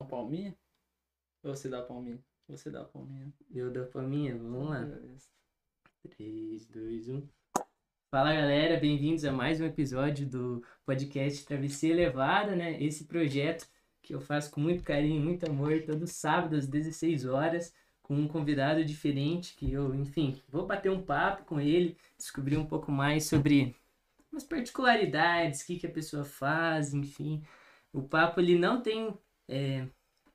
Uma palminha? Ou você dá a palminha? Você dá a palminha. Eu dou pra minha, vamos lá. Beleza. 3, 2, 1. Fala galera, bem-vindos a mais um episódio do podcast Travessia Elevada, né? Esse projeto que eu faço com muito carinho, muito amor, todo sábado às 16 horas, com um convidado diferente que eu, enfim, vou bater um papo com ele, descobrir um pouco mais sobre umas particularidades, o que, que a pessoa faz, enfim. O papo ele não tem é,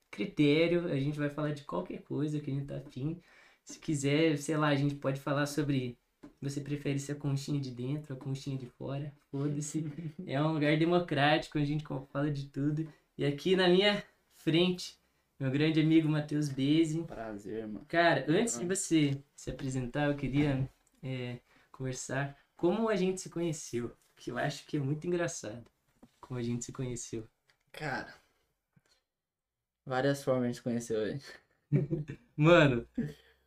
critério, a gente vai falar de qualquer coisa que a gente tá afim. Se quiser, sei lá, a gente pode falar sobre você prefere ser a conchinha de dentro, a conchinha de fora? Foda-se. É um lugar democrático, a gente fala de tudo. E aqui na minha frente, meu grande amigo Matheus Beze. Prazer, mano. Cara, antes de você se apresentar, eu queria é, conversar como a gente se conheceu. Que eu acho que é muito engraçado como a gente se conheceu. Cara. Várias formas de conhecer hoje. Mano,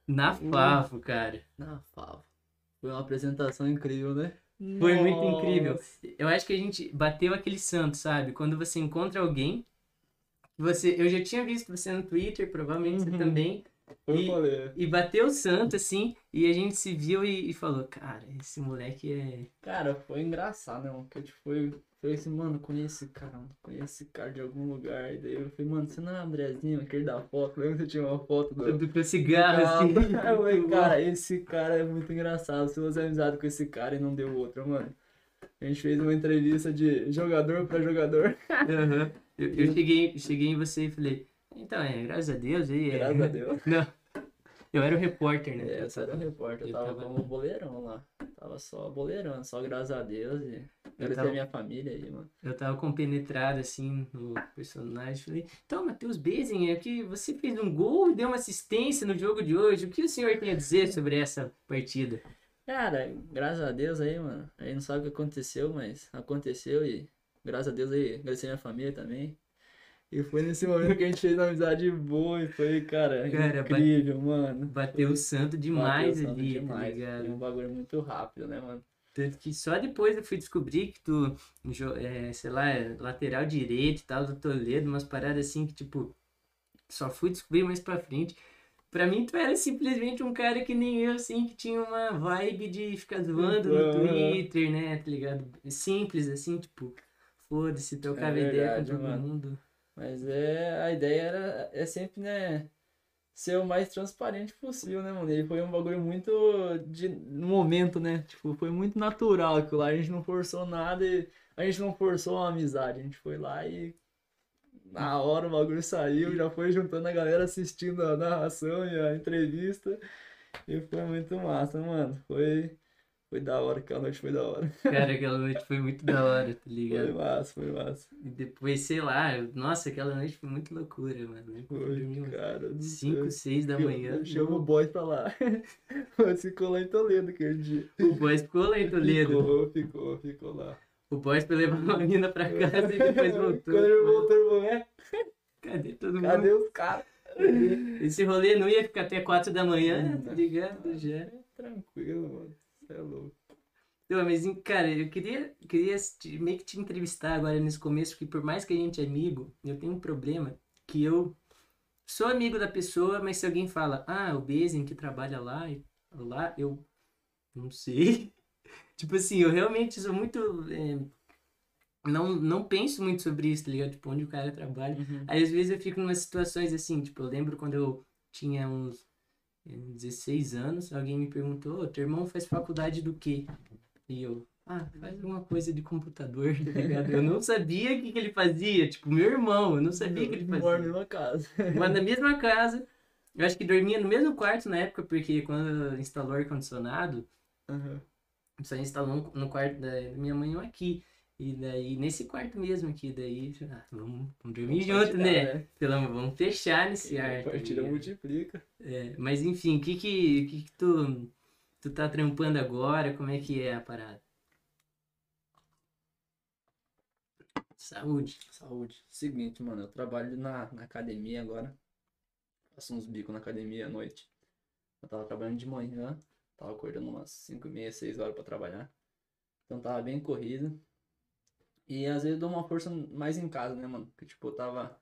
na Favo, cara. Na Favo. Foi uma apresentação incrível, né? Foi muito Nossa. incrível. Eu acho que a gente bateu aquele santo, sabe? Quando você encontra alguém, você, eu já tinha visto você no Twitter, provavelmente você Uhum. também, Foi E- o rolê. e bateu o santo assim, e a gente se viu e, e falou, cara, esse moleque é Cara, foi engraçado, né? Porque, tipo, foi, foi assim, mano, conheço esse cara, conheço esse cara de algum lugar. E daí eu falei, mano, você não é o Andrezinho, aquele da foto? Lembra que você tinha uma foto do... do teu cigarro assim. Eu falei, cara, esse cara é muito engraçado. Se você é amizade com esse cara e não deu outra, mano. A gente fez uma entrevista de jogador pra jogador. Aham. Eu, eu cheguei, cheguei em você e falei, então, é, graças a Deus aí. é- Graças a Deus. Não. Eu era o repórter, né? É, eu era repórter, eu Eu tava tava- como boleirão lá. Tava só boleirando, só graças a Deus. E agradecer tava- a minha família aí, mano. Eu tava compenetrado assim no personagem. Falei, então, Matheus Bezen, é que você fez um gol e deu uma assistência no jogo de hoje. O que o senhor tem a dizer sobre essa partida? Cara, graças a Deus aí, mano. A gente não sabe o que aconteceu, mas aconteceu e graças a Deus aí, agradecer a minha família também. E foi nesse momento que a gente fez uma amizade boa e foi, cara, Cara, incrível, mano. Bateu o santo demais Bateu santo ali, tá demais. ligado? Foi um bagulho muito rápido, né, mano? Tanto que só depois eu fui descobrir que tu, é, sei lá, é lateral direito e tal, do Toledo, umas paradas assim que, tipo, só fui descobrir mais pra frente. Pra mim, tu era simplesmente um cara que nem eu, assim, que tinha uma vibe de ficar zoando no Aham. Twitter, né, tá ligado? Simples, assim, tipo, foda-se, trocava É ideia com todo mano. mundo. Mas é, a ideia era, é sempre, né, ser o mais transparente possível, né, mano? E foi um bagulho muito de, no momento, né? Tipo, foi muito natural aquilo lá. A gente não forçou nada e a gente não forçou uma amizade. A gente foi lá e na hora o bagulho saiu, já foi juntando a galera assistindo a narração e a entrevista. E foi muito massa, mano. Foi, foi da hora, aquela noite foi da hora. Cara, aquela noite foi muito da hora, tá Foi ligado? massa, foi massa. E depois, sei lá, nossa, aquela noite foi muito loucura, mano. Foi, cara. do 5, céu. 6 da manhã. Chama o boy pra lá. Mas ficou lá em Toledo aquele dia. O Boys ficou lá em Toledo. Ficou, ficou, ficou lá. O Boys foi levar uma mina pra casa e depois voltou. Quando ele voltou, ele falou, é, Cadê todo cadê mundo? os caras? Esse rolê não ia ficar até 4 da manhã, tá ligado? Já. É tranquilo, mano. É louco. Não, mas, cara, eu queria, queria te- meio que te entrevistar agora nesse começo, porque por mais que a gente é amigo, eu tenho um problema que eu sou amigo da pessoa, mas se alguém fala, ah, o Bezen que trabalha lá, e lá, eu não sei. tipo assim, eu realmente sou muito. é, não, não penso muito sobre isso, tá ligado? Tipo, onde o cara trabalha. Aí às vezes eu fico em umas situações assim, tipo, eu lembro quando eu tinha uns 16 anos, alguém me perguntou, "Ô, teu irmão faz faculdade do quê? E eu, ah, faz alguma coisa de computador, tá ligado? Eu não sabia o que, que ele fazia, tipo, meu irmão, eu não sabia o que ele Mora na fazia. mesma casa. Mas na mesma casa, eu acho que dormia no mesmo quarto na época, porque quando instalou o ar-condicionado, Aham. só instalou no- quarto da minha mãe aqui. E daí, nesse quarto mesmo aqui, daí, ah, vamos, vamos dormir junto, Compartilhar, né? Pelo amor, vamos fechar nesse ar. Compartilha, ligado? multiplica. É, mas enfim, o que que, que que tu, tu tá trampando agora? Como é que é a parada? Saúde. Saúde. Seguinte, mano, eu trabalho na, na academia agora. Faço uns bicos na academia à noite. Eu tava trabalhando de manhã, tava acordando umas 5 e meia, 6 horas pra trabalhar. Então tava bem corrido. E às vezes eu dou uma força mais em casa, né, mano? Porque, tipo, eu tava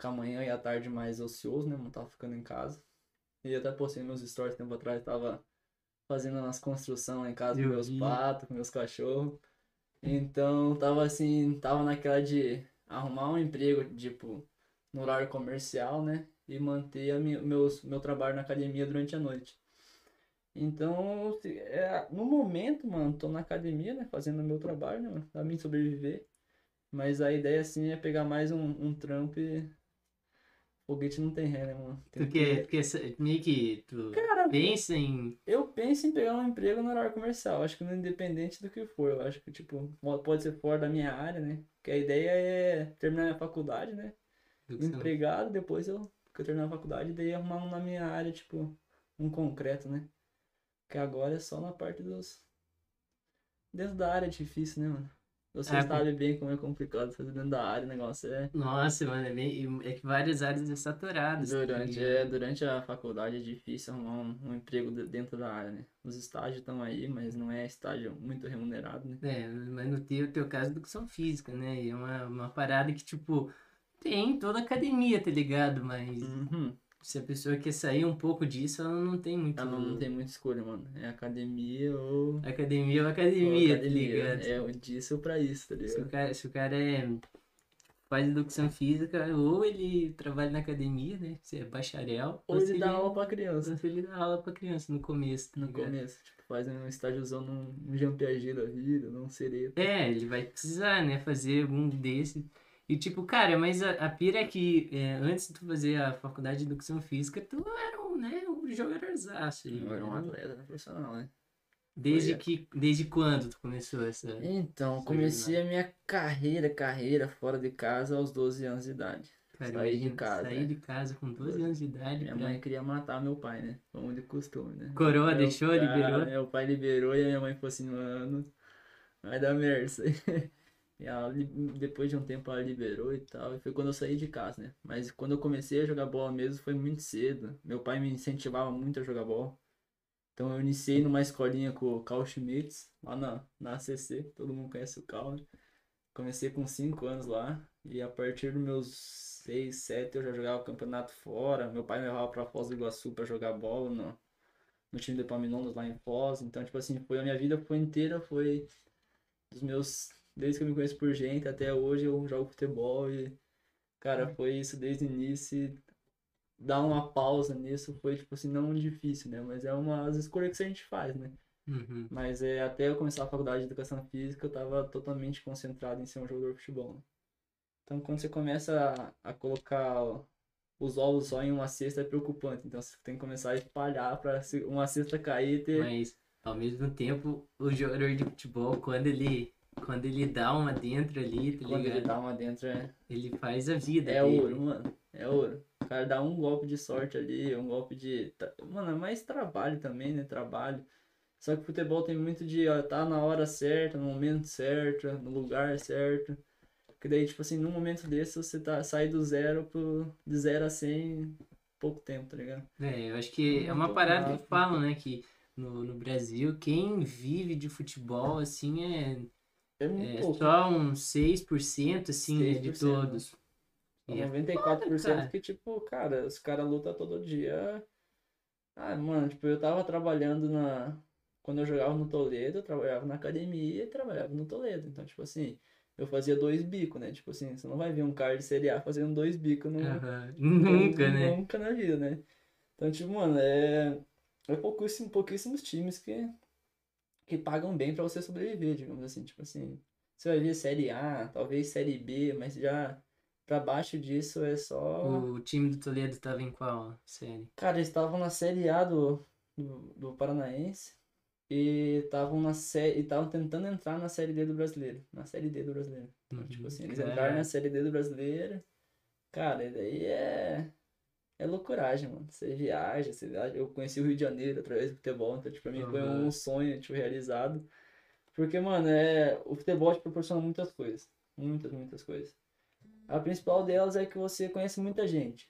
com a manhã e a tarde mais ocioso, né? Não tava ficando em casa. E até postei meus stories tempo atrás, tava fazendo as construções lá em casa Eu com meus vi. patos, com meus cachorros. Então tava assim, tava naquela de arrumar um emprego, tipo, no horário comercial, né? E manter a minha, meus, meu trabalho na academia durante a noite. Então, se- é, no momento, mano, tô na academia, né? Fazendo o meu trabalho, né, mano? Pra mim sobreviver. Mas a ideia, assim, é pegar mais um, um trampo e. Foguete não tem ré, né, mano? Tem Tu quer, sa- meio que tu Cara, pensa em. eu penso em pegar um emprego no horário comercial. Acho que não independente do que for. Eu acho que, tipo, pode ser fora da minha área, né? Porque a ideia é terminar minha faculdade, né? Empregado, depois eu, que eu terminar a faculdade, daí arrumar um na minha área, tipo, um concreto, né? Porque agora é só na parte dos. Dentro da área é difícil, né, mano? Você É, sabe bem como é complicado fazer dentro da área, o negócio é. Nossa, mano, é, bem, é que várias áreas é saturadas. tá Durante, ligado? é, durante a faculdade é difícil arrumar um, um emprego de- dentro da área, né? Os estágios estão aí, mas não é estágio muito remunerado, né? É, mas no teu, teu caso, educação física, né? E é uma, uma parada que, tipo, tem toda academia, tá ligado? Mas Uhum. Se a pessoa quer sair um pouco disso, ela não tem muito. Ela não tem muita escolha, mano. É academia ou. Academia ou ou academia, tá academia. ligado? É o disso pra isso, tá Se o ligado? cara, se o cara é, faz educação física, ou ele trabalha na academia, né? Você é bacharel, Ou se ele dá aula pra criança. ou se ele dá aula pra criança no começo, tá No ligado? começo, tipo, faz um estágiozão num, num Jean Piaget da vida, num Sereta. É, ele vai precisar, né, fazer algum desse. E tipo, cara, mas a, a pira é que é, antes de tu fazer a faculdade de educação física, tu era um, né, um jogadorzaço. Eu era um né? atleta profissional, né? Desde que, desde quando tu começou essa... Então, comecei a minha carreira, carreira fora de casa aos 12 anos de idade. Cara, Saí de casa, Sair né? de casa com 12 anos de idade Minha pra... mãe queria matar meu pai, né? Como de costume, né? Coroa Meu deixou, pai- liberou? Meu pai liberou e a minha mãe falou assim, mano, vai dar merda. E ela, depois de um tempo ela liberou e tal, e foi quando eu saí de casa, né? Mas quando eu comecei a jogar bola mesmo foi muito cedo. Meu pai me incentivava muito a jogar bola. Então eu iniciei numa escolinha com o Carl Schmitz, lá na, na ACC, todo mundo conhece o Carl, né? Comecei com 5 anos lá, e a partir dos meus 6, 7 eu já jogava campeonato fora. Meu pai me levava pra Foz do Iguaçu pra jogar bola no, no time do Epaminondas lá em Foz. Então, tipo assim, foi a minha vida foi inteira, foi dos meus. Desde que eu me conheço por gente até hoje eu jogo futebol e, cara, foi isso desde o início. Dar uma pausa nisso foi, tipo assim, não difícil, né? Mas é uma das escolhas que a gente faz, né? Uhum. Mas é, até eu começar a faculdade de educação física, eu tava totalmente concentrado em ser um jogador de futebol. né? Então, quando você começa a, a colocar os ovos só em uma cesta, é preocupante. Então, você tem que começar a espalhar para uma cesta cair e ter. Mas, ao mesmo tempo, o jogador de futebol, quando ele, quando ele dá uma dentro ali, tá Quando ele dá uma dentro, é, Ele faz a vida é dele. ouro, mano. É ouro. O cara dá um golpe de sorte ali, um golpe de. Mano, é mais trabalho também, né? Trabalho. Só que o futebol tem muito de ó, tá na hora certa, no momento certo, no lugar certo. Porque daí, tipo assim, num momento desse você tá, sai do zero pro, de zero a 100 em pouco tempo, tá ligado? É, eu acho que é uma parada que rápido. falam, né? Que no, no Brasil, quem vive de futebol, assim, é, É muito é pouco. só uns 6%, assim, né, de 6%, né? todos. É E é 94% cara. que, tipo, cara, os caras lutam todo dia. Ah, mano, tipo, eu tava trabalhando na. Quando eu jogava no Toledo, eu trabalhava na academia e trabalhava no Toledo. Então, tipo assim, eu fazia dois bicos, né? Tipo assim, você não vai ver um cara de Série A fazendo dois bicos no. Nunca, né? Nunca na vida, né? Então, tipo, mano, é. É pouquíssimo, pouquíssimos times que, que pagam bem pra você sobreviver, digamos assim. Tipo assim, você vai ver Série A, talvez Série B, mas já pra baixo disso é só. O time do Toledo tava em qual série? Cara, eles estavam na Série A do, do, do Paranaense e estavam na série. E estavam tentando entrar na Série D do brasileiro. Na Série D do brasileiro. Então, tipo Uhum. assim, eles Caraca. entraram na Série D do brasileiro. Cara, e daí é. É loucuragem, mano. Você viaja, você viaja. Eu conheci o Rio de Janeiro através do futebol, então, tipo, pra mim foi Aham. um sonho, tipo, realizado. Porque, mano, é... o futebol te proporciona muitas coisas. Muitas, muitas coisas. A principal delas é que você conhece muita gente.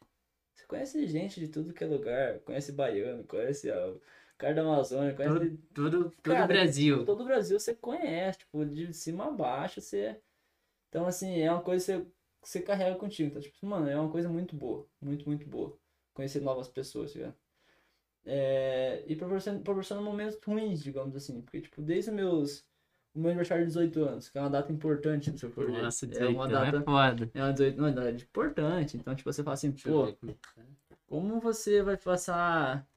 Você conhece gente de tudo que é lugar. Conhece baiano, conhece a- o cara da Amazônia, conhece Todo, todo, todo Cara, o Brasil. todo o Brasil você conhece, tipo, de cima a baixo você. Então, assim, é uma coisa que você você carrega contigo. Então, tipo, mano, é uma coisa muito boa. Muito, muito boa. Conhecer novas pessoas, tá? É, e proporciona, proporciona momentos ruins, digamos assim. Porque, tipo, desde meus. O meu aniversário de 18 anos, que é uma data importante no seu projeto. Nossa, é 18 uma anos data. é foda. É uma 18, não, é uma data importante. Então, tipo, você fala assim, pô, é que como você vai passar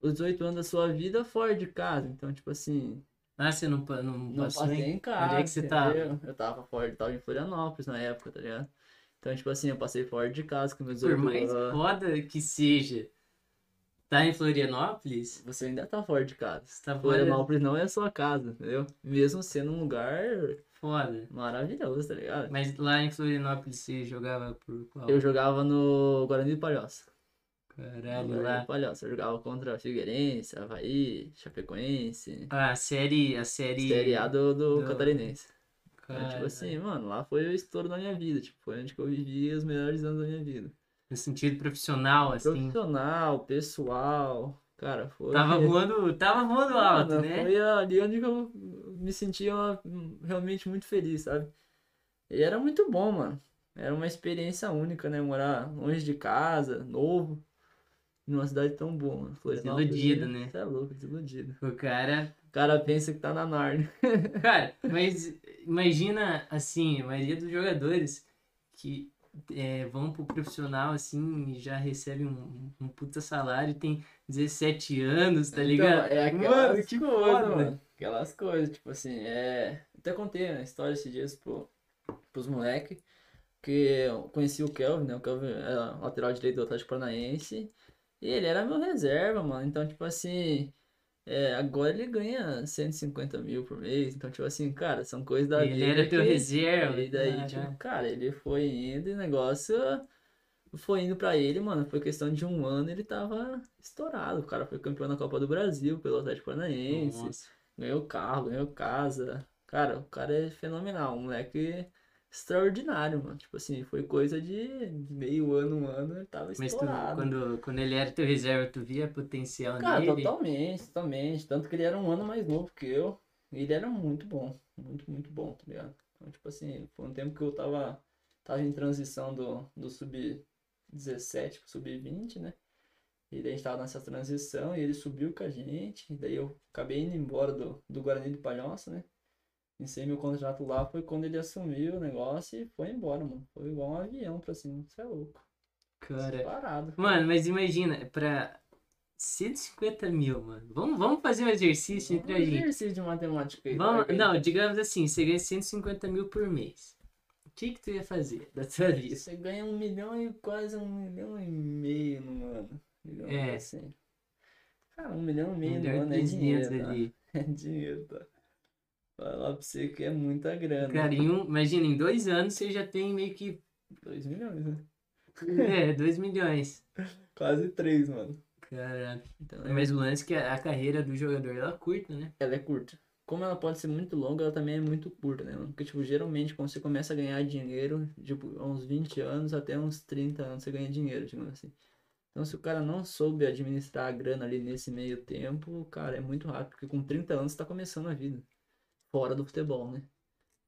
os 18 anos da sua vida fora de casa? Então, tipo assim, Ah, você não, não, não passou passei em... casa. Onde é que você entendeu? Eu tava fora, eu tava em Florianópolis na época, tá ligado? Então, tipo assim, eu passei fora de casa com meus Por 18 mais anos. foda que seja, tá em Florianópolis, Você ainda tá fora de casa. você tá fora Florianópolis não é a sua casa, entendeu? Mesmo sendo um lugar foda. maravilhoso, tá ligado? Mas lá em Florianópolis você jogava por qual? Eu jogava no Guarani do Palhoça. Caralho, lá. Palhoça. Jogava contra Figueirense, Havaí, Chapecoense. Ah, a série, a série... Série A do, do do- Catarinense. Então, tipo assim, mano, lá foi o estouro da minha vida. Tipo, foi onde que eu vivi os melhores anos da minha vida. No sentido profissional, assim. Profissional, pessoal. Cara, foi. Tava voando, tava voando alto, Mano, né? Foi ali onde eu me sentia realmente muito feliz, sabe? E era muito bom, mano. Era uma experiência única, né? Morar longe de casa, novo, numa cidade tão boa, mano. Florianópolis, Desiludido, né? Você é louco, desiludido. O cara... O cara pensa que tá na Narnia. Cara, mas imagina, assim, a maioria dos jogadores que é, vão pro profissional, assim, e já recebem um, um puta salário e tem 17 anos, tá ligado? Então, é aquelas Mano, que coisas, foda, mano. Aquelas coisas, tipo assim, é. Até contei a história esses dias pro, pros moleques. Que eu conheci o Kelvin, né? O Kelvin era lateral direito do Atlético Paranaense. E ele era meu reserva, mano. Então, tipo assim. é, agora ele ganha 150 mil por mês. Então, tipo assim, cara, são coisas da Ele vida. era teu que- reserva. E daí, caralho. tipo, cara, ele foi indo e o negócio foi indo pra ele, mano. Foi questão de um ano ele tava estourado. O cara foi campeão da Copa do Brasil pelo Atlético Paranaense. Nossa. Ganhou carro, ganhou casa. Cara, o cara é fenomenal. Um moleque extraordinário, mano. Tipo assim, foi coisa de meio ano, um ano, ele tava Mas estourado. quando, quando ele era teu reserva, tu via potencial Cara, nele? totalmente, totalmente. Tanto que ele era um ano mais novo que eu. E ele era muito bom. Muito, muito bom, tá ligado? Então, tipo assim, foi um tempo que eu tava, tava em transição do, do sub-17 pro sub-20, né? E daí a gente tava nessa transição e ele subiu com a gente. E daí eu acabei indo embora do, do Guarani de Palhoça, né? Iniciei meu contrato lá, foi quando ele assumiu o negócio e foi embora, mano. Foi igual um avião pra cima. Você é louco. Cara, Parado. Mano, mas imagina, pra 150 mil, mano. Vamos, vamos fazer um exercício entre a gente. exercício de matemática aí. Vamos, não, digamos assim, você ganha 150 mil por mês. O que que tu ia fazer da tua vida? Você ganha um milhão e quase um milhão e meio no ano. É. assim. Cara, um milhão e meio Um no ano é 300 dinheiro, tá? ali. É dinheiro, tá? Falar pra você que é muita grana. Um, imagina, em dois anos você já tem meio que. Dois milhões, né? É, 2 milhões. Quase três, mano. Caraca. Então, Mas o lance é que a, a carreira do jogador ela é curta, né? ela é curta. Como ela pode ser muito longa, ela também é muito curta, né? Porque, tipo, geralmente quando você começa a ganhar dinheiro, tipo, uns 20 anos até uns 30 anos você ganha dinheiro, digamos assim. Então, se o cara não soube administrar a grana ali nesse meio tempo, cara, é muito rápido, porque com 30 anos você tá começando a vida. Fora do futebol, né?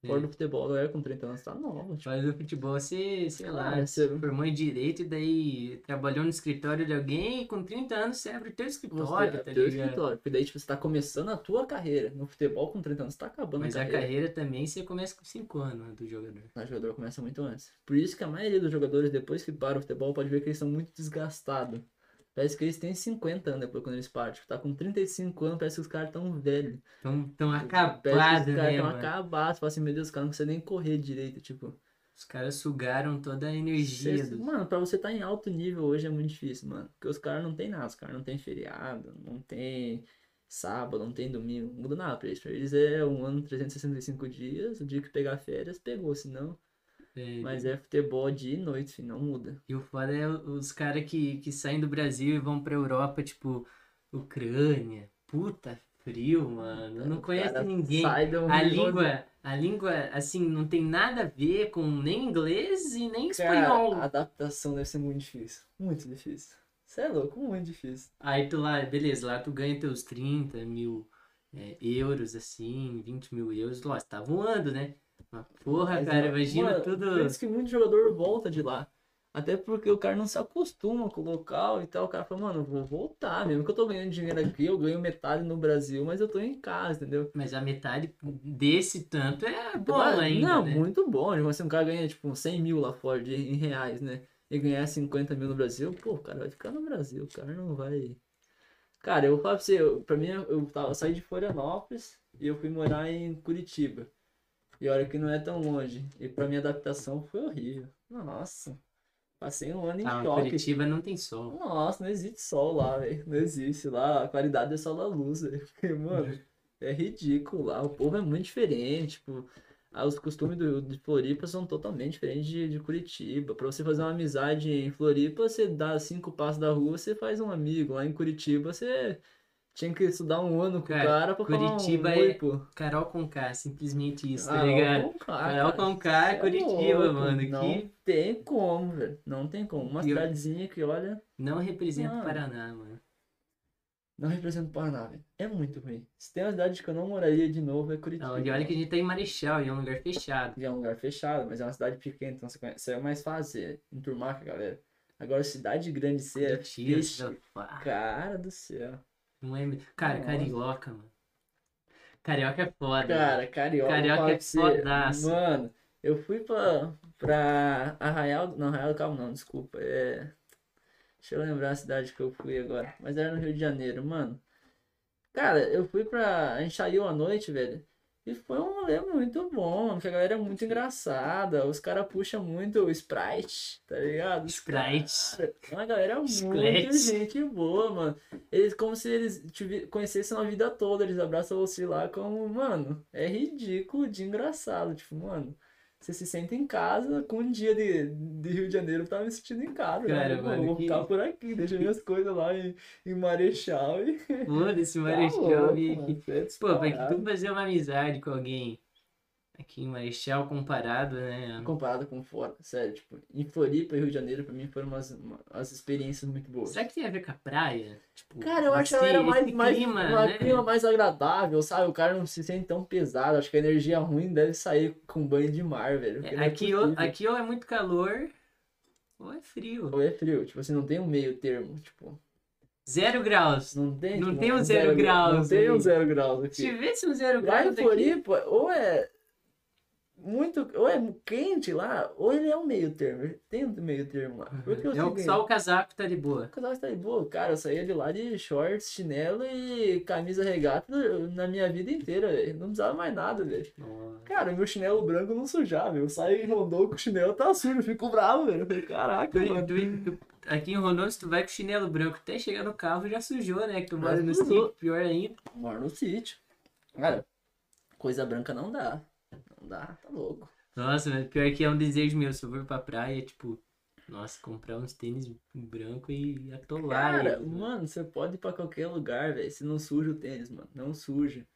Fora É. do futebol, a galera com 30 anos tá nova, tipo. Mas no futebol você, sei lá, Ah, você formou em direito e daí trabalhou no escritório de alguém e com 30 anos você abre o teu escritório, Você, tá teu ligado? escritório. Porque daí, tipo, você tá começando a tua carreira. No futebol, com 30 anos, você tá acabando Mas a a carreira. carreira também você começa com 5 anos né, do jogador. O jogador começa muito antes. Por isso que a maioria dos jogadores, depois que param o futebol, pode ver que eles são muito desgastados. Parece que eles têm 50 anos depois quando eles param. Tipo, tá com 35 anos, parece que os caras tão velhos. Tão, tão que acabados, os caras né, tão acabados. Fala assim, meu Deus, os caras não conseguem nem correr direito, tipo. Os caras sugaram toda a energia. Cê- do- Mano, pra você estar em alto nível hoje é muito difícil, mano. Porque os caras não tem nada, os caras não tem feriado, não tem sábado, não tem domingo, não muda nada pra eles. Pra eles é um ano 365 dias, o dia que pegar férias, pegou, senão. É, Mas é futebol dia e noite, não muda. E o foda é os caras que, que saem do Brasil e vão pra Europa, tipo, Ucrânia. Puta frio, mano. Não conhece ninguém. A língua, a língua, assim, não tem nada a ver com nem inglês e nem Cara, espanhol. a adaptação deve ser muito difícil. Muito difícil. Você é louco, muito difícil. Aí tu lá, beleza, lá tu ganha teus 30 mil é, euros, assim, 20 mil euros, lógico, tá voando, né? Mas, Porra, Mas, cara, imagina mano, tudo. Por isso que muito jogador volta de lá. Até porque o cara não se acostuma com o local e tal. O cara fala, mano, eu vou voltar. Mesmo que eu tô ganhando dinheiro aqui, eu ganho metade no Brasil, mas eu tô em casa, entendeu? Mas a metade desse tanto é bom Mas, ainda, Não, né? muito bom. Tipo assim, um cara ganha, tipo, uns 100 mil lá fora de, em reais, né? E ganhar 50 mil no Brasil, pô, o cara vai ficar no Brasil. O cara não vai... Cara, eu vou falar pra você, eu, pra mim, eu, tava, eu saí de Florianópolis e eu fui morar em Curitiba. E olha que não é tão longe. E pra minha adaptação foi horrível. Nossa. Passei um ano em Ah, choque. Curitiba não tem sol. Nossa, não existe sol lá, velho. Não existe lá. A qualidade é só da luz, velho. Porque, Mano, é ridículo lá. O povo é muito diferente. Tipo, ah, os costumes do, de Floripa são totalmente diferentes de, de Curitiba. Pra você fazer uma amizade em Floripa, você dá cinco passos da rua, você faz um amigo. Lá em Curitiba, você tinha que estudar um ano com o Cara, cara pra Curitiba falar um é- pô. Carol Conká, simplesmente isso, tá Ah, ligado? Conká, Carol cara, Conká, cê é Curitiba, louco. mano, Não que- tem como, velho. Não tem como. Uma eu- cidadezinha que, olha... Não representa o Mano. Paraná, mano. Não representa o Paraná, velho. É muito ruim. Se tem uma cidade que eu não moraria de novo, é Curitiba. Não, e olha que a gente tá em Marechal e é um lugar fechado. E é um lugar fechado, mas é uma cidade pequena, então você conhece. É mais fácil você enturmar com a galera. Agora, cidade grande, é Curitiba, pá, Cara do céu. Não é... Cara, Nossa. carioca, mano. Carioca é foda. Cara, carioca. Carioca é fodaço. Mano, eu fui pra, pra Arraial. Não, Arraial do Cabo não, desculpa. É. Deixa eu lembrar a cidade que eu fui agora. Mas era no Rio de Janeiro, mano. Cara, eu fui pra. A gente saiu à noite, velho. E foi um rolê muito bom, porque a galera é muito engraçada. Os caras puxam muito o Sprite, tá ligado? Sprite. cara- É uma galera muito gente boa, mano. Eles como se eles te conhecessem a vida toda. Eles abraçam você lá como, mano, é ridículo de engraçado. Tipo, mano, você se sente em casa com um dia de, de Rio de Janeiro, eu tava me sentindo em casa. Cara, né? Mano, vou que- ficar por aqui, deixa minhas coisas lá em, em Marechal e. Foda-se, Tá Marechal. louco, e- mano, é Pô, pra que tu fazer uma amizade com alguém aqui em Marechal comparado, né? Comparado com fora, sério, tipo, em Floripa e Rio de Janeiro, pra mim foram umas, uma- umas experiências muito boas. Será que tem a ver com a praia? Tipo, Cara, eu acho que ela era mais, mais clima, uma né? clima mais agradável, sabe? O cara não se sente tão pesado. Acho que a energia ruim deve sair com banho de mar, velho. É, é aqui, ou, possível. aqui ou é muito calor ou é frio. Ou é frio, tipo assim, não tem um meio termo, tipo, Zero graus. não tem, Não tipo, tem um zero graus Não tem um zero graus Se aqui. tivesse um zero Lá em graus aqui, Floripa, ou é muito, ou é quente lá, ou ele é um meio termo. Tem um meio termo lá. Porque eu é o, só o casaco tá de boa. O casal está de boa, cara. Eu saía de lá de shorts, chinelo e camisa regata na minha vida inteira, velho. Não precisava mais nada, velho. Cara, meu chinelo branco não sujava, eu saio em Rondô com o chinelo tá sujo, eu fico bravo, velho. Eu falei, caraca, Tu- mano. tu- aqui em Rondônia, se tu vai com chinelo branco até chegar no carro, já sujou, né? Que tu mora no sítio, pior ainda. Moro no sítio. Cara, coisa branca não dá. Não dá, tá louco. Nossa, mas pior que é um desejo meu. Se eu for pra praia, tipo, nossa, comprar uns tênis branco e atolar Cara, eles, né? mano, você pode ir pra qualquer lugar, velho. Se não suja o tênis, mano. Não suja.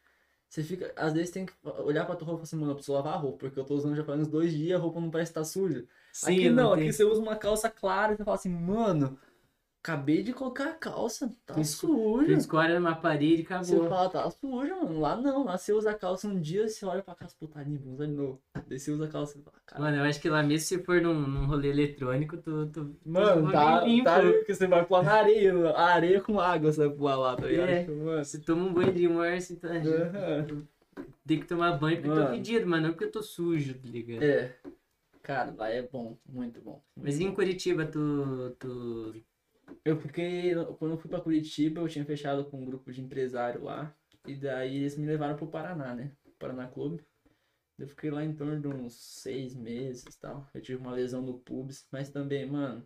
Você fica. Às vezes tem que olhar pra tua roupa e falar assim, mano, eu preciso lavar a roupa, porque eu tô usando já faz uns dois dias, a roupa não parece estar suja. Sim, aqui não, tem- aqui você usa uma calça clara e você fala assim, mano, acabei de colocar a calça, tá Tu esco- suja. Tu escora numa parede e Você acabou. fala, tá suja, mano. Lá não, lá você usa a calça um dia, você olha pra casa, puta, vou usar de novo. Daí você usa a calça e fala, cara. Mano, eu acho que lá mesmo se for num, num rolê eletrônico, tu. tu Mano, tu tá, limpo. tá porque você vai pular na areia, mano. a areia com água você vai pular lá, tá ligado? É. Mano. Você toma um banho de mar, você tá. Aham. Tem que tomar banho porque eu tô Mano. fedido, mas não porque eu tô sujo, tá ligado? É. Cara, lá é bom, muito bom. Mas em Curitiba, tu. tu... Eu fiquei. Quando eu fui pra Curitiba, eu tinha fechado com um grupo de empresário lá. E daí eles me levaram pro Paraná, né? Paraná Clube. Eu fiquei lá em torno de uns seis meses e tal. Eu tive uma lesão no pubis, mas também, mano.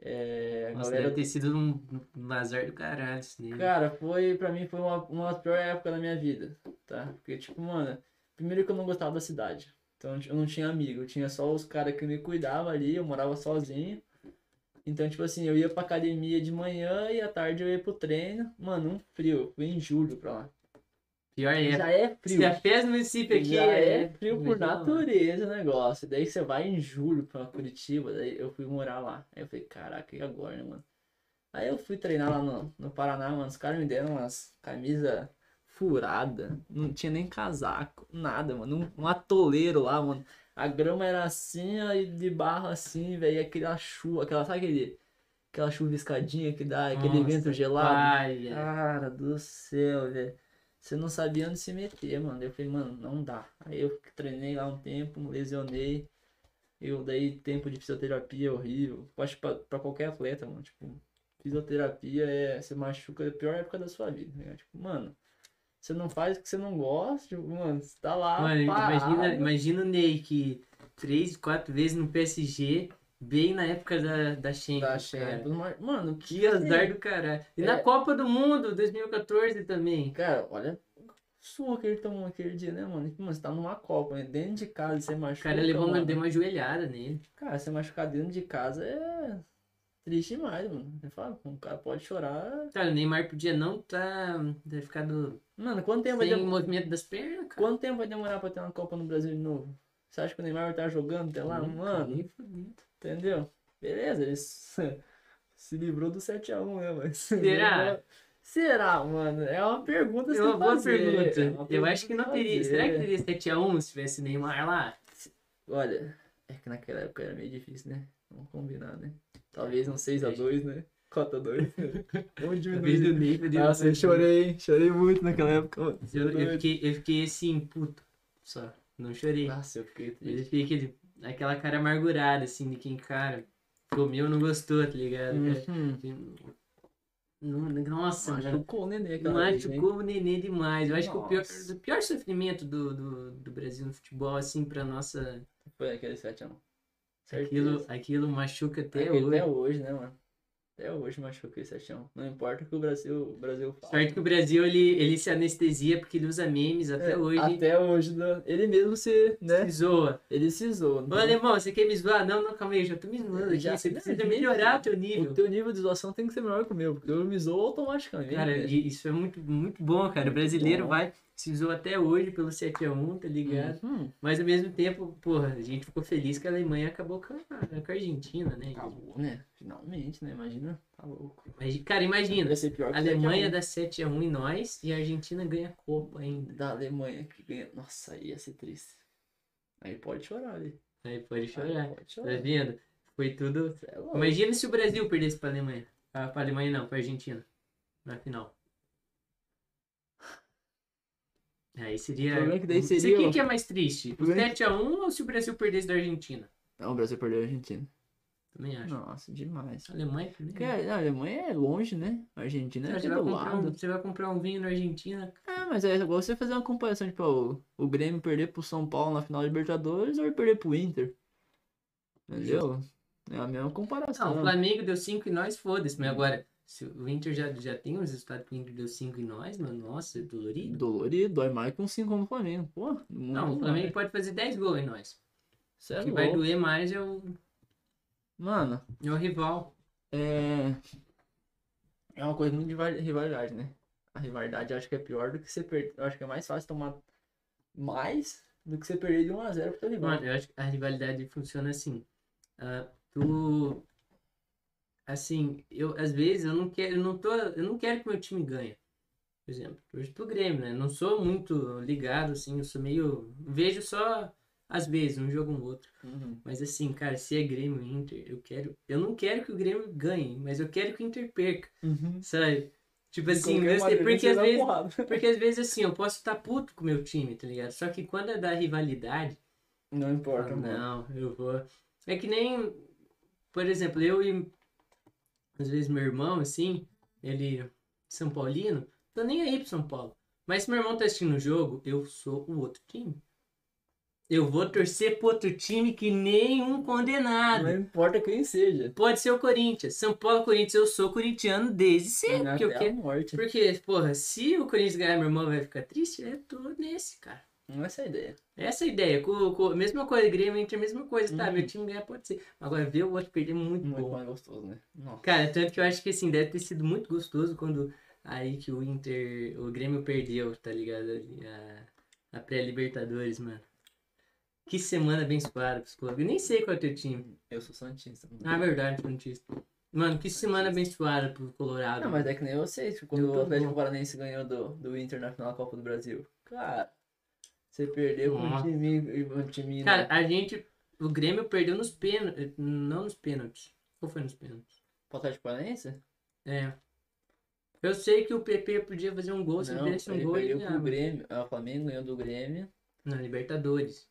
É, a Nossa, galera deve ter sido um, um azar do caralho isso daí. Cara, foi, pra mim foi uma, uma das piores épocas da minha vida, tá? Porque, tipo, mano, primeiro que eu não gostava da cidade. Então eu não tinha amigo, eu tinha só os caras que me cuidavam ali, eu morava sozinho. Então, tipo assim, eu ia pra academia de manhã e à tarde eu ia pro treino. Mano, um frio, eu fui em julho pra lá. Pior é. Já é frio. Se a pés no município aqui Já é frio por natureza o negócio. Daí você vai em julho pra Curitiba, daí eu fui morar lá. Aí eu falei, caraca, e agora, né, mano? Aí eu fui treinar lá no, no Paraná, mano. Os caras me deram umas camisas furada, não tinha nem casaco, nada, mano. Um, um atoleiro lá, mano. A grama era assim, aí de barro assim, velho. E aquela chuva, aquela, sabe aquele, aquela chuviscadinha que dá, aquele Nossa, vento gelado? Pai, Cara do céu, velho. Você não sabia onde se meter, mano. Eu falei, mano, não dá. Aí eu treinei lá um tempo, lesionei. Eu daí tempo de fisioterapia horrível. Eu Acho pra qualquer atleta, mano. Tipo, fisioterapia é. Você machuca é a pior época da sua vida. Né? Tipo, mano, você não faz o que você não gosta, tipo, mano, você tá lá. Mano, imagina, imagina o Ney que três, quatro vezes no PSG, bem na época da, da Champions, Da cara. Champions, mas, Mano, Que azar do caralho. E na É. Copa do Mundo, 2014 também. Cara, olha o surra que ele tomou aquele dia, né, mano? Mano, você tá numa Copa, né? Dentro de casa, você O machuca. cara levou uma, deu uma joelhada nele. Cara, você machucar dentro de casa é triste demais, mano. Você fala, um cara pode chorar. Cara, o Neymar podia não tá. ter ficado Mano, quanto tempo, vai sem dem- movimento das pernas, cara. quanto tempo vai demorar pra ter uma Copa no Brasil de novo? Você acha que o Neymar vai estar jogando até lá? Nunca, Mano, nem fudendo. entendeu? Beleza, ele se se livrou do 7x1, né, mas. Será? Será, mano? É uma pergunta a É se uma boa pergunta. é uma Eu acho que não teria. Será que teria 7x1 se tivesse Neymar lá? Olha, é que naquela época era meio difícil, né? Vamos combinar, né? Talvez um 6x2, né? Cota 2. Vamos diminuir. Ney podia Nossa, eu chorei, hein? Chorei muito naquela época. Eu, eu fiquei, eu fiquei assim, puto. Só. Não chorei. Nossa, eu fiquei Mas eu triste. fiquei aquele, aquela cara amargurada, assim, de quem, cara, comeu não gostou, tá ligado? Uhum. Não- Nossa, mano. Machucou o neném aquela vez? Machucou o nenê demais. Eu acho que o pior, Nossa. o pior sofrimento do, do, do Brasil no futebol, assim, pra nossa. Foi aquele 7x1. Aquilo, aquilo machuca até Até, hoje. até hoje, né, mano? Até hoje machuca aquele 7x1. Não importa o que o Brasil, o Brasil fala. Sorte que o Brasil ele, ele se anestesia porque ele usa memes até É, hoje. Até hoje, né? ele mesmo se, né? Se zoa. Ele se zoa. Ô, alemão, você quer me zoar? Não, não, calma aí, já tô me zoando aqui. Já- Você precisa gente, melhorar o teu O nível. teu nível de zoação tem que ser melhor que o meu, porque eu me zoo automaticamente. Cara, e isso é muito, muito bom, cara. O brasileiro bom. vai, se zoa até hoje pelo 7x1, tá ligado? Uhum. Mas ao mesmo tempo, porra, a gente ficou feliz que a Alemanha acabou com a, com a Argentina, né? Acabou, né? Finalmente, né? Imagina. Tá louco. Mas, cara, imagina, Vai ser pior a Alemanha 7x1 dá 7x1 em nós e a Argentina ganha a Copa ainda. da Alemanha que ganha. Nossa, aí ia ser triste. Aí pode chorar ali. Aí pode Aí chorar. Pode Tá chorar. vendo? Foi tudo. É. Imagina se o Brasil perdesse pra Alemanha. Ah, pra Alemanha não, pra Argentina. Na final. Aí seria. O é que daí seria- quem que é mais triste. O problema é 7x1 ou se o Brasil perdesse da Argentina? Não, o Brasil perdeu a Argentina. Também acho. Nossa, demais. A Alemanha também. A Alemanha é longe, né? A Argentina é do comprar um, lado. você vai comprar um vinho na Argentina. É, mas é igual você fazer uma comparação, tipo, o, o Grêmio perder pro São Paulo na final da Libertadores ou ele perder pro Inter. Entendeu? É a mesma comparação. Não, o Flamengo deu 5 e nós, foda-se. Mas agora, se o Inter já, já tem os resultados que o Inter deu 5 e nós, mano, nossa, é dolorido. Dolorido, dói mais que um 5 no Flamengo. Pô, Não, o Flamengo pode fazer 10 gols em nós. Cê O é que vai doer mais é o, Mano, é o rival. é. É uma coisa muito de rival- rivalidade, né? A rivalidade acho que é pior do que você perder. Eu acho que é mais fácil tomar mais do que você perder de 1x0 pro teu rival. Mano, eu acho que a rivalidade funciona assim. Ah, tu. Assim, eu às vezes eu não quero, eu não tô, eu não quero que meu time ganhe. Por exemplo, hoje pro Grêmio, né? Não sou muito ligado, assim, eu sou meio. Vejo só às vezes, um jogo ou outro. Uhum. Mas assim, cara, se é Grêmio Inter, eu quero. Eu não quero que o Grêmio ganhe, mas eu quero que o Inter perca, Uhum. sabe? Tipo assim, eu sei, porque às vezes. porrada. Porque às vezes assim, eu posso estar puto com o meu time, tá ligado? Só que quando é da rivalidade. Não importa, Ah, mano. não, eu vou. É que nem, por exemplo, eu e às vezes meu irmão, assim, ele São Paulino, tô nem aí pro São Paulo. Mas se meu irmão tá assistindo o jogo, eu sou o outro time. Eu vou torcer pro outro time que nem um condenado. Não importa quem seja. Pode ser o Corinthians. São Paulo, Corinthians, eu sou corintiano desde cedo. Porque, eu quero... morte. porque, porra, se o Corinthians ganhar, meu irmão vai ficar triste, eu tô nesse, cara. Não é essa a ideia. Essa é a ideia. Com, com, mesma coisa, Grêmio, Inter, mesma coisa. Tá, Uhum. meu time ganhar pode ser. Agora, ver o outro perder é muito Muito bom. mais gostoso, né? Nossa. Cara, tanto que eu acho que assim, deve ter sido muito gostoso quando aí que o Inter, o Grêmio perdeu, tá ligado? A, a pré-Libertadores, mano. Que semana abençoada pros clubes. Eu nem sei qual é o teu time. Eu sou Santista. mano. Ah, verdade, Santista. Mano, que semana abençoada pro Colorado. Não, mas é que nem eu sei, tipo, quando Eu o Atlético. Paranaense ganhou do, do Inter na final da Copa do Brasil. Cara, você perdeu um Nossa. time, um time Cara, né, a gente. O Grêmio perdeu nos pênaltis. Não nos pênaltis. Ou foi nos pênaltis? pro Atlético Paranaense? É. Eu sei que o PP podia fazer um gol, se ele Não, fizesse um ele gol, ele perdeu pro. Grêmio. Ah, O Flamengo ganhou do Grêmio. Na Libertadores.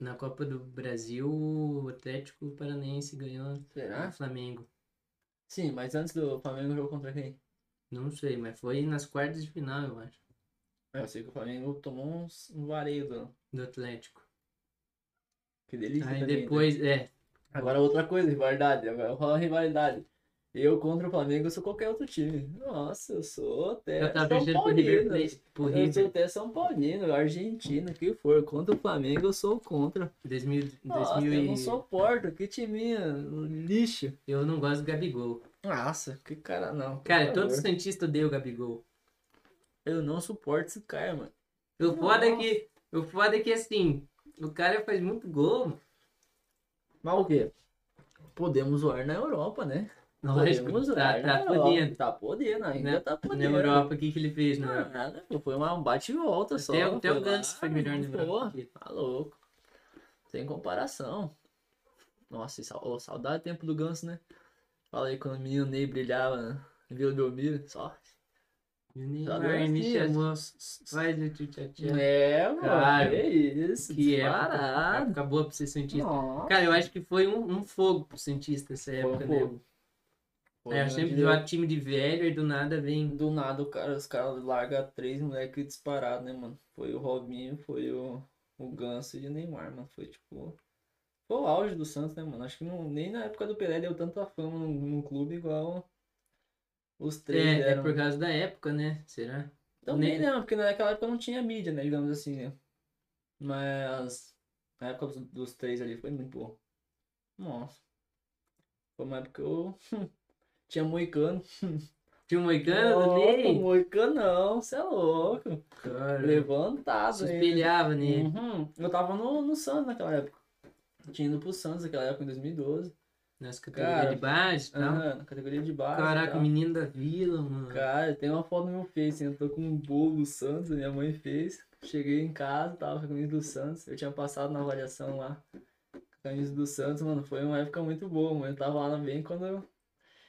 Na Copa do Brasil, o Atlético Paranaense ganhou Será? do Flamengo. Sim, mas antes do Flamengo jogou contra quem? Não sei, mas foi nas quartas de final, eu acho. É, Eu sei que o Flamengo tomou uns, um vareio do... Do Atlético. Que delícia Aí também, né? depois, é. Agora outra coisa, rivalidade. Agora rola rivalidade. Eu contra o Flamengo, eu sou qualquer outro time. Nossa, eu sou até Eu tava São torcendo pro River Paulino. Eu sou até São Paulino, Argentina, o que for. Contra o Flamengo, eu sou contra. 2000, Nossa, 2000 eu e... não suporto. Que timinho lixo. Eu não gosto do Gabigol. Nossa, que cara não. Cara, todo. Santista odeia o Gabigol. Eu não suporto esse cara, mano. O foda é que, o foda é que assim, o cara faz muito gol. mano. Mas o quê? Podemos zoar na Europa, né? Lógico, Podemos tá, zoar na tá Europa. podendo. Tá podendo, ainda Né? tá Na podendo. Europa, o que, que ele fez na Não, nada, foi uma- um bate e volta só. Até, o Ganso foi melhor na pô, Europa. Tá louco. Sem comparação. Nossa, ô, saudade do tempo do Ganso, né? Fala aí quando o menino Ney brilhava né? em Vila Belmiro. Só. Neymar me chamou, ó. faz o tchutchá. É, mano. Cara, que isso. Que época, disparado. época boa pra ser Santista. Nossa. Cara, eu acho que foi um, um fogo pro Santista essa Foi época, um né? Foi É, eu sempre jogo time de velho e do nada vem. Do nada o cara, os caras largam três moleques disparados, né, mano? Foi o Robinho, foi o, o Ganso e o Neymar, mano. Foi tipo. Foi o auge do Santos, né, mano? Acho que não, nem na época do Pelé deu tanta fama no, no clube igual os três É, é deram. por causa da época, né? Será? Também nem- não, porque naquela época não tinha mídia, né, digamos assim, né? Mas a época dos, três ali foi muito boa. Nossa. Foi uma época que eu tinha Moicano. Tinha um Moicano do Nossa, Ney? Moicanão, você é louco. Cara, Levantado. se espelhava nele. Uhum. Eu tava no, no Santos naquela época. Tinha ido pro Santos naquela época, em 2012. Nas categorias Cara, de base e tal. Na categoria de base. Caraca, menino da vila, mano. Cara, tem uma foto no meu Face, eu tô com um bolo do Santos, minha mãe fez. Cheguei em casa, tava com a camisa do Santos. Eu tinha passado na avaliação lá. Camisa do Santos, mano, foi uma época muito boa, mano. Eu tava lá bem quando eu.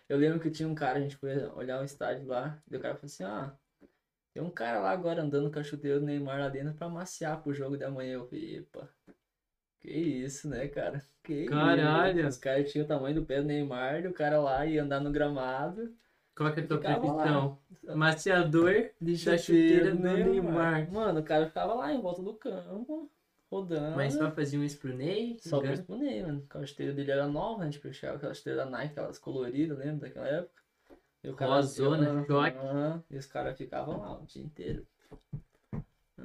Eu lembro que tinha um cara, a gente foi olhar um estádio lá, e o cara falou assim, ah, tem um cara lá agora andando com a chuteira do Neymar lá dentro pra maciar pro jogo da manhã. Eu falei, epa, que isso, né, cara? Que Caralho. isso. Os caras tinham o tamanho do pé do Neymar, e o cara lá ia andar no gramado. Qual que é a tua profissão? Maciador de chuteira do Neymar. Mano, o cara ficava lá em volta do campo, rodando. Mas só faziam isso pro Ney? Só isso pro Ney, mano. A chuteira dele era nova, né? Tipo, achava aquela chuteira da Nike, aquelas coloridas, lembra daquela época? E o Rosona, choque. aham. E os caras ficavam lá o dia inteiro.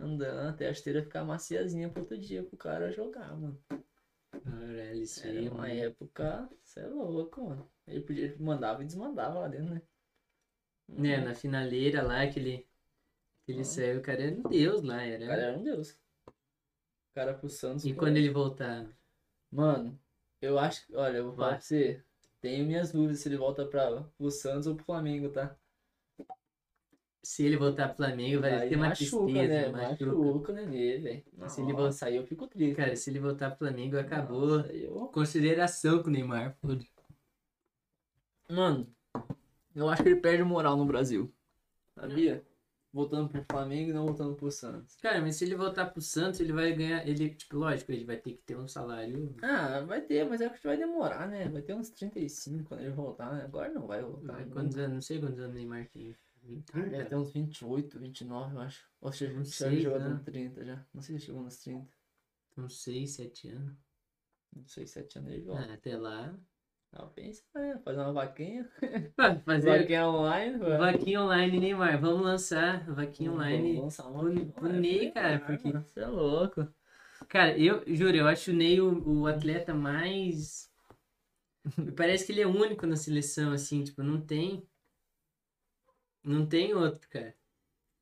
Andando até a esteira ficar maciazinha pro outro dia pro cara jogar, mano. Caralho, isso Era aí, uma mano. época, você é louco, mano. Ele podia, ele mandava e desmandava lá dentro, né? Né, na finaleira lá, aquele. Aquele Ah. saiu, o cara era um deus lá, era. O cara era um deus. O cara pro Santos. E quando ele voltava? Mano, eu acho que, olha, eu vou falar Vai. pra você, tenho minhas dúvidas se ele volta pra, pro Santos ou pro Flamengo, tá? Se ele voltar pro Flamengo, vai ter uma machuca, tristeza. né? machuca. Machuca, né, nele, velho. Se ele Nossa, aí eu fico triste. Cara, se ele voltar pro Flamengo, acabou. Nossa, eu- Consideração com o Neymar, foda. Mano, eu acho que ele perde moral no Brasil. Sabia? Voltando pro Flamengo e não voltando pro Santos. Cara, mas se ele voltar pro Santos, ele vai ganhar. Ele, tipo, lógico, ele vai ter que ter um salário. Ah, vai ter, mas acho que vai demorar, né? Vai ter uns 35 quando ele voltar, né? Agora não vai voltar. Vai, né? quantos anos? Não sei quantos anos o Neymar tem. 20, Deve ter 30? uns 28, 29, eu acho. Ou seja, Não já sei, chegou né? nos 30 já. Não sei se chegou nos 30. Uns 6, 7 anos. Não sei, 7 anos ele volta. Ah, até lá. Ah, pensa, né? Fazer uma vaquinha. Fazer Vaquinha online, velho. vaquinha online, Neymar. Vamos lançar vaquinha online. Vamos lançar uma pro- vaquinha pro online, Ney, cara, mano. porque- Você é louco. Cara, eu juro, eu acho o Ney o, o atleta mais. Parece que ele é único na seleção, assim, tipo, não tem. Não tem outro, cara.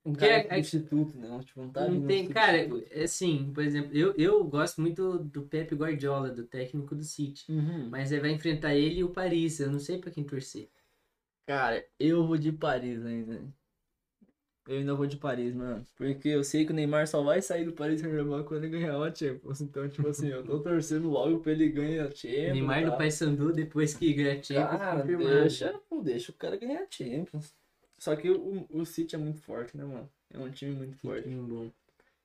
um Que é- cara é- substituto, não. Tipo, não tá Não tem, cara, é assim, por exemplo, eu, eu gosto muito do Pep Guardiola, do técnico do City. Uhum. Mas aí vai enfrentar ele e o Paris. Eu não sei pra quem torcer. Cara, eu vou de Paris ainda. Eu ainda vou de Paris, mano. Porque eu sei que o Neymar só vai sair do Paris Saint-Germain quando ele ganhar a Champions. Então, tipo assim, eu tô torcendo logo pra ele ganhar a Champions. Neymar do tá? Paysandu depois que ganha a Champions Cara, confirmado. deixa, deixa o cara ganhar a Champions. Só que o, o City é muito forte, né, mano? É um time muito forte. Time bom.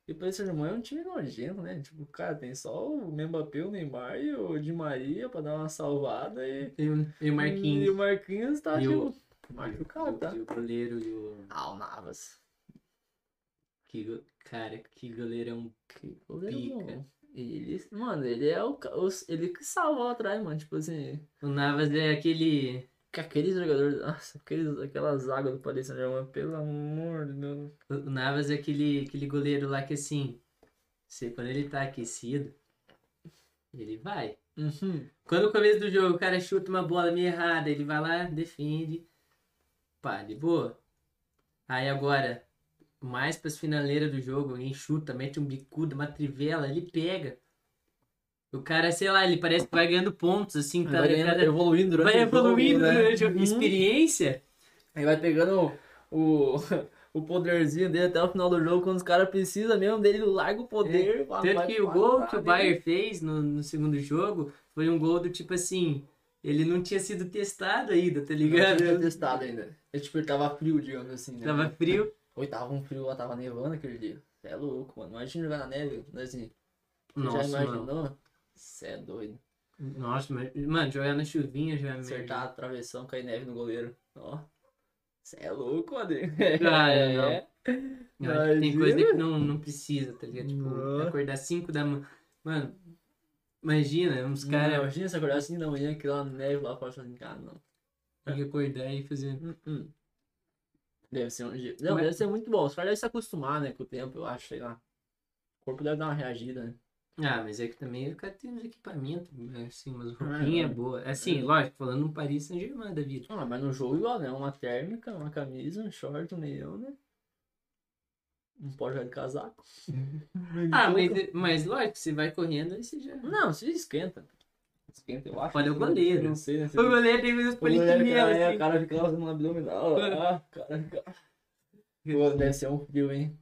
E o Paris Saint-Germain é um time nojento, né? Tipo, cara, tem só o Mbappé, o Neymar e o Di Maria pra dar uma salvada e... E o, e o E Marquinhos. o Marquinhos tá, E o- tipo... Machucado, tá? E o goleiro e o. Ah, o Navas. Que, cara, que goleirão. Que goleiro Pica. bom. Ele, mano, ele é o, ele que salvou atrás, mano. Tipo assim, O Navas é aquele. Que aqueles jogadores, nossa, aqueles, aquela zaga do Paris Saint-Germain, pelo amor de Deus. O Navas é aquele, aquele goleiro lá que assim. Você, quando ele tá aquecido, ele vai. Uhum. Quando no começo do jogo o cara chuta uma bola meio errada, ele vai lá, defende. Pá, de boa. Aí agora, mais pras finaleiras do jogo, alguém chuta, mete um bicudo, uma trivela, ele pega. O cara, sei lá, ele parece que vai ganhando pontos, assim, Vai cada, ganhando- cada- evoluindo durante vai o jogo, evoluindo né? durante a Uhum. experiência. Aí vai pegando o, o poderzinho dele até o final do jogo, quando os caras precisam mesmo dele, ele larga o poder. fala, Tanto vai que o gol que o né? Bayern fez no, no segundo jogo foi um gol do tipo assim, ele não tinha sido testado ainda, tá Não ligado? tinha testado ainda. Ele, tipo, ele tava frio, digamos assim, né? Tava frio. Oi, tava um frio lá, tava nevando aquele dia. É louco, mano. Imagina jogar na neve, né, assim. Você já Nossa, mano. Você é doido. Nossa, mas, mano, jogar na chuvinha já é Acertar a travessão, cair neve no goleiro. Ó. Você é louco, Adriano. Não. É. Eu acho que tem coisa que não, não precisa, tá ligado? Tipo, Nossa. acordar 5 da manhã. Mano, imagina, uns Cara, caras imagina você acordar assim da manhã, que lá na neve lá fora, assim, cara, não. têm que acordar e fazer. Hum, hum. Deve ser um dia. Não, Como é- deve ser muito bom. Os caras devem se acostumar, né, com o tempo, eu acho, sei lá. O corpo deve dar uma reagida, né? Ah, mas é que também o cara tem uns equipamentos, assim, umas Ah, roupinhas é. boas. Assim, É. lógico, falando um Paris Saint-Germain da vida. Ah, mas no jogo igual, né? Uma térmica, uma camisa, um short, um meião, né? Não pode jogar de casaco. Ah, mas, mas lógico, você vai correndo aí você já. Não, se esquenta. Esquenta, eu acho. Olha o goleiro. Não sei, né? O goleiro tem uns O é, assim. o cara fica lá fazendo um abdominal. Ah, cara, cara. Pô, deve ser um frio, hein?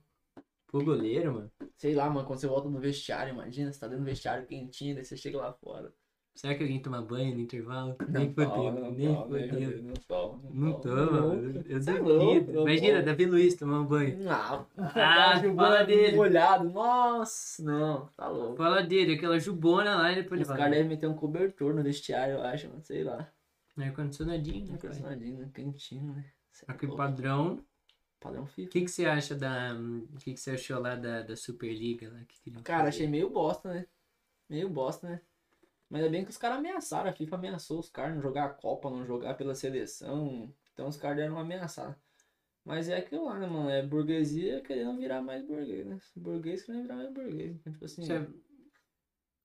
Pô, goleiro, mano. Sei lá, mano, quando você volta no vestiário, imagina, você tá dentro do vestiário quentinho, daí você chega lá fora. Será que alguém toma banho no intervalo? Não nem fodendo, não nem fodendo. fodendo, Não toma, Não toma, mano. Eu é duvido. não Imagina, toma. Davi Luiz tomar um banho. Ah, Ah, fala dele. molhado. Nossa, não, tá louco. Fala dele, aquela jubona lá ele Os vai. caras devem meter um cobertor no vestiário, eu acho, mano, sei lá. Ar-condicionadinho, né, pai? Impressionadinho, né? Quentinho, né? É Aquele louco. Padrão. Padrão O FIFA. que, que você acha da. O que, que você achou lá da, da Superliga? Lá, que Cara, fazer? achei meio bosta, né? Meio bosta, né? Mas é bem que os caras ameaçaram, a FIFA ameaçou os caras não jogar a Copa, não jogar pela seleção. Então os caras deram uma ameaçada. Mas é aquilo lá, né, mano? É burguesia querendo virar mais burguês, né? Burguês querendo virar mais burguês. Então, tipo assim, Você-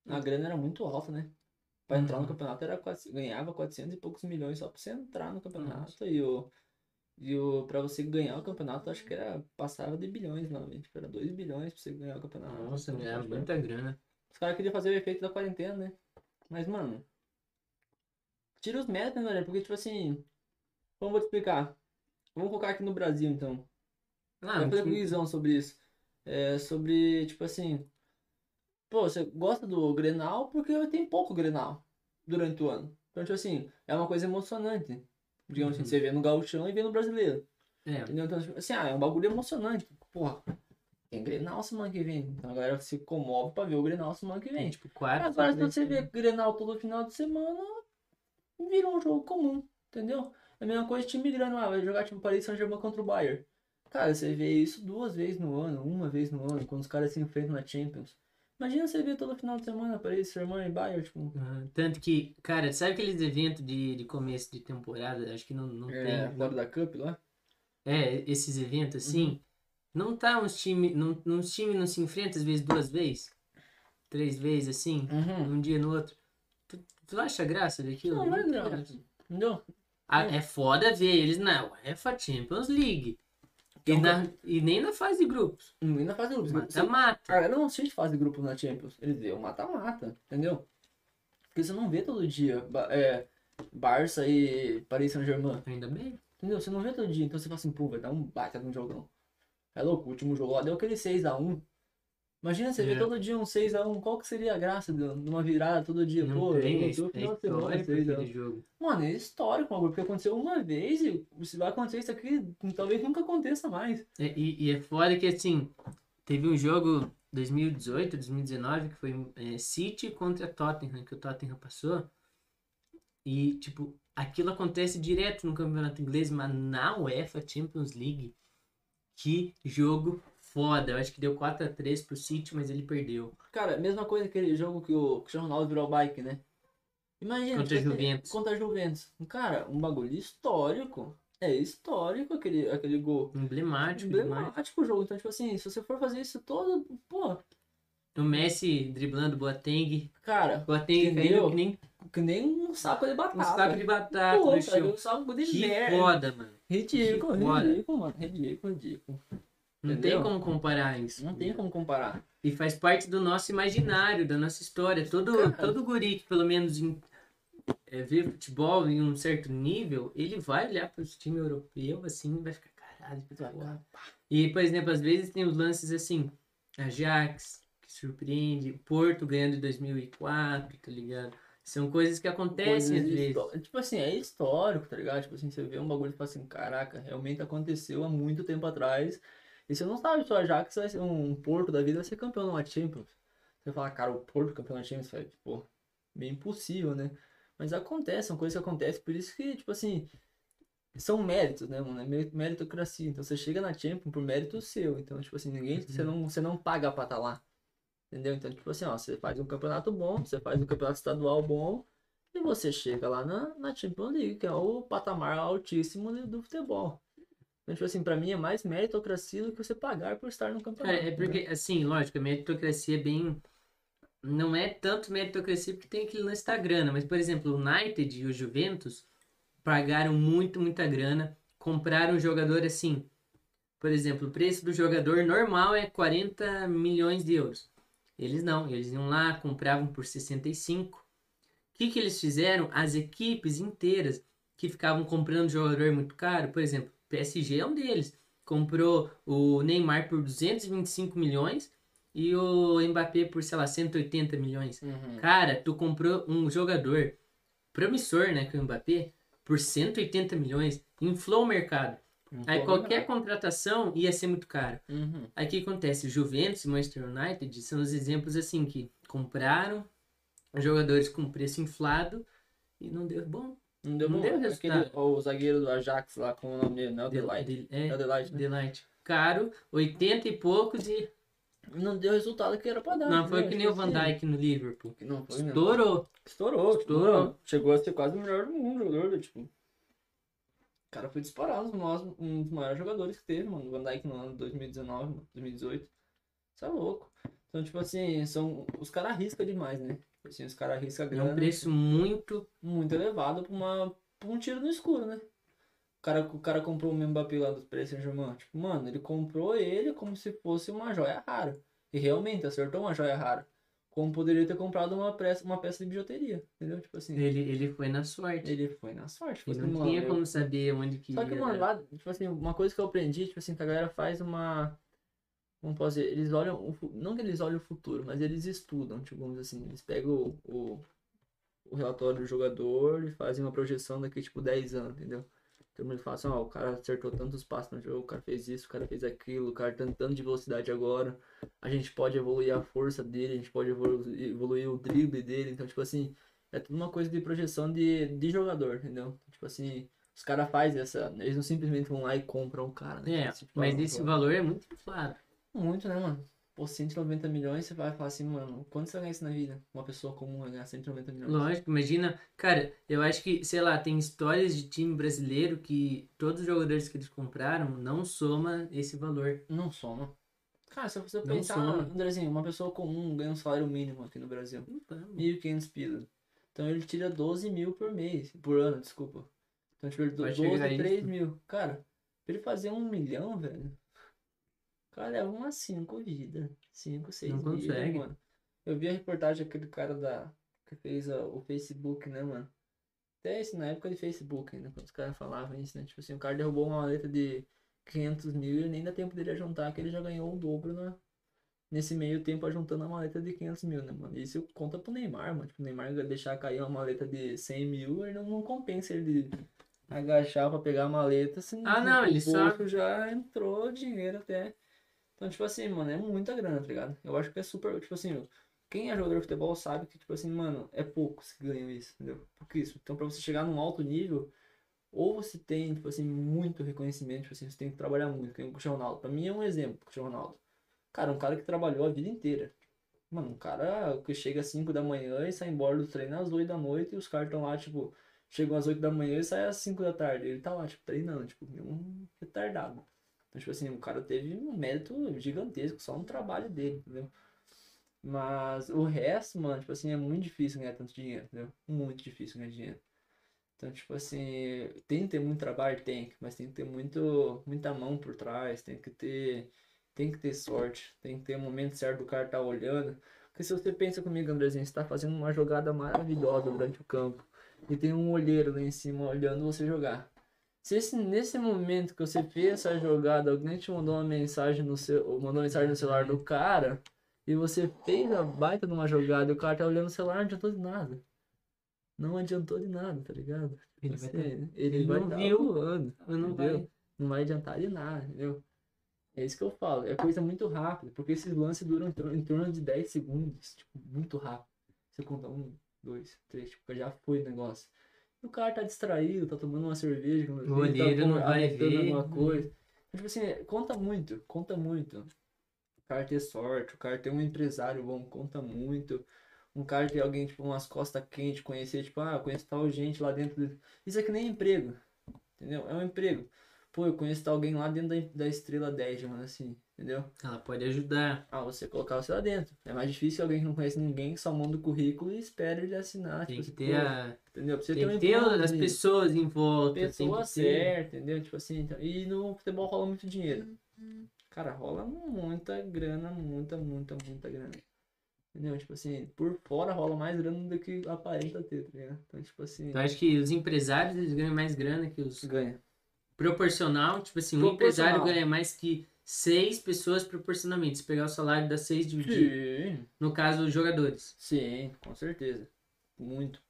a grana era muito alta, né? Pra entrar no Uhum. campeonato era quase, ganhava 400 e poucos milhões só pra você entrar no campeonato. E o, e o, pra você ganhar o campeonato, acho que era, passava de bilhões velho. Tipo, era 2 bilhões pra você ganhar o campeonato. Nossa, Então, ganhava acho que- muita grana. os caras queriam fazer o efeito da quarentena, né? Mas, mano. Tira os méritos, né? Porque, tipo assim. Como eu vou te explicar? Vamos colocar aqui no Brasil, então. Ah, que- uma visão sobre isso. É, sobre, tipo assim. Pô, você gosta do Grenal porque tem pouco Grenal durante o ano. Então, tipo assim, é uma coisa emocionante. Digamos assim, Uhum. você vê no Gauchão e vê no Brasileiro. é, Entendeu? Então, tipo assim, ah, é um bagulho emocionante. Porra, tem Grenal semana que vem. Então a galera se comove pra ver o Grenal semana que vem. tipo, quatro. Agora, se você vê Grenal todo final de semana, vira um jogo comum, entendeu? É a mesma coisa time grande lá, vai jogar tipo Paris Saint-Germain contra o Bayern. Cara, você vê isso duas vezes no ano, uma vez no ano, quando os caras se enfrentam na Champions. Imagina você ver todo final de semana Paris Saint-Germain e Bayern, tipo... Ah, tanto que, cara, sabe aqueles eventos de, de começo de temporada? Acho que não, não É, tem. fora da Cup lá. É, esses eventos assim. Uhum. Não tá uns times. Não, uns times não se enfrentam às vezes duas vezes? Três vezes assim? Uhum. Um dia no outro. Tu, tu acha graça daquilo? Não, não é graça. Entendeu? Ah, é foda ver eles na UEFA Champions League. E, Então, na- e nem na fase de grupos. Hum, Ainda faz grupos. Mata, mata. Cara, eu não assiste fase de grupo na Champions. Eles deu mata-mata, entendeu? Porque você não vê todo dia é, Barça e Paris Saint-Germain. Ainda bem. Entendeu? Você não vê todo dia. Então você fala assim, pô, vai dar um baita de um jogão. É louco, o último jogo lá deu aquele 6x1. Imagina você É. ver todo dia um 6x1. Qual que seria a graça de uma virada todo dia? Não pô, tem, tô é final de semana, história pra 6 a 1. aquele jogo. Mano, é histórico, porque aconteceu uma vez e se vai acontecer isso aqui, talvez nunca aconteça mais. É, E, e é foda que assim, teve um jogo 2018, 2019, que foi é, City contra Tottenham, que o Tottenham passou. E, tipo, aquilo acontece direto no campeonato inglês, mas na UEFA Champions League, que jogo foda. Eu acho que deu 4x3 pro City, mas ele perdeu. Cara, mesma coisa aquele jogo que o Cristiano Ronaldo virou bike, né? Imagina. Contra a tipo Juventus. Contra a Juventus. Cara, um bagulho histórico. É histórico aquele, aquele gol. Emblemático. Emblemático o jogo. Então, tipo assim, se você for fazer isso todo, pô, O Messi driblando Boateng. cara, Boateng caiu que nem que nem um saco de um batata. saco de batata Pô, no chão. um saco de Que merda. foda, mano. Ridículo, ridículo, mano. Ridículo, ridículo. Não Entendeu? tem como comparar isso. Não tem como comparar. E faz parte do nosso imaginário, da nossa história. Todo, Cara. todo guri que pelo menos em, é, vê futebol em um certo nível, ele vai olhar para os times europeus assim e vai ficar, caralho, que Vai foda." ficar- E, por exemplo, às vezes tem os lances assim, Ajax, que surpreende, Porto ganhando em 2004, tá ligado? São coisas que acontecem às Coisas vezes. histó- Tipo assim, é histórico, tá ligado? Tipo assim, você vê um bagulho e fala assim, caraca, realmente aconteceu há muito tempo atrás. E você não sabe se o Ajax vai ser um Porto da vida vai ser campeão numa Champions. Você fala, cara, o Porto campeão da Champions, vai, tipo, meio impossível, né? Mas acontece, são coisas que acontecem, por isso que, tipo assim, são méritos, né, mano? É meritocracia. Então você chega na Champions por mérito seu. Então, tipo assim, ninguém, você não, você não paga pra estar lá. Entendeu? Então, tipo assim, ó, você faz um campeonato bom, você faz um campeonato estadual bom, e você chega lá na, na Champions League, que é o patamar altíssimo do futebol. Então, tipo assim, pra mim é mais meritocracia do que você pagar por estar no campeonato. É entendeu? porque, assim, lógico, a meritocracia é bem. Não é tanto meritocracia porque tem aquele lance da grana, mas, por exemplo, o United e o Juventus pagaram muito, muita grana, compraram um jogador assim. Por exemplo, o preço do jogador normal é 40 milhões de euros. Eles não, eles iam lá, compravam por 65. O que, que eles fizeram? As equipes inteiras que ficavam comprando jogador muito caro, por exemplo, PSG é um deles comprou o Neymar por 225 milhões e o Mbappé por, sei lá, 180 milhões. Uhum. Cara, tu comprou um jogador promissor, né, que é o Mbappé, por 180 milhões, inflou o mercado. Aí qualquer contratação ia ser muito caro. Uhum. Aí o que acontece? Juventus e Manchester United são os exemplos assim que compraram jogadores com preço inflado e não deu bom. Não deu Não deu Aquele, resultado. o zagueiro do Ajax lá, como o nome dele, não, Delight. del- é, É o Delight, né? Delight. Caro, 80 e poucos e Não deu resultado que era pra dar. Não, foi entendeu? que nem o Tipo Van assim, Dijk no Liverpool. que Não foi, né? Estourou. Estourou, Estourou. estourou. Chegou a ser quase o melhor do mundo, jogador, tipo. O cara foi disparado, um dos maiores- jogadores que teve, mano. O Van Dijk no ano de 2019, mano, 2018. Isso é louco. Então, tipo assim, são, os caras arriscam demais, né? Tipo Assim, os caras arriscam É grana um preço muito. muito elevado pra, uma, pra um tiro no escuro, né? O cara, o cara comprou o Mbappé lá do Paris Saint-Germain. Tipo, mano, ele comprou ele como se fosse uma joia rara. E realmente acertou uma joia rara. Como poderia ter comprado uma peça, uma peça de bijuteria, entendeu? Tipo assim, Ele, ele foi na sorte. ele foi na sorte. Tipo Ele assim, não tinha como saber onde que Só que, mano, dar. lá, tipo assim, uma coisa que eu aprendi, tipo assim, que a galera faz uma. Como posso dizer? Eles olham. O, não que eles olhem o futuro, mas eles estudam, tipo, vamos dizer assim. Eles pegam o, o, o relatório do jogador e fazem uma projeção daqui, tipo, 10 anos, entendeu? Então eles falam assim, ó, o cara acertou tantos passos no jogo, o cara fez isso, o cara fez aquilo, o cara tem tanto de velocidade agora. A gente pode evoluir a força dele, a gente pode evolu- evoluir o drible dele. Então, tipo assim, é tudo uma coisa de projeção de, de jogador, entendeu? Tipo assim, os caras fazem essa. Eles não simplesmente vão lá e compram o cara, né? É, Tipo, mas esse valor é muito inflado. Muito, né, mano? Pô, 190 milhões, você vai falar assim, mano, quanto você vai ganhar isso na vida? Uma pessoa comum vai ganhar 190 milhões. Lógico, imagina. Cara, eu acho que, sei lá, tem histórias de time brasileiro que todos os jogadores que eles compraram não soma esse valor. Não soma. Cara, se você pensar. Andrezinho, uma pessoa comum ganha um salário mínimo aqui no Brasil. Mano. 1.500 pila. Então ele tira 12 mil por mês, por ano, desculpa. Então, tipo, ele Vai 12, chegar a 3 isso. mil. Cara, Pra ele fazer um milhão, velho. O cara leva umas cinco vidas. Cinco, seis Não vidas, consegue. mano. Eu vi a reportagem daquele cara da. que fez a- o Facebook, né, mano? Até isso na época de Facebook ainda, quando os caras falavam isso, né? Tipo assim, o cara derrubou uma maleta de 500 mil e nem dá tempo dele juntar, que ele já ganhou o dobro na, nesse meio tempo ajuntando a maleta de 500 mil, né, mano? Isso conta pro Neymar, mano. Tipo, o Neymar deixar cair uma maleta de 100 mil, ele não, não compensa ele agachar pra pegar a maleta, assim, Ah, não, ele só- já entrou dinheiro até. Então, tipo assim, mano, é muita grana, tá ligado? Eu acho que é super, tipo assim, quem é jogador de futebol sabe que, tipo assim, mano, é poucos que ganham isso, entendeu? Pouquíssimo. Então, pra você chegar num alto nível, ou você tem, tipo assim, muito reconhecimento, tipo assim, você tem que trabalhar muito, nem o Cristiano Ronaldo. Pra mim é um exemplo, o Cristiano Ronaldo. Cara, um cara que trabalhou a vida inteira. Mano, um cara que chega às 5 da manhã e sai embora do treino às 8 da noite e os caras estão lá, tipo, chegam às 8 da manhã e saem às 5 da tarde. Ele tá lá, tipo, treinando, tipo, um retardado. Então, tipo assim, o cara teve um mérito gigantesco só no trabalho dele, entendeu? Mas o resto, mano, tipo assim, é muito difícil ganhar tanto dinheiro, entendeu? Muito difícil ganhar dinheiro. Então, tipo assim, tem que ter muito trabalho, tem, mas tem que ter muito, muita mão por trás, tem que ter, tem que ter sorte, tem que ter o momento certo do cara estar olhando. Porque se você pensa comigo, Andrezinho, você tá fazendo uma jogada maravilhosa durante o campo e tem um olheiro lá em cima olhando você jogar. Se esse, nesse momento que você fez essa jogada, alguém te mandou uma mensagem no seu, mandou uma mensagem no celular do cara e você fez a baita numa jogada e o cara tá olhando o celular, não adiantou de nada. Não adiantou de nada, tá ligado? Ele vai Você- tá- ele, ele vai não tá viu, voando, Não entendeu? vai. Não vai adiantar de nada, entendeu? É isso que eu falo. É coisa muito rápida, porque esses lances duram em torno de 10 segundos. Tipo, muito rápido. Você conta um, dois, três, tipo, já foi o negócio. O cara tá distraído, tá tomando uma cerveja, O tá olheiro com- não vai anotando ver, alguma né? coisa. Então, tipo assim, conta muito, conta muito. O cara ter sorte, o cara ter um empresário bom, conta muito. Um cara ter alguém, tipo, umas costas quentes, conhecer, tipo, ah, eu conheço tal gente lá dentro. do- Isso é que nem emprego. Entendeu? É um emprego. Pô, eu conheço tal alguém lá dentro da, da estrela 10, mano, assim, entendeu? Ela pode ajudar. Ah, você colocar você lá dentro. É mais difícil alguém que não conhece ninguém, que só manda o currículo e espera ele assinar. Tem tipo que assim, ter pô, a. Entendeu? Você Tem ter um que ter as pessoas em volta. tem Pessoa que ter. certa, entendeu? Tipo assim, então, e no futebol rola muito dinheiro. Cara, rola muita grana, muita, muita, muita grana. Entendeu? Tipo assim, por fora rola mais grana do que aparenta ter, tá ligado? Então, tipo assim, Eu acho que os empresários eles ganham mais grana que os. ganha. Proporcional, tipo assim, um Proporcional. empresário ganha mais que seis pessoas proporcionalmente. Se pegar o salário das seis dividir, Sim, no caso, os jogadores. sim, com certeza. Muito.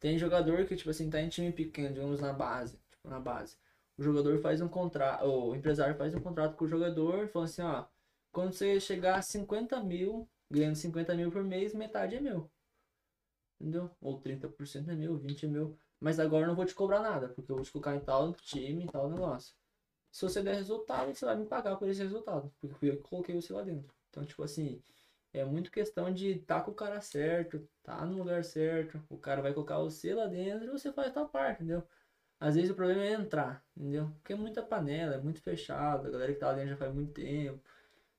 Tem jogador que, tipo assim, tá em time pequeno, digamos, na base. Tipo, na base. O jogador faz um contrato, o empresário faz um contrato com o jogador, falando assim, ó, quando você chegar a 50 mil, ganhando 50 mil por mês, metade é meu. Entendeu? Ou 30% é meu, 20 é meu. Mas agora eu não vou te cobrar nada, porque eu vou te colocar em tal time, em tal negócio. Se você der resultado, você vai me pagar por esse resultado, porque eu que coloquei você lá dentro. Então, tipo assim, é muito questão de estar com o cara certo, tá no lugar certo, o cara vai colocar você lá dentro e você faz a tua parte, entendeu? Às vezes o problema é entrar, entendeu? Porque é muita panela, é muito fechado, a galera que tá lá dentro já faz muito tempo.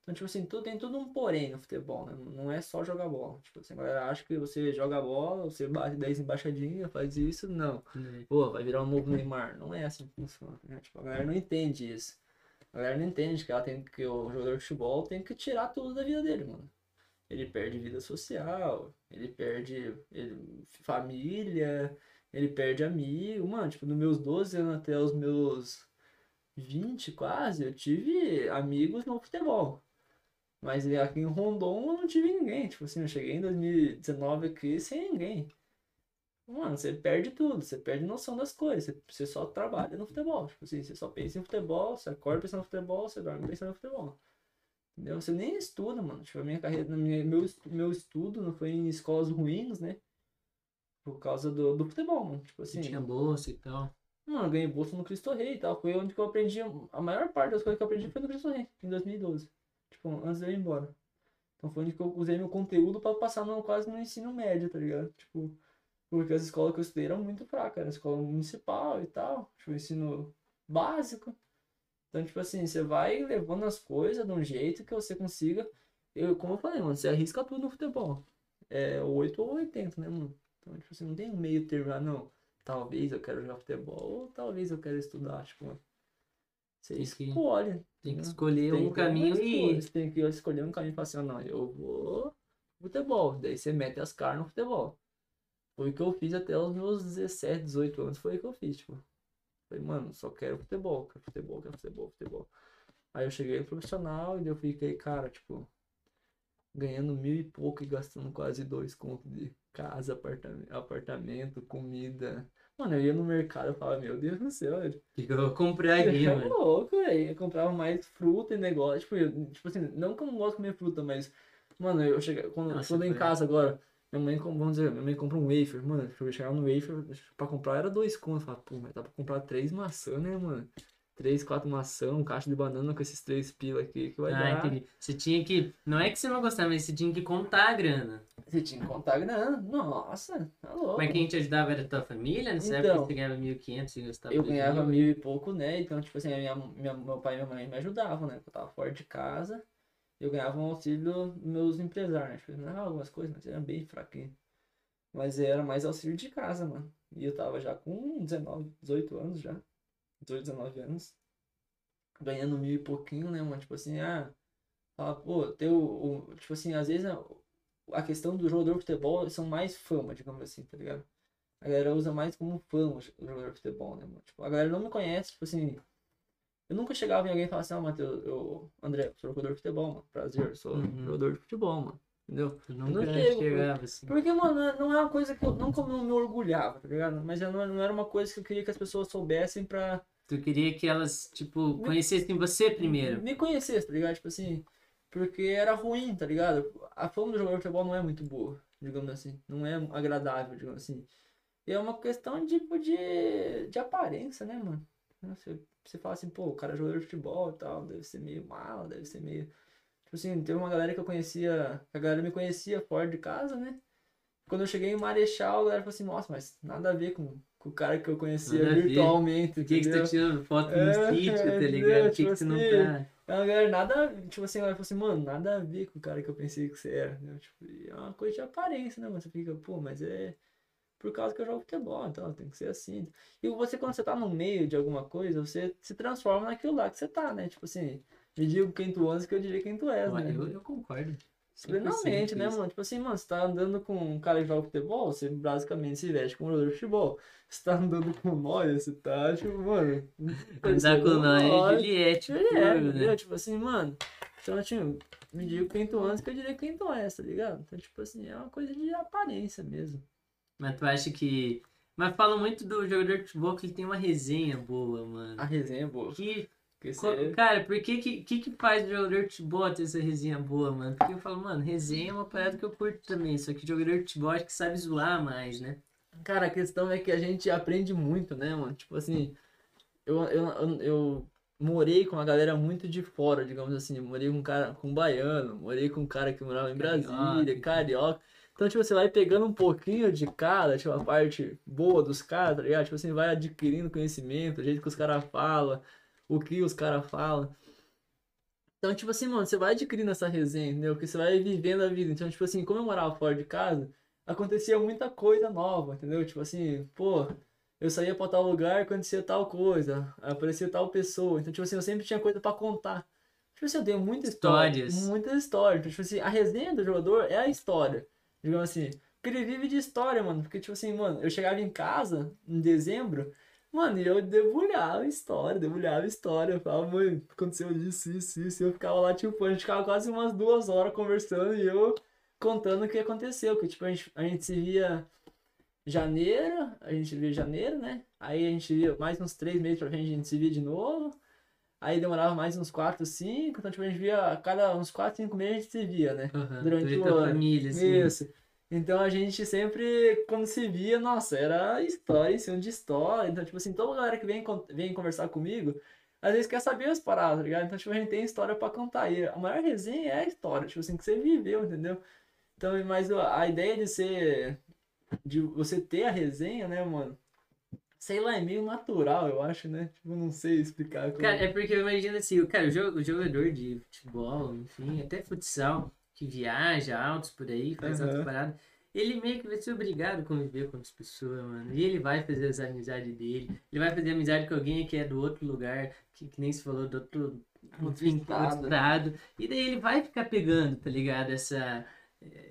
Então, tipo assim, tudo, tem tudo um porém no futebol, né? Não é só jogar bola. Tipo assim, a galera acha que você joga bola, você bate 10 embaixadinhas, faz isso, não. né? Pô, vai virar um novo Neymar. Não é assim que funciona, né? Tipo, a galera não entende isso. A galera não entende que ela tem que o jogador de futebol tem que tirar tudo da vida dele, mano. Ele perde vida social, ele perde ele- família, ele perde amigo. Mano, tipo, nos meus 12 anos até os meus 20 quase, eu tive amigos no futebol. Mas aqui em Rondon eu não tive ninguém. Tipo assim, eu cheguei em 2019 aqui sem ninguém. Mano, você perde tudo, você perde noção das coisas, você, você só trabalha no futebol. Tipo assim, você só pensa em futebol, você acorda pensando no futebol, você dorme pensando no futebol. Entendeu? Você nem estuda, mano. Tipo, a minha carreira, minha, meu, meu estudo não foi em escolas ruins, né? Por causa do, do futebol, mano. Tipo assim, Tinha bolsa e tal. Mano, eu ganhei bolsa no Cristo Rei e tal. Foi onde que eu aprendi. A maior parte das coisas que eu aprendi foi no Cristo Rei, em 2012. Tipo, antes de eu ir embora. Então foi onde que eu usei meu conteúdo pra passar no, quase no ensino médio, tá ligado? Tipo, porque as escolas que eu estudei eram muito fracas, era escola municipal e tal. Tipo, ensino básico. Então, tipo assim, você vai levando as coisas de um jeito que você consiga. Eu, como eu falei, mano, você arrisca tudo no futebol. É 8 ou 80, né, mano? Então, tipo assim, não tem meio termo, ah, não. Talvez eu quero jogar futebol, ou talvez eu quero estudar, tipo. Você Tem que- escolhe. Tem que escolher Tem um que- caminho e. Você tem que escolher um caminho e falar assim, ó, não, eu vou futebol. Daí você mete as caras no futebol. Foi o que eu fiz até os meus 17, 18 anos. Foi o que eu fiz, tipo. Falei, mano, só quero futebol, quero futebol, quero futebol, futebol. Aí eu cheguei no profissional e eu fiquei, cara, tipo, ganhando mil e pouco e gastando quase dois contos de casa, apartamento, apartamento, comida. Mano, eu ia no mercado e falava, meu Deus do céu, velho. O que que eu vou comprar aqui, É mano? louco, velho. Eu comprava mais fruta e negócio. Tipo, eu- tipo assim, não que eu não gosto de comer fruta, mas, mano, eu chego, quando Nossa, eu tô em casa agora, minha mãe, vamos dizer, minha mãe compra um wafer, mano. Eu chegava no wafer, pra comprar era dois contos. Eu falava, pô, mas dá pra comprar três maçãs, né, mano? Três, quatro maçãs, um caixa de banana com esses três pila aqui que vai Ah, dar. entendi. Você tinha que. Não é que você não gostava, mas você tinha que contar a grana. Você tinha que contar grana. Nossa, tá louco. Mas quem te ajudava era a tua família? Nessa época Então. você ganhava 1.500 e gastava Eu 2 ganhava mil? mil e pouco, né? Então, tipo assim, a minha, minha- meu pai e minha mãe me ajudavam, né? Eu tava fora de casa, eu ganhava um auxílio dos meus empresários, né? Tipo, não era algumas coisas, mas era bem fraquinho. Mas era mais auxílio de casa, mano. E eu tava já com 19, 18 anos já. 18, 19 anos. Ganhando mil e pouquinho, né, mano? Tipo assim, ah, fala, pô, teu, o, tipo assim, às vezes a, a questão do jogador de futebol são mais fama, digamos assim, tá ligado? A galera usa mais como fama o jogador de futebol, né, mano? Tipo, a galera não me conhece, tipo assim. Eu nunca chegava em alguém e falava assim, ah, Matheus, eu, André, eu sou jogador de futebol, mano. Prazer, eu sou Uhum. jogador de futebol, mano. Entendeu? Tu nunca não chego, chegava assim. Porque, mano, não é- uma coisa que eu nunca me me orgulhava, tá ligado? Mas eu não, não era uma coisa que eu queria que as pessoas soubessem pra Tu queria que elas, tipo, conhecessem você primeiro. me conhecessem, tá ligado? Tipo assim, porque era ruim, tá ligado? A fama do jogador de futebol não é muito boa, digamos assim. Não é agradável, digamos assim. E é uma questão, tipo, de, de aparência, né, mano? Você, você fala assim, pô, o cara é jogador de futebol e tal, deve ser meio mal, deve ser meio. Tipo assim, teve uma galera que eu conhecia, a galera me conhecia fora de casa, né? Quando eu cheguei em Marechal, a galera falou assim, nossa, mas nada a ver com, com o cara que eu conhecia virtualmente, Por que, que você entendeu? tá tirando foto É, no sítio, tá entendeu? ligado? Por que, Tipo que você não assim, tá. É uma galera nada, tipo assim, ela falou assim, mano, nada a ver com o cara que eu pensei que você era, né? Tipo, é uma coisa de aparência, né, mano? Você fica, pô, mas é por causa que eu jogo futebol, então tem que ser assim. E você, quando você tá no meio de alguma coisa, você se transforma naquilo lá que você tá, né? Tipo assim, me digo quem tu és que eu diria quem tu és, Olha, né? eu, eu concordo. Plenamente, 100% né, mano? Tipo assim, mano, você tá andando com um cara que joga futebol, você basicamente se veste como jogador de futebol. Você tá andando com nós, você tá, tipo, mano. Andar com nós é. Juliette, Ele é, puro, entendeu? né? Tipo assim, mano. Então, tipo, me digo quem tu antes que eu diria quem tu és, tá ligado? Então, tipo assim, é uma coisa de aparência mesmo. Mas tu acha que. Mas falam muito do jogador de futebol que ele tem uma resenha boa, A mano. resenha é boa. Que, você... cara, por que que, que que faz o jogador de futebol ter essa resenha boa, mano? Porque eu falo, mano, resenha é uma parada que eu curto também. Só que jogador de futebol acho que sabe zoar mais, né? Cara, a questão é que a gente aprende muito, né, mano? Tipo assim, eu, eu, eu, eu morei com uma galera muito de fora, digamos assim. Morei com um cara, com um baiano, morei com um cara que morava em Brasília, Carioca. carioca. Então, tipo, você vai pegando um pouquinho de cada, tipo, a parte boa dos caras, tá ligado? Tipo assim, vai adquirindo conhecimento, o jeito que os caras falam, o que os caras falam. Então, tipo assim, mano, você vai adquirindo essa resenha, entendeu? Porque você vai vivendo a vida. Então, tipo assim, como eu morava fora de casa, acontecia muita coisa nova, entendeu? Tipo assim, pô, eu saía pra tal lugar, acontecia tal coisa, aparecia tal pessoa. Então, tipo assim, eu sempre tinha coisa pra contar. Tipo assim, eu tenho muita história. Histórias. Muitas histórias. Tipo assim, a resenha do jogador é a história. Digamos assim. Porque ele vive de história, mano. Porque, tipo assim, mano, eu chegava em casa em dezembro, mano, e eu debulhava história, debulhava história. Eu falava, mãe, aconteceu isso, isso, isso. E eu ficava lá, tipo, a gente ficava quase umas duas horas conversando e eu contando o que aconteceu. Que, tipo, a gente, a gente se via janeiro, a gente via janeiro, né? Aí a gente via mais uns três meses pra frente, a gente se via de novo. Aí demorava mais uns quatro, cinco. Então, tipo, a gente via a cada uns quatro, cinco meses a gente se via, né? Uhum. Durante tu e o tua ano. família, assim. Isso. Então a gente sempre, quando se via, nossa, era história em cima de história. Então, tipo assim, toda galera que vem, vem conversar comigo, às vezes quer saber as paradas, tá ligado? Então, tipo, a gente tem história pra contar. E a maior resenha é a história, tipo assim, que você viveu, entendeu? Então, mas a ideia de ser, de você ter a resenha, né, mano? Sei lá, é meio natural, eu acho, né? Tipo, não sei explicar como. Cara, é porque eu imagino assim, cara, o jogador de futebol, enfim, até futsal, que viaja altos por aí, faz Aham. altas paradas, ele meio que vai ser obrigado a conviver com as pessoas, mano. E ele vai fazer as amizades dele. Ele vai fazer amizade com alguém que é do outro lugar, que, que nem se falou, do outro, Outro estado. E daí ele vai ficar pegando, tá ligado? Essa,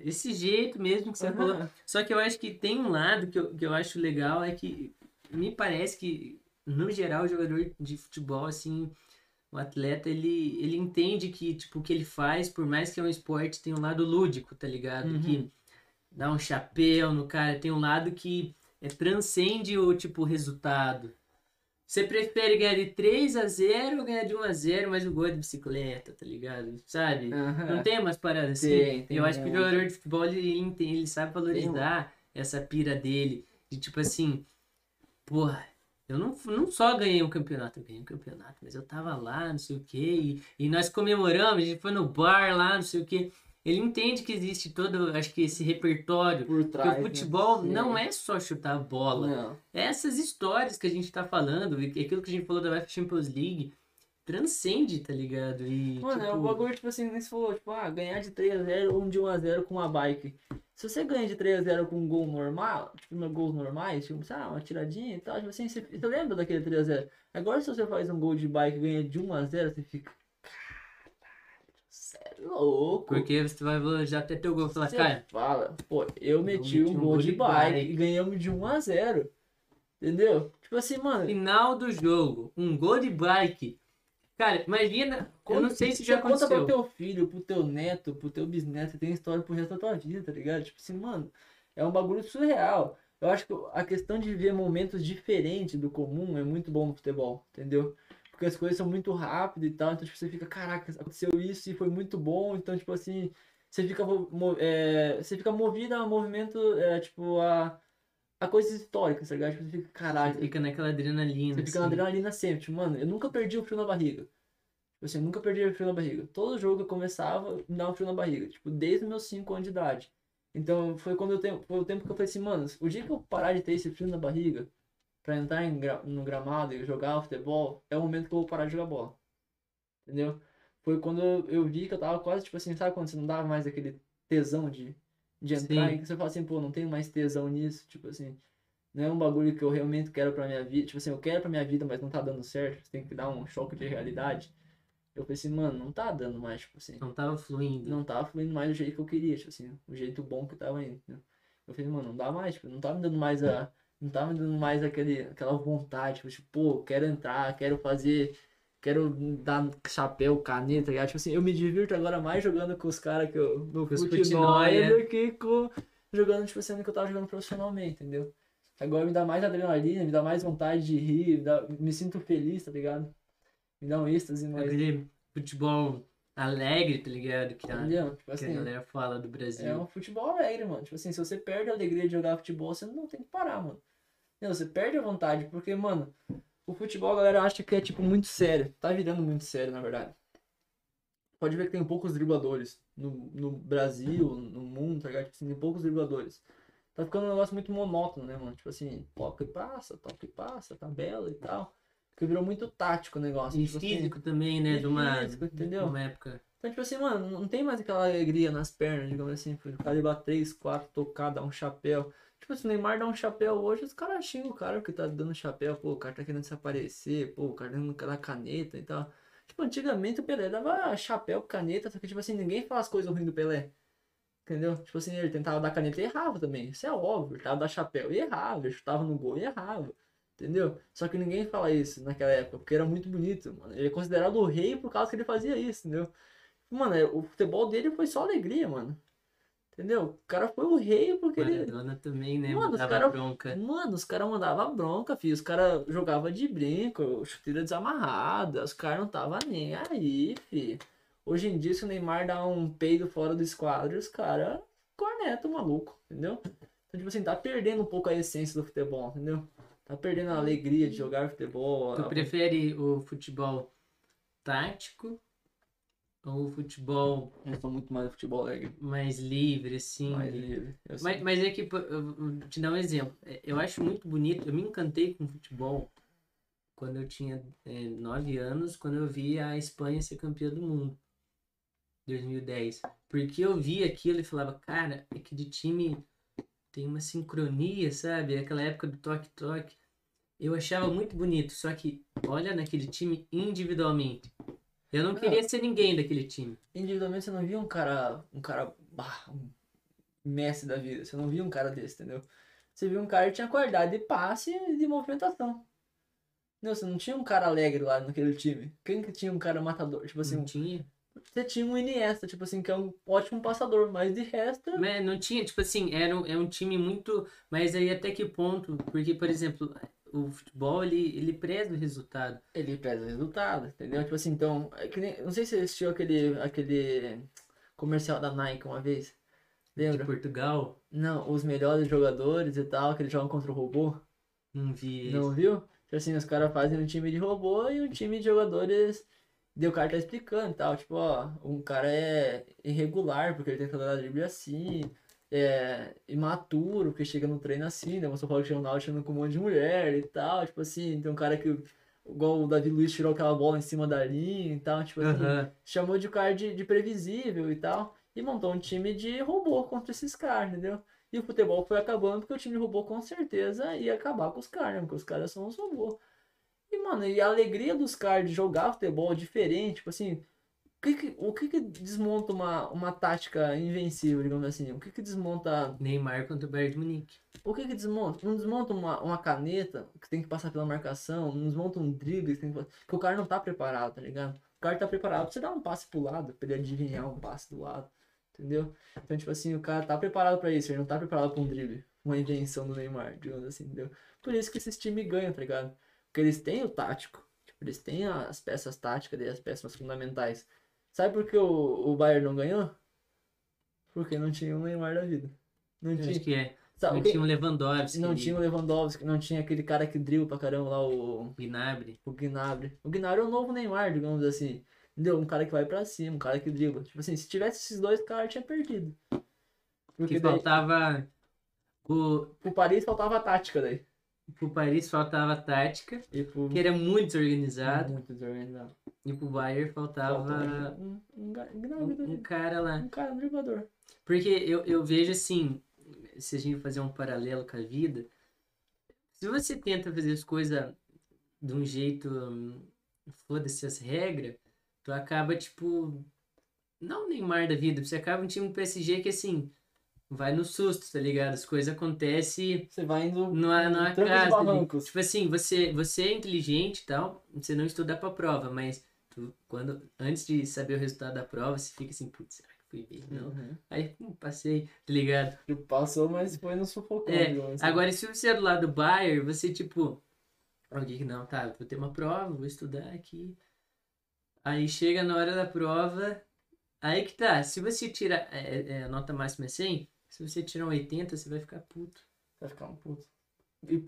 esse jeito mesmo que você falou. Aham. Só que eu acho que tem um lado que eu, que eu acho legal, é que me parece que, no geral, o jogador de futebol, assim, o atleta, ele, ele entende que, tipo, o que ele faz, por mais que é um esporte, tem um lado lúdico, tá ligado? Uhum. Que dá um chapéu no cara, tem um lado que é, transcende o, tipo, resultado. Você prefere ganhar de 3 a 0 ou ganhar de 1 a 0 mas o gol é de bicicleta, tá ligado? Sabe? Aham. Não tem umas paradas assim? Tem, tem eu acho que o jogador de futebol ele, ele sabe valorizar essa pira dele. De tipo assim, porra, eu não, não só ganhei um campeonato, eu ganhei um campeonato, mas eu tava lá, não sei o quê, e, nós comemoramos, a gente foi no bar lá, não sei o quê. Ele entende que existe todo, acho que esse repertório. Por trás. o né? futebol Sim. não é só chutar a bola. Não. Essas histórias que a gente tá falando, aquilo que a gente falou da UEFA Champions League, transcende, tá ligado? E, Mano, é tipo, um bagulho, tipo assim, nem se falou, tipo, ah, ganhar de 3x0 ou de 1x0 com uma bike. Se você ganha de 3x0 com um gol normal, tipo, gols normais, tipo, sei lá, uma tiradinha e tal, tipo assim, você, você lembra daquele 3x0. Agora, se você faz um gol de bike e ganha de 1x0, você fica. Sério, louco. Porque você vai elogiar até teu gol falar, Você cara, fala, pô, eu meti um gol de bike e ganhamos de 1x0. Entendeu? Tipo assim, mano. final do jogo, um gol de bike. Cara, imagina, eu não sei se já conta pro aconteceu. teu filho, pro teu neto, pro teu bisneto, você tem história pro resto da tua vida, tá ligado? Tipo assim, mano, é um bagulho surreal. Eu acho que a questão de viver momentos diferentes do comum é muito bom no futebol, entendeu? Porque as coisas são muito rápidas e tal, então tipo, você fica, caraca, aconteceu isso e foi muito bom, então tipo assim, você fica, é, você fica movido a movimento, é, tipo, a, a coisas históricas, tá ligado? Tipo, você fica, caralho, Você fica naquela adrenalina. você fica na assim. adrenalina sempre. Tipo, mano, eu nunca perdi o frio na barriga. Tipo assim, eu nunca perdi o frio na barriga. Todo jogo que eu começava, me dava um frio na barriga. Tipo, desde meus 5 anos de idade. Então, foi quando eu tenho, foi o tempo que eu falei assim, mano, o dia que eu parar de ter esse frio na barriga, pra entrar em no gramado e jogar futebol, é o momento que eu vou parar de jogar bola. Entendeu? Foi quando eu vi que eu tava quase, tipo assim, sabe quando você não dava mais aquele tesão de, de entrar Sim. e que você fala assim, pô, não tenho mais tesão nisso, tipo assim. Não é um bagulho que eu realmente quero pra minha vida. Tipo assim, eu quero pra minha vida, mas não tá dando certo. Você tem que dar um choque de realidade. Eu falei assim, mano, não tá dando mais, tipo assim. Não tava fluindo. Não tava fluindo mais do jeito que eu queria, tipo assim, o jeito bom que tava indo. Eu falei, mano, não dá mais, tipo, não tá me dando mais a. Não tá me dando mais aquele, aquela vontade, tipo, tipo, pô, quero entrar, quero fazer. Quero dar chapéu, caneta, tá? Tipo assim, eu me divirto agora mais jogando com os caras que eu. No futebol do que com, jogando, tipo assim, que eu tava jogando profissionalmente, entendeu? Agora me dá mais adrenalina, me dá mais vontade de rir, me, dá- me sinto feliz, tá ligado? Me dá um êxtase, mas. Aquele futebol alegre, tá ligado? Que a, Entendeu? Tipo que a assim, galera fala do Brasil. é um futebol alegre, mano. Tipo assim, se você perde a alegria de jogar futebol, você não tem que parar, mano. Não, você perde a vontade, porque, mano, o futebol a galera acha que é, tipo, muito sério. Tá virando muito sério, na verdade. Pode ver que tem poucos dribladores no, no Brasil, no mundo, tá ligado? Tipo assim, tem poucos dribladores. Tá ficando um negócio muito monótono, né, mano? Tipo assim, toca e passa, toca e passa, tabela e tal. Porque virou muito tático o negócio. E tipo assim. físico também, né? e De uma, físico, entendeu? de uma época. Então, tipo assim, mano, não tem mais aquela alegria nas pernas, digamos assim, o cara levar três, quatro, tocar, dar um chapéu. Tipo, se o Neymar dá um chapéu hoje, os caras xingam o cara que tá dando chapéu, pô, o cara tá querendo se aparecer, pô, o cara tá dando dar caneta e tal. Tipo, antigamente o Pelé dava chapéu, caneta, só que, tipo assim, ninguém fala as coisas ruins do Pelé. Entendeu? Tipo assim, ele tentava dar caneta e errava também. Isso é óbvio. Ele tava dar chapéu e errava. Ele chutava no gol e errava. Entendeu? Só que ninguém fala isso naquela época, porque era muito bonito, mano. Ele é considerado o rei por causa que ele fazia isso, entendeu? Mano, é- o futebol dele foi só alegria, mano. Entendeu? O cara foi o rei porque ele. Maradona também, né? Mano, os dava cara- bronca. Mano, os caras mandavam bronca, filho. Os caras jogavam de brinco, chuteira desamarrada. Os caras não tava nem aí, filho. Hoje em dia, se o Neymar dá um peido fora do esquadro, os caras cornetam o maluco, entendeu? Então, tipo assim, tá perdendo um pouco a essência do futebol, entendeu? Tá perdendo a alegria de jogar futebol. Tu a- prefere o futebol tático ou o futebol Eu sou muito mais futebol alegre. mais livre, assim? Mais livre. Mas, mas é que, eu vou te dar um exemplo. É, Eu acho muito bonito, eu me encantei com futebol quando eu tinha é, nove anos, quando eu vi a Espanha ser campeã do mundo. 2010. Porque eu vi aquilo e falava, cara, aquele time tem uma sincronia, sabe? Aquela época do toque-toque. Eu achava muito bonito, só que olha naquele time individualmente. Eu não Não. queria ser ninguém daquele time. Individualmente você não via um cara. Um cara. bah, um mestre da vida. Você não via um cara desse, entendeu? Você via um cara que tinha qualidade de passe e de movimentação. Não, você não tinha um cara alegre lá naquele time. Quem que tinha um cara matador? Tipo assim, não tinha. você tinha um Iniesta, tipo assim, que é um ótimo passador, mas de resto. Mas não tinha, tipo assim, era um, é um time muito. Mas aí até que ponto? Porque, por exemplo, o futebol ele, ele preza o resultado. Ele preza o resultado, entendeu? Tipo assim, então. é nem- não sei se você assistiu aquele, aquele comercial da Nike uma vez. De Lembra? Portugal, Não, os melhores jogadores e tal, que eles jogam contra o robô. não vi. Não viu? Tipo assim, os caras fazem um time de robô e um time de jogadores. Daí o cara tá explicando e tal. Tipo, ó, um cara é irregular, porque ele tem que dar drible assim. É imaturo, porque chega no treino assim. Daí você fala que o Ronaldo chegando com um monte de mulher e tal. Tipo assim, tem um cara que. Igual o Davi Luiz tirou aquela bola em cima da linha e tal. Tipo assim, Aham. chamou de cara de, de previsível e tal. E montou um time de robô contra esses caras, entendeu? E o futebol foi acabando porque o time de robô com certeza ia acabar com os caras, né? Porque os caras são os robôs. E, mano, e a alegria dos caras de jogar futebol diferente, tipo assim, que que, o que, que desmonta uma, uma tática invencível, digamos assim? O que que desmonta. Neymar contra o Bayern de Munique. O que que desmonta? Não desmonta uma, uma caneta que tem que passar pela marcação, não desmonta um drible que tem que que o cara não tá preparado, tá ligado? O cara tá preparado pra você dar um passe pro lado, pra ele adivinhar um passe do lado, entendeu? Então, tipo assim, o cara tá preparado pra isso, ele não tá preparado pra um drible, uma invenção do Neymar, digamos assim, entendeu? Por isso que esses times ganham, tá ligado? Porque eles têm o tático, tipo, eles têm as peças táticas e as peças fundamentais. Sabe por que o, o Bayern não ganhou? Porque não tinha o Neymar da vida. Não tinha. Acho que é. Sabe, Não o tinha um Lewandowski. não tinha o Lewandowski, não tinha aquele cara que dribla pra caramba lá, o, Gnabry. o Gnabry. O Gnabry é o novo Neymar, digamos assim. Entendeu? Um cara que vai pra cima, um cara que dribla. Tipo assim, se tivesse esses dois caras, tinha perdido. Porque Que daí, faltava. O, pro Paris faltava a tática daí. Pro Paris faltava tática, pro... que era muito desorganizado. Muito desorganizado. E pro Bayern faltava Faltava um, um, um, um cara lá. Um cara, driblador. Porque eu, eu vejo assim, se a gente fazer um paralelo com a vida, se você tenta fazer as coisas de um jeito, hum, foda-se as regras, tu acaba tipo, não o Neymar da vida, você acaba um time do PSG que assim, vai no susto, tá ligado? As coisas acontecem Você vai indo e acaso. ali. barrancos. Tipo assim, você, você é inteligente e tal, você não estuda pra prova, mas tu, quando, antes de saber o resultado da prova, você fica assim, putz, será que fui bem? Não. Uhum. Aí, hum, passei, tá ligado? Tipo, Passou, mas foi no sufocão. É, assim. Agora, se você é do lado do Bayern, você, tipo, alguém que não, tá, vou ter uma prova, vou estudar aqui. Aí chega na hora da prova, aí que tá, se você tira, é, é, a nota máxima é 100, se você tirar um 80, você vai ficar puto. Vai ficar um puto.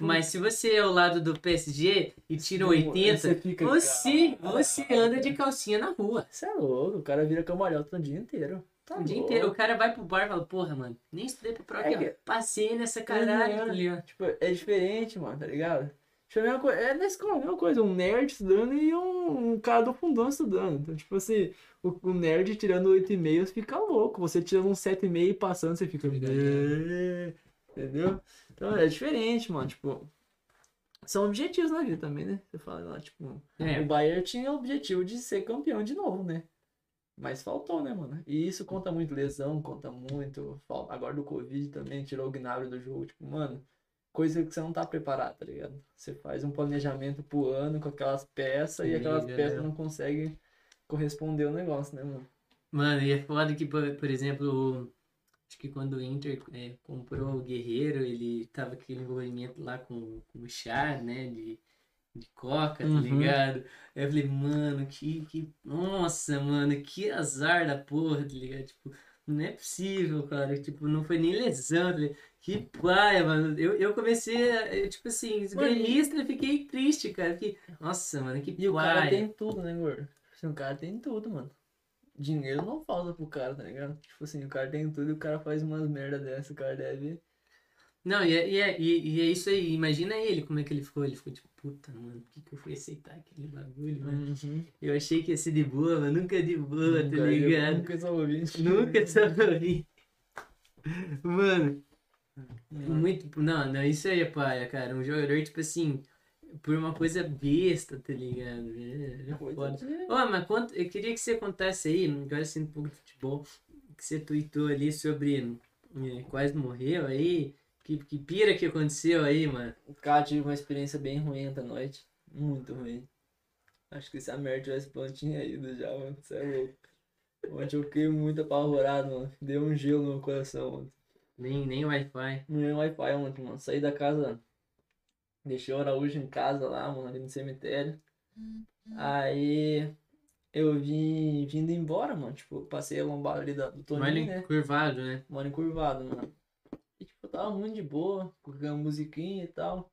Mas se você é o lado do PSG e tira um 80, Você fica. você, "Cara, você anda de calcinha na rua. Você é louco, o cara vira cambalhota o dia inteiro. Tá O dia louco. inteiro. O cara vai pro bar e fala, porra, mano, nem estudei pra prova. É que- Passei nessa caralho, tá ligado? Tipo, é diferente, mano, tá ligado? É, a mesma coisa, é na escola a mesma coisa, um nerd estudando e um, um cara do fundão estudando. Então, tipo assim, o, o nerd tirando 8,5 fica louco. Você tirando um 7,5 e passando, você fica. "É", Entendeu? Então é diferente, mano. Tipo, são objetivos na vida também, né? Você fala lá, tipo, É. o Bayern tinha o objetivo de ser campeão de novo, né? Mas faltou, né, mano? E isso conta muito lesão, conta muito. Agora do Covid também, tirou o Gnabry do jogo. Tipo, mano, coisa que você não tá preparado, tá ligado? Você faz um planejamento pro ano com aquelas peças e Sim, aquelas é. peças não conseguem corresponder ao negócio, né, mano? Mano, e é foda que, por, por exemplo, acho que quando o Inter é, comprou o Guerreiro, ele tava aquele envolvimento lá com, com o chá, né, de, de coca, tá Uhum. ligado? Aí eu falei, mano, que, que. Nossa, mano, que azar da porra, tá ligado? Tipo, não é possível, cara. Tipo, não foi nem lesão. Que paia, mano. Eu, eu comecei, a, eu, tipo assim, e- gremista, eu fiquei triste, cara. Fiquei, nossa, mano, que E o cara paia. tem tudo, né, gordo? Tipo assim, o cara tem tudo, mano. Dinheiro não falta pro cara, tá ligado? Tipo assim, o cara tem tudo e o cara faz umas merda dessa, o cara deve. Não, e é, e, é, e, é isso aí. Imagina ele, como é que ele ficou. Ele ficou tipo, puta, mano, por que, que eu fui aceitar aquele bagulho, mano? Uhum. Eu achei que ia ser de boa, mas nunca é de boa, tá Nunca, eu ligado? Nunca só ouvi. Nunca só ouvi. Mano, Muito. Não, não, isso aí é paia, cara. Um jogador, tipo assim, por uma coisa besta, tá ligado? É, é foda. de- Ô, mas conta, eu queria que você contasse aí, agora assim, um pouco de futebol, que você tweetou ali sobre é, quase morreu aí. Que, que pira que aconteceu aí, mano. Cara, tive uma experiência bem ruim ontem à noite. Muito ruim. Acho que se a merda tivesse pronto, tinha ido já, mano. Você é louco. Ontem eu fiquei muito apavorado, mano. Deu um gelo no meu coração ontem. Nem, nem Wi-Fi. Ia Wi-Fi ontem, mano. Saí da casa. Deixei o Araújo em casa lá, mano, ali no cemitério. Aí eu vim vindo embora, mano. Tipo, passei a lombada ali da, do Toninho, Olha né? curvado, né? Mano, encurvado, mano. Tava muito de boa, com a musiquinha e tal.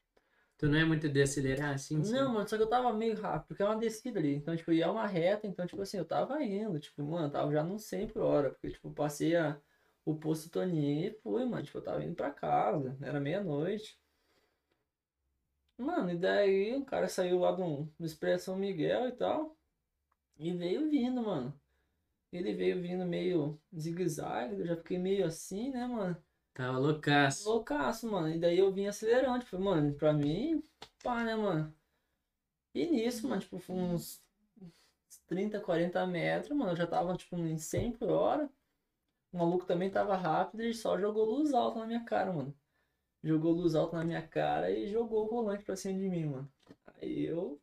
Tu não é muito de acelerar assim? sim? Não, mano, só que eu tava meio rápido, porque é uma descida ali. Então, tipo, ia uma reta, então, tipo assim, eu tava indo, tipo, mano, tava já não 100 por hora, porque, tipo, passei a, o posto Toninho e fui, mano, tipo, eu tava indo pra casa, era meia-noite. Mano, e daí o cara saiu lá do, do Expresso São Miguel e tal, e veio vindo, mano. Ele veio vindo meio zigue-zague, eu já fiquei meio assim, né, mano? Tava loucaço. Loucaço, mano. E daí eu vim acelerando, tipo, mano, pra mim, pá, né, mano? E nisso, mano, tipo, uns 30, 40 metros, mano, eu já tava, tipo, em 100 por hora. O maluco também tava rápido e só jogou luz alta na minha cara, mano. Jogou luz alta na minha cara e jogou o volante pra cima de mim, mano. Aí eu.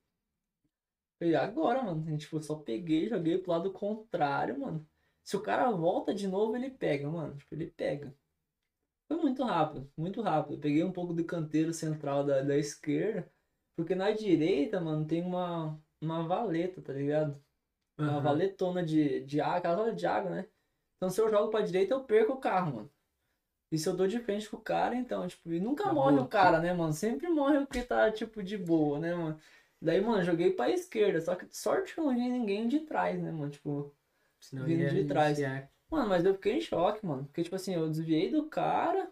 Falei, agora, mano. E, tipo, eu só peguei, joguei pro lado contrário, mano. Se o cara volta de novo, ele pega, mano. Tipo, ele pega. Foi muito rápido, muito rápido. Eu peguei um pouco do canteiro central da, da esquerda, porque na direita, mano, tem uma, uma valeta, tá ligado? Uma Aham. valetona de, de água, aquela de água, né? Então se eu jogo pra direita, eu perco o carro, mano. E se eu dou de frente com o cara, então, tipo, e nunca morre o cara, né, mano? Sempre morre o que tá, tipo, de boa, né, mano? Daí, mano, joguei pra esquerda, só que sorte que eu não vi ninguém de trás, né, mano? Tipo, Senão vindo de trás. iniciar. Mano, mas eu fiquei em choque, mano. Porque, tipo assim, eu desviei do cara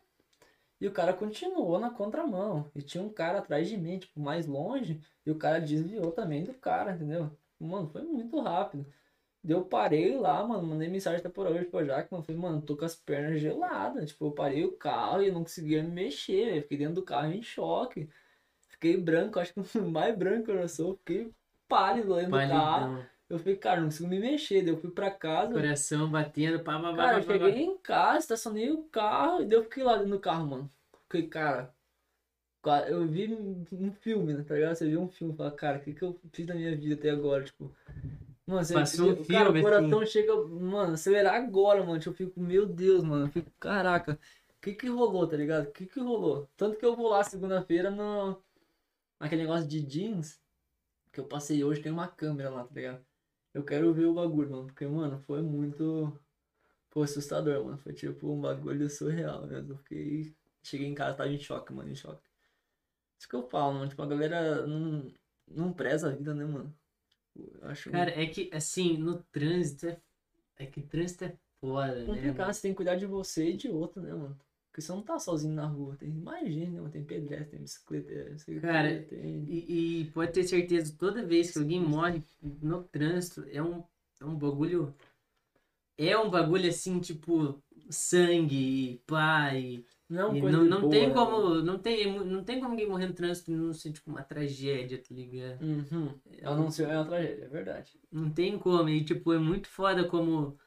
e o cara continuou na contramão. E tinha um cara atrás de mim, tipo, mais longe, e o cara desviou também do cara, entendeu? Mano, foi muito rápido. Eu parei lá, mano, mandei mensagem até por hoje pro Jaque, mano. Falei, mano, tô com as pernas geladas. Tipo, eu parei o carro e não conseguia me mexer, velho. Fiquei dentro do carro em choque. Fiquei branco, acho que o mais branco eu sou. Fiquei pálido dentro do carro. Eu falei, cara, não consigo me mexer. Daí eu fui pra casa. Coração batendo, pá, pá, pá, Cara, eu pá, pá, pá. cheguei em casa, estacionei o carro e daí eu fiquei lá dentro do carro, mano. Fiquei, cara. cara, Eu vi um filme, né? Tá ligado? Você viu um filme e fala, cara, o que, que eu fiz na minha vida até agora? Tipo. Mano, você Passou um cara, filme, o coração chega, mano, acelerar agora, mano. Tipo, eu fico, meu Deus, mano. Eu fico, caraca, o que que rolou, tá ligado? O que que rolou? Tanto que eu vou lá segunda-feira no. Naquele negócio de jeans que eu passei hoje, tem uma câmera lá, tá ligado? Eu quero ver o bagulho, mano, porque, mano, foi muito. Foi assustador, mano. Foi tipo um bagulho surreal mesmo. Eu fiquei. Cheguei em casa, tava em choque, mano, em choque. Isso que eu falo, mano. Tipo, a galera não, não preza a vida, né, mano? Eu acho Cara, é que, assim, no trânsito, é, é que trânsito é foda, né? complicado. mano? Você tem que cuidar de você e de outro, né, mano? Porque você não tá sozinho na rua. Tem mais gente, né? Tem pedestre, tem bicicleta, Cara, tem. E, e pode ter certeza, toda vez que alguém morre no trânsito, é um, é um bagulho. É um bagulho assim, tipo, sangue, pai. Não, é E não, não boa, tem né, como. Não tem, não tem como alguém morrer no trânsito e não ser tipo uma tragédia, tá ligado? Uhum. A não ser é uma tragédia, é verdade. Não tem como. E tipo, é muito foda como.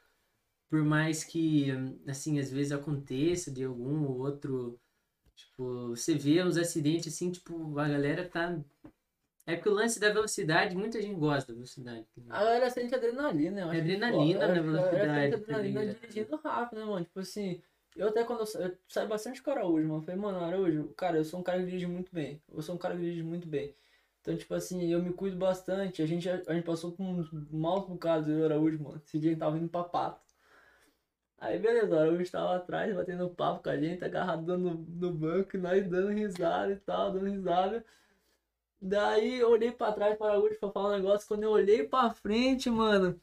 Por mais que, assim, às vezes aconteça de algum ou outro. Tipo, você vê uns acidentes assim, tipo, a galera tá. É porque o lance da velocidade, muita gente gosta da velocidade. ligado? A galera sente adrenalina, eu acho. que, Adrenalina pô, na que a galera velocidade, sente tá adrenalina dirigindo rápido, né, mano? Tipo assim, eu até quando eu, eu saio bastante com o Araújo, mano. Eu falei, mano, Araújo, cara, eu sou um cara que dirige muito bem. Eu sou um cara que dirige muito bem. Então, tipo assim, eu me cuido bastante. A gente, a gente passou por uns maus bocados, eu e o Araújo, mano. Esse dia a gente tava indo pra pato. Aí, beleza, o Araújo tava atrás, batendo papo com a gente, agarrado no, no banco, e nós dando risada e tal, dando risada. Daí eu olhei pra trás para o Araújo pra falar um negócio. Quando eu olhei pra frente, mano.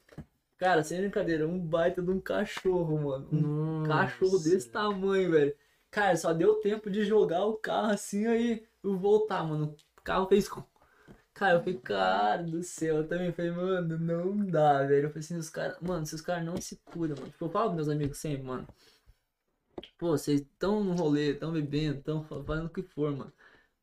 Cara, sem brincadeira, um baita de um cachorro, mano. Um cachorro Nossa. desse tamanho, velho. Cara, só deu tempo de jogar o carro assim aí eu voltar, mano. O carro fez. Cara, eu falei, cara do céu, eu também falei, mano, não dá, velho. Eu falei assim, os caras, mano, se os caras não se cuidam, mano. Tipo, eu falo pros meus amigos sempre, mano. Pô, vocês estão no rolê, estão bebendo, estão fazendo o que for, mano.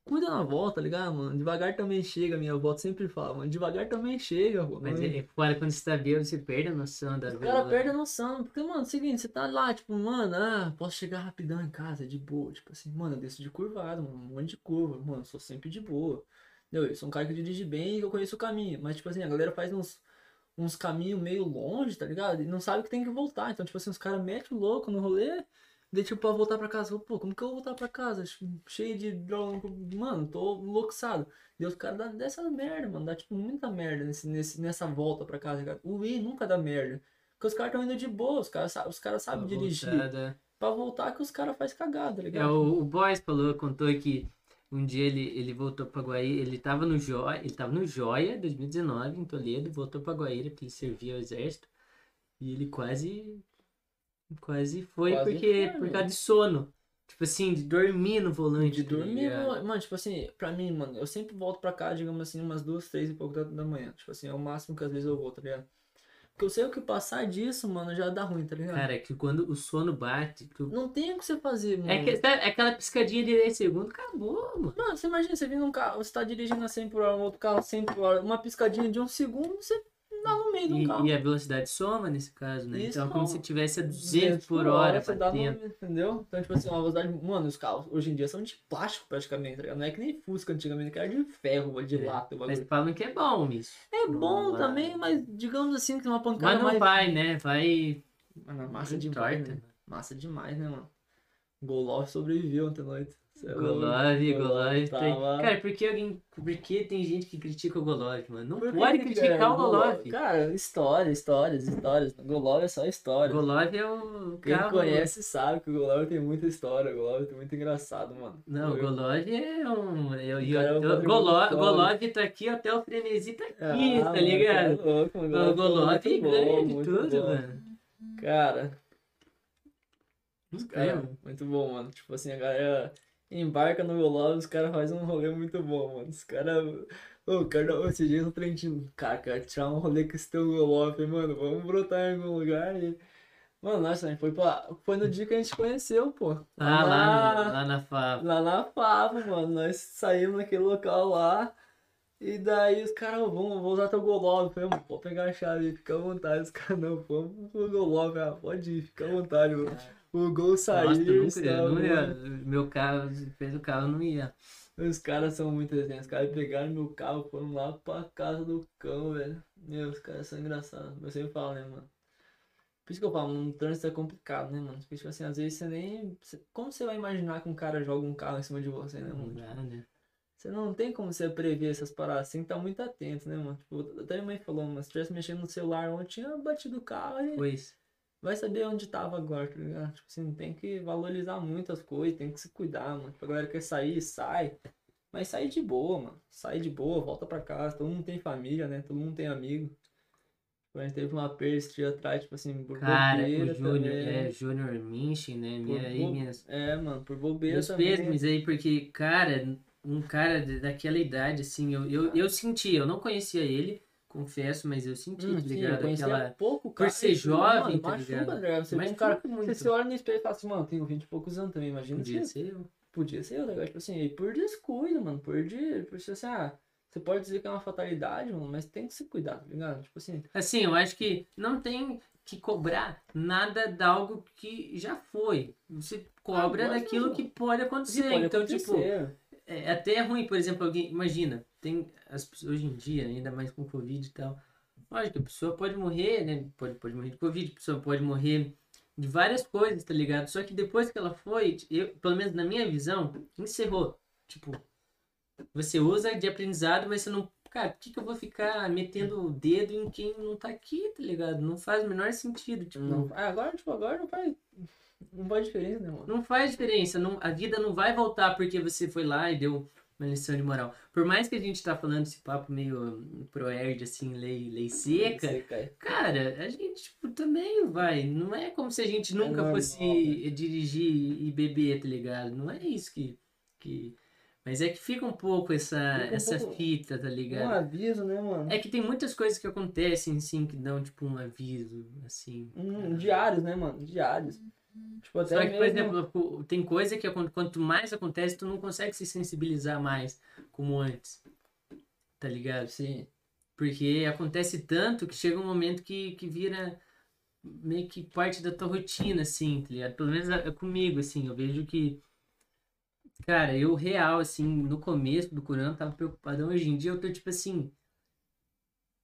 Cuida na volta, tá ligado, mano? Devagar também chega, minha avó sempre fala, mano. Devagar também chega, pô. Mas é, fora quando você tá bêbado, você perde a noção da vida. caras perdem a noção. Porque, mano, é o seguinte, você tá lá, tipo, mano, ah, posso chegar rapidão em casa, de boa. Tipo assim, mano, eu desço de curvado, mano, um monte de curva. Mano, sou sempre de boa. Entendeu? Eu sou um cara que dirige bem e eu conheço o caminho. Mas, tipo assim, a galera faz uns, uns caminhos meio longe, tá ligado? E não sabe que tem que voltar. Então, tipo assim, os caras metem o louco no rolê. Daí, tipo, pra voltar pra casa, pô, como que eu vou voltar pra casa? Cheio de droga, mano, tô enlouçado. E os caras dá dessa merda, mano, dá, tipo, muita merda nesse, nesse, nessa volta pra casa, cara. O I nunca dá merda. Porque os caras estão indo de boa, os caras os cara sabem dirigir. Voltada. Pra voltar que os caras fazem cagada, tá É, ligado? o, o Boys falou, contou que um dia ele, ele voltou pra Guaíra, ele tava no Joia, ele tava no Joia 2019, em Toledo, voltou pra Guaíra, porque ele servia ao exército, e ele quase, quase foi, Quase porque, foi, por mano. causa de sono. Tipo assim, de dormir no volante. De tá dormir, mano, mano, tipo assim, pra mim, mano, eu sempre volto pra cá, digamos assim, umas duas, três e pouco da, da manhã. Tipo assim, é o máximo que às vezes eu vou, tá ligado? Porque eu sei o que passar disso, mano, já dá ruim, tá ligado? Cara, é que quando o sono bate, tu... Não tem o que você fazer, mano. É, que, sabe, aquela piscadinha de 10 segundos, acabou, mano. Mano, você imagina, você vindo num carro, você tá dirigindo a 100 por hora, um outro carro a 100 por hora, uma piscadinha de um segundo, você dá no meio do carro. E, a velocidade soma nesse caso, né? Isso, então, como não. se tivesse a 200 por hora você dá no, batendo. entendeu? Então, tipo assim, uma velocidade. Mano, os carros hoje em dia são de plástico praticamente, tá ligado? Não é que nem Fusca antigamente, que era de ferro, de É, lata, Mas falam que é bom isso. É bom não também, mas digamos assim que uma pancada Mas não mais. vai, né? Vai. Mano, massa demais, torta. né? Massa demais, né, mano? Golov sobreviveu ontem à noite. Cê é. Golov, Golov. tem- tava- Cara, por que, alguém... por que tem gente que critica o Golov, mano? Não Por pode que, criticar cara, o Golov. Cara, história, histórias, histórias. Golov é só história. Golov é o Quem carro... conhece sabe que o Golov tem muita história. O Golov é muito engraçado, mano. Não, o Eu- Golov é um... Eu, eu, é eu- patrimônio Golov. Golov tá aqui, até o Frenesi tá aqui, Ah, tá mano, ligado? é louco, mano. O Golov ganha de tudo, bom. mano. Cara, cara, muito bom, mano. Tipo assim, a galera embarca no Golov, os caras fazem um rolê muito bom, mano. Os caras. Ô, cara, ô, esse dia no Trentino. Cara, quero tirar um rolê com esse teu Golov, mano. Vamos brotar em algum lugar e. Mano, nossa, foi pra. Foi no dia que a gente conheceu, pô. Ah, lá, na- lá na FAP. Lá na Favo, mano. Nós saímos naquele local lá. E daí os caras, "Ô, vamos, vou usar teu Golov. Eu falei, "Mano, pode pegar a chave aí, fica à vontade. Os caras, não, vamos pro Golov. Ah, pode ir, fica à vontade, mano. O gol saiu. Nossa, nunca, eu não ia, mano. meu carro, fez o carro, não ia. Os caras são muito resenhas. Os caras pegaram meu carro, foram lá pra casa do cão, velho. Meu, os caras são engraçados. Eu sempre falo, né, mano? Por isso que eu falo, no trânsito é complicado, né, mano? Porque, tipo assim, às vezes você nem. Como você vai imaginar que um cara joga um carro em cima de você, né, Não mano? dá, né? Você não tem como você prever essas paradas, você tem que estar muito atento, né, mano? Tipo, até minha mãe falou, mas se tivesse mexendo no celular ontem, tinha batido o carro e Pois. Vai saber onde tava agora, tá ligado? Tipo assim, tem que valorizar muito as coisas, tem que se cuidar, mano. Tipo, a galera quer sair, sai. Mas sai de boa, mano. Sai de boa, volta pra casa. Todo mundo tem família, né? Todo mundo tem amigo. Tipo, A gente teve uma perda esse dia atrás, tipo assim, por Cara, bobeira o Júnior, é, Júnior Minch, né? Por Minha, aí, bo- minhas, É, mano, por bobeira meus também. pêsames aí, porque, cara, um cara daquela idade, assim, eu, eu, eu senti, eu não conhecia ele, confesso, mas eu senti, Hum, tá sim, eu ligado? conhecia Aquela... pouco, por cara. ser Isso, jovem, mano, tá machuca, ligado? Você Mas um cara, muito. você olha no espelho e fala assim, mano, tenho 20 e poucos anos também, imagina Podia se ser eu. Podia ser, tá ligado? Tipo assim, e por descuido, mano, por de, por ser assim, ah, você pode dizer que é uma fatalidade, mano, mas tem que se cuidar, tá ligado? Tipo assim, Assim, eu acho que não tem que cobrar nada de algo que já foi. Você cobra Ah, daquilo não. que pode acontecer. pode então, tipo, acontecer. é até ruim, por exemplo, alguém, imagina, tem as pessoas hoje em dia, ainda mais com Covid e tal. Lógico, a pessoa pode morrer, né? Pode, pode morrer de Covid, a pessoa pode morrer de várias coisas, tá ligado? Só que depois que ela foi, eu, pelo menos na minha visão, encerrou. Tipo, você usa de aprendizado, mas você não. Cara, por que, que eu vou ficar metendo o dedo em quem não tá aqui, tá ligado? Não faz o menor sentido. Tipo, Não, ah, agora, tipo, agora não faz, não faz diferença, né, mano? não faz diferença. Não, a vida não vai voltar porque você foi lá e deu uma lição de moral. Por mais que a gente tá falando esse papo meio hum, proerd, assim, lei, lei seca, Seca, é. cara, a gente tipo, também vai. Não é como se a gente nunca normal, fosse né? dirigir e beber, tá ligado? Não é isso que. que... Mas é que fica um pouco essa, Fica um essa pouco- fita, tá Um ligado? aviso, né, mano? É que tem muitas coisas que acontecem, assim, que dão, tipo, um aviso, assim. Hum, diários, né, mano? Diários. Tipo, Só que, por mesmo- exemplo, pô, tem coisa que quanto mais acontece, tu não consegue se sensibilizar mais como antes. Tá ligado? Sim. Porque acontece tanto que chega um momento que, que vira meio que parte da tua rotina, assim, tá ligado? Pelo menos é comigo, assim, eu vejo que. Cara, eu real, assim, no começo do Corão, tava preocupadão. Hoje em dia eu tô tipo assim.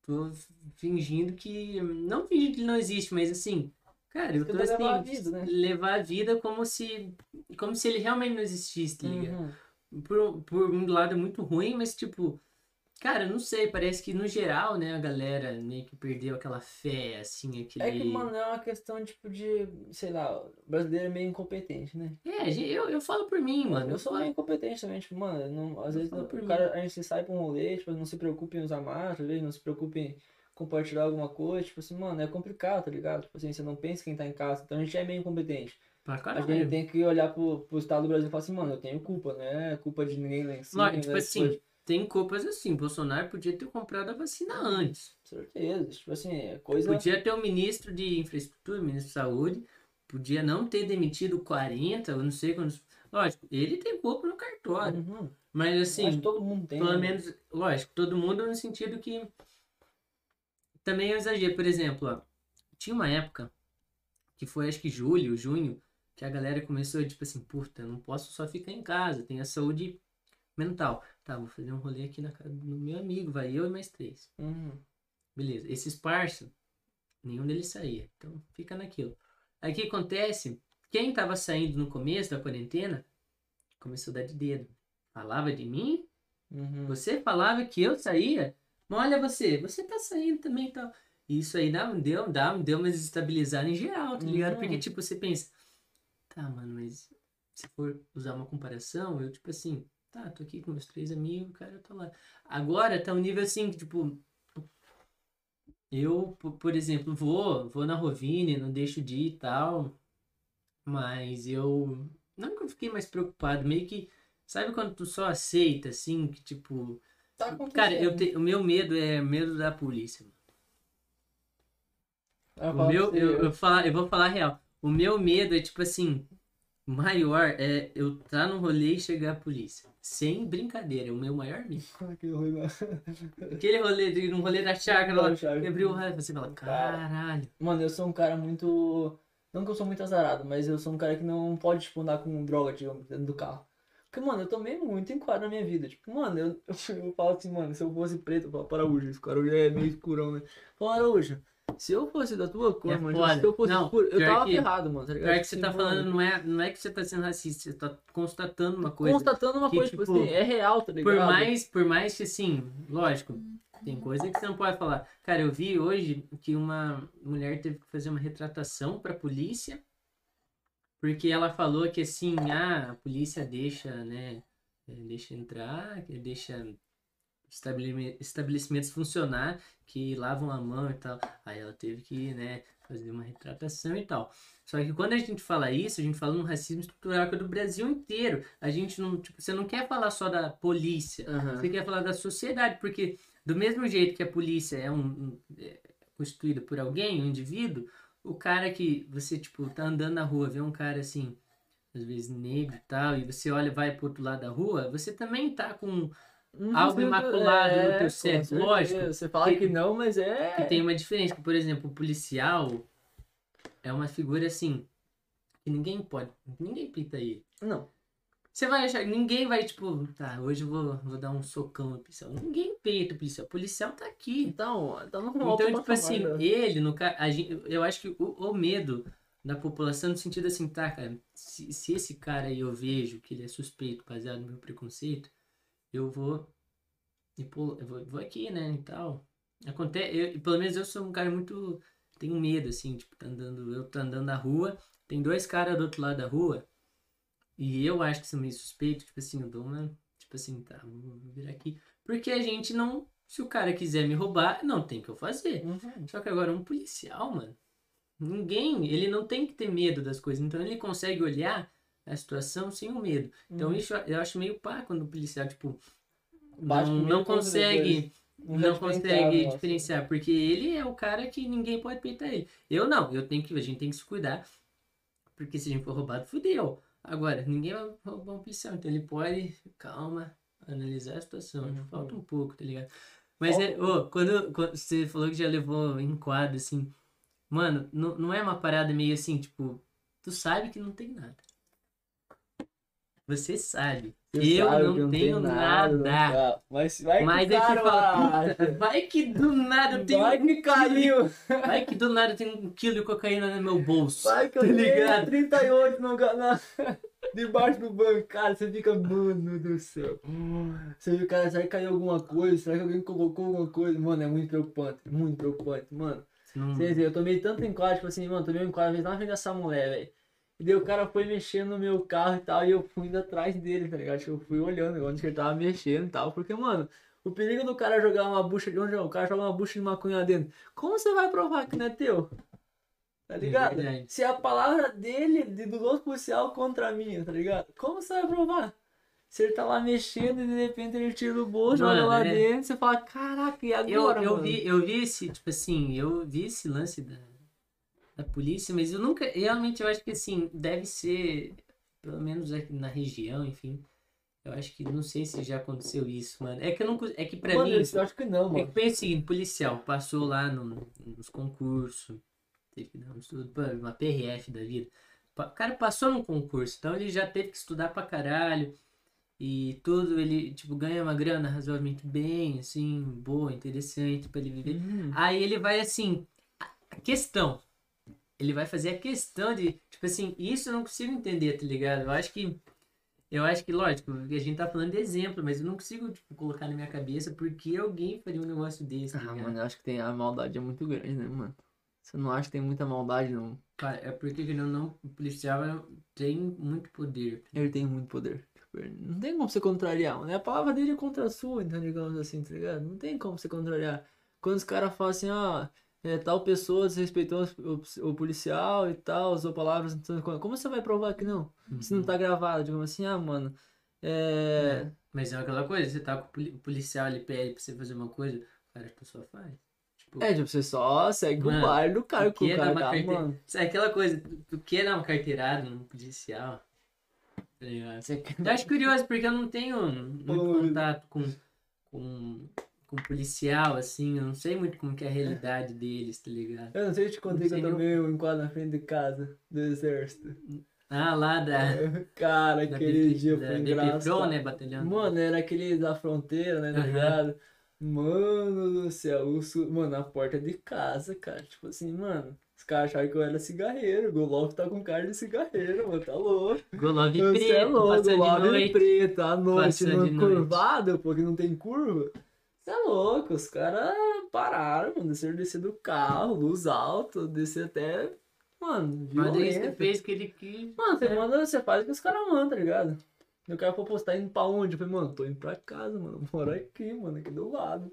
Tô fingindo que. Não fingindo que não existe, mas assim. Cara, eu tô assim. levar a vida, né? levar a vida como se. Como se ele realmente não existisse, tá ligado? Uhum. por, por um lado é muito ruim, mas tipo, cara, não sei, parece que no geral, né, a galera meio que perdeu aquela fé, assim, aquele... É que, mano, é uma questão, tipo, de, sei lá, o brasileiro é meio incompetente, né? É, eu, eu falo por mim, mano. eu sou meio incompetente também, tipo, mano, eu não, às vezes falo o cara, a gente sai pra um rolê, tipo, não se preocupa em usar máscara, não se preocupa em compartilhar alguma coisa, tipo assim, mano, é complicado, tá ligado? Tipo assim, você não pensa quem tá em casa, então a gente é meio incompetente. Pra A gente tem que olhar pro, pro estado do Brasil e falar assim, mano, eu tenho culpa, não é culpa de ninguém lá em cima. Lógico, tipo né? assim, tem culpas assim, Bolsonaro podia ter comprado a vacina antes. Certeza, tipo assim, é coisa... Podia ter o ministro de infraestrutura, ministro de saúde, podia não ter demitido 40, eu não sei quantos... Lógico, ele tem culpa no cartório, Uhum. mas assim... todo mundo tem. Pelo né? menos, lógico, todo mundo no sentido que. Também eu exagero, por exemplo, ó, tinha uma época que foi acho que julho, junho, que a galera começou tipo assim, puta, eu não posso só ficar em casa, tenho a saúde mental. Tá, vou fazer um rolê aqui na casa do meu amigo, vai eu e mais três. Uhum. Beleza, esses parça, nenhum deles saía. Então fica naquilo. Aí o que acontece? Quem tava saindo no começo da quarentena começou a dar de dedo. Falava de mim, Uhum. você falava que eu saía, mas olha você, você tá saindo também e tal. E Isso aí dá, deu, dá, deu uma desestabilizada em geral, tá ligado? Uhum. Porque, tipo, você pensa, tá, mano, mas se for usar uma comparação, eu, tipo assim, tá, tô aqui com meus três amigos, cara, eu tô lá. Agora tá um nível assim, que, tipo, eu, po- por exemplo, vou, vou na Rovine, não deixo de ir e tal, mas eu, não que eu fiquei mais preocupado, meio que, sabe quando tu só aceita, assim, que, tipo, Tá acontecendo. Cara, eu te- o meu medo é medo da polícia. mano. Eu O meu, eu, eu, falar, eu vou falar a real. O meu medo é tipo assim, maior é eu tá no rolê e chegar a polícia. Sem brincadeira, é o meu maior medo. Ah. Aquele rolê, de- no rolê da chácara lá, chácara. abriu o raio, você fala, Cara. caralho. Mano, eu sou um cara muito. Não que eu sou muito azarado, mas eu sou um cara que não pode, tipo, andar com droga, digamos, dentro do carro. Porque, mano, eu tomei muito enquadro na minha vida. Tipo, mano, eu, eu, falo assim, mano, se eu fosse preto, eu falo para Araújo. Esse cara é meio escurão, né? Fala, Araújo, se eu fosse da tua cor, É mano, se eu fosse Não, escuro, eu tava que- ferrado, mano, tá ligado? Pior que você Tipo tá assim, falando, mano, não é, não é que você tá sendo racista, você tá constatando uma coisa. Constatando uma que, coisa, tipo, tipo, assim, é real, tá ligado? Por mais, por mais que assim, lógico, tem coisa que você não pode falar. Cara, eu vi hoje que uma mulher teve que fazer uma retratação pra polícia porque ela falou que assim, ah, a polícia deixa, né, eh, deixa entrar, deixa estabelecimentos funcionar, que lavam a mão e tal. Aí ela teve que, né, fazer uma retratação e tal. Só que quando a gente fala isso, a gente fala num racismo estrutural que é do Brasil inteiro. A gente não, tipo, você não quer falar só da polícia, Aham. você quer falar da sociedade, porque do mesmo jeito que a polícia é, um, um- é constituída por alguém, um indivíduo, o cara que você, tipo, tá andando na rua, vê um cara assim, às vezes negro e tal, e você olha e vai pro outro lado da rua, você também tá com. Uhum, Algo imaculado no teu certeza. lógico. Você fala Que- que, não, mas é. que tem uma diferença, que, por exemplo, o policial é uma figura assim, que ninguém pode, ninguém pinta ele. Não. Você vai achar, ninguém vai, tipo, tá, hoje eu vou, vou dar um socão no policial. Ninguém peita o policial. O policial tá aqui. Então, tá no Então, tipo assim, ele, no ca- a gente, eu acho que o, o medo da população, no sentido assim, tá, cara, se, se esse cara aí eu vejo que ele é suspeito, baseado no meu preconceito, eu vou, e eu vou, vou aqui, né, e tal. Acontece, eu, pelo menos eu sou um cara muito, tenho medo, assim, tipo, tá andando, eu tô andando na rua, tem dois caras do outro lado da rua, e eu acho que são meio suspeitos, tipo assim, eu dou uma, tipo assim, tá, vou virar aqui. Porque a gente não, se o cara quiser me roubar, não tem o que eu fazer. Uhum. Só que agora um policial, mano, ninguém, ele não tem que ter medo das coisas, então ele consegue olhar a situação sem o medo. Então Uhum. isso eu acho meio pá quando o policial, tipo, Bate não, não consegue, não consegue diferenciar, nossa. porque ele é o cara que ninguém pode peitar ele. Eu não, eu tenho que, a gente tem que se cuidar, Porque se a gente for roubado, fudeu. Agora, ninguém vai roubar um policial, então ele pode, calma, analisar a situação. Uhum. Falta um pouco, tá ligado? Mas é, ô, quando, quando você falou que já levou em quadro, assim, mano, não, não é uma parada meio assim, tipo, tu sabe que não tem nada. Você sabe. Você eu sabe não que tenho nada. não tá. Mas vai Mas que você cara puta, vai que do nada eu tenho. Vai que caiu. Vai que do nada tem um quilo de cocaína no meu bolso. Vai que eu Tá tenho ligado? 38 no, na, debaixo do banco, cara. Você fica, mano do céu. Você viu, cara, será que caiu alguma coisa? Será que alguém colocou alguma coisa? Mano, é muito preocupante. Muito preocupante, mano. Você não- Sim, sim, eu tomei tanto enquadro, tipo assim, mano, tomei um enquadro uma vez na frente dessa mulher, velho. E daí o cara foi mexendo no meu carro e tal, e eu fui indo atrás dele, tá ligado? Eu fui olhando onde que ele tava mexendo e tal, porque, mano, o perigo do cara jogar uma bucha de onde é? O cara joga uma bucha de maconha lá dentro. Como você vai provar que não é teu? Tá ligado? verdade. Se é a palavra dele, de- do outro policial contra a minha, tá ligado? Como você vai provar? Se ele tá lá mexendo e de repente ele tira do bolso, joga Mano, lá é. dentro, você fala, caraca, e Eu, agora, eu, mano? vi, eu vi esse, tipo assim, eu vi esse lance da, da polícia, mas eu nunca, realmente eu acho que assim, deve ser, pelo menos aqui na região, enfim, eu acho que, não sei se já aconteceu isso, mano. É que eu não, é que pra Mano, mim, eu acho que não, é mano. que pensa o seguinte, policial, passou lá no- nos concursos, teve que dar um estudo, uma PRF da vida, o cara passou num concurso, então ele já teve que estudar pra caralho, e tudo, ele, tipo, ganha uma grana razoavelmente bem, assim, boa, interessante pra ele viver. Hum. Aí ele vai assim, a questão. Ele vai fazer a questão de, tipo assim, isso eu não consigo entender, tá ligado? Eu acho que, eu acho que, lógico, a gente tá falando de exemplo, mas eu não consigo, tipo, colocar na minha cabeça porque alguém faria um negócio desse, tá Ah, ligado? mano, eu acho que tem, a maldade é muito grande, né, mano? Você não acha que tem muita maldade, não? Cara, é porque, ou não, o policial tem muito poder. Ele tem muito poder. Ele- não tem como você contrariar, né? A palavra dele é contra a sua, então, digamos assim, tá ligado? Não tem como você contrariar. Quando os caras falam assim, ah, é, tal pessoa desrespeitou o, o policial e tal, usou palavras, como você vai provar que não? Se não tá gravado, digamos assim, ah, mano, é... Mas é aquela coisa, você tá com o poli- o policial, ele pede pra você fazer uma coisa, cara, a pessoa faz. Tipo, É, tipo, você só segue Mano, o baile do cara, que o cara uma tá, carteira- mano. É aquela coisa, tu, quer dar uma carteirada num policial, tá ligado? Você. Eu acho curioso, porque eu não tenho muito contato com, com, com policial, assim, eu não sei muito como que é a realidade deles, tá ligado? Eu não sei se te contei que eu tomei um enquadro na frente de casa, do exército. Ah, lá da, Cara, da aquele BP, dia da foi engraçado. Né, batalhão. Mano, era aquele da fronteira, né, tá Aham. ligado? Mano do céu, o su... mano, a porta de casa, cara. Tipo assim, mano, os caras acharam que eu era cigarreiro. Golov tá com cara de cigarreiro, mano, tá louco. Golov Você é preto, louco, Golov preto, à noite, no noite. curvado, porque não tem curva. Você é louco, os caras pararam, mano, desceram descer do carro, luz alta, descer até, mano, Mas aí você fez que ele quis. Mano, você manda, você faz o que os caras mandam, tá ligado? E o cara foi postar indo pra onde? Eu falei, mano, tô indo pra casa, mano. Moro aqui, mano, aqui do lado.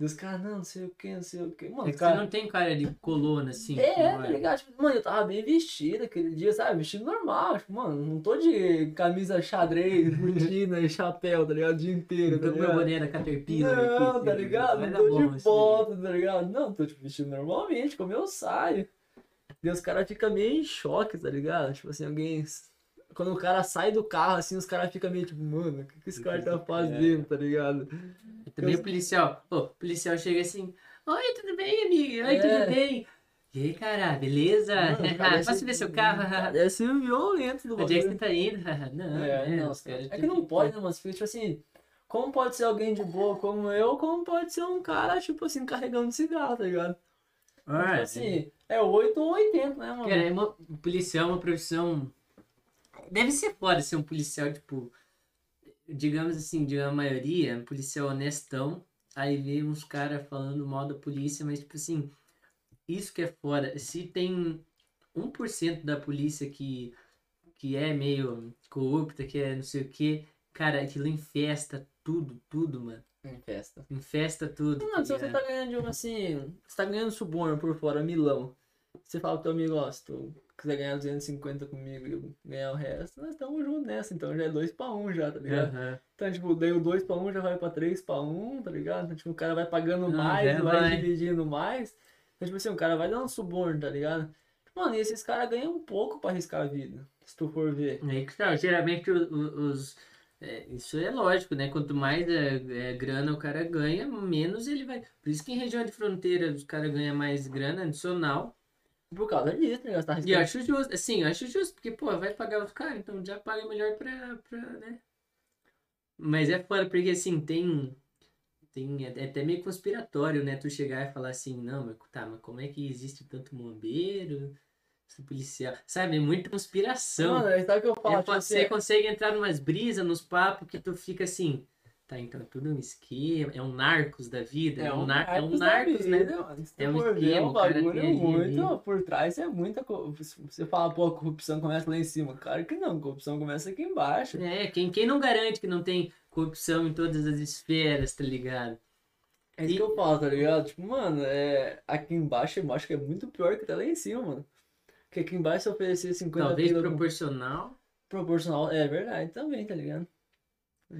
E os caras, não, não sei o que, não sei o que. Mano, É que você caras. não tem cara de coluna, assim. É, tá ligado? Tipo, mano, eu tava bem vestido aquele dia, sabe? Vestido normal. Tipo, mano, não tô de camisa xadrez, botina e chapéu, tá ligado? O dia inteiro, tá Então, meu ligado? boné da Caterpillar aqui, Não, assim, tá ligado? Não tô bom de bota, tá ligado? Não, tô tipo, vestido normalmente, como eu saio. E os caras ficam meio em choque, tá ligado? Tipo assim, alguém. Quando o cara sai do carro, assim, os caras ficam meio tipo, mano, o que, que esse cara tá fazendo, tá ligado? E também o policial. O policial chega assim. Oi, tudo bem, amiga? Oi, É. tudo bem? E aí, cara, beleza? Mano, parece- Posso ver seu carro? Parece violento do Onde é que você tá indo? não, É, né, não, os caras é que não pode, né, fica, tipo assim, como pode ser alguém de boa como eu, como pode ser um cara, tipo assim, carregando cigarro, tá ligado? Ah, tipo assim, é 8 ou 80, né, mano? Cara, é uma, um policial é uma profissão. Deve ser foda ser um policial, tipo. Digamos assim, de uma maioria, um policial honestão. Aí vê uns caras falando mal da polícia, mas, tipo assim, isso que é foda. Se tem 1% da polícia que, que é meio corrupta, que é não sei o que, cara, aquilo infesta tudo, tudo, mano. Em festa. Infesta tudo. Se tá você ligado? tá ganhando, assim, você tá ganhando suborno por fora, milão. Você fala pro teu amigo, ó, se tu quiser ganhar 250 comigo e eu ganhar o resto, nós estamos juntos nessa, então já é 2 pra 1 já, tá ligado? Aham. Então, tipo, daí o 2 pra 1 já vai pra 3 pra 1, tá ligado? Então, tipo, o cara vai pagando Ah, mais, vai, vai. dividindo mais. Então, tipo assim, o cara vai dando suborno, tá ligado? Mano, e esses caras ganham um pouco pra arriscar a vida, se tu for ver. Aí que tá, geralmente os. é, isso é lógico, né? Quanto mais é, é, grana o cara ganha, menos ele vai. Por isso que em região de fronteira os caras ganham mais grana adicional. Por causa disso, né? Você tá E arriscando. acho justo, assim, acho justo, porque, pô, vai pagar os caras, então já paga melhor pra, pra, né? Mas é foda, porque, assim, tem, tem, é até meio conspiratório, né, tu chegar e falar assim, não, mas tá, mas como é que existe tanto bombeiro, tanto policial, sabe, é muita conspiração. Mano, é sabe o que eu É, falo? Tipo pode- assim, você consegue entrar numas brisas, nos papos, que tu fica assim, tá, então é tudo um esquema, é um narcos da vida, é um, nar é um narcos, né? vida, tu É um for ver, esquema, o cara bagulho tem é ali- muito. Por trás é muita. Você fala, pô, a corrupção começa lá em cima. Claro que não, a corrupção começa aqui embaixo. É, quem, quem não garante que não tem corrupção em todas as esferas, tá ligado? É isso E- que eu falo, tá ligado? Tipo, mano, é... aqui embaixo eu acho que é muito pior que tá lá em cima, mano. Porque aqui embaixo se oferecer 50 Talvez pila com- proporcional. proporcional, é verdade também, tá ligado?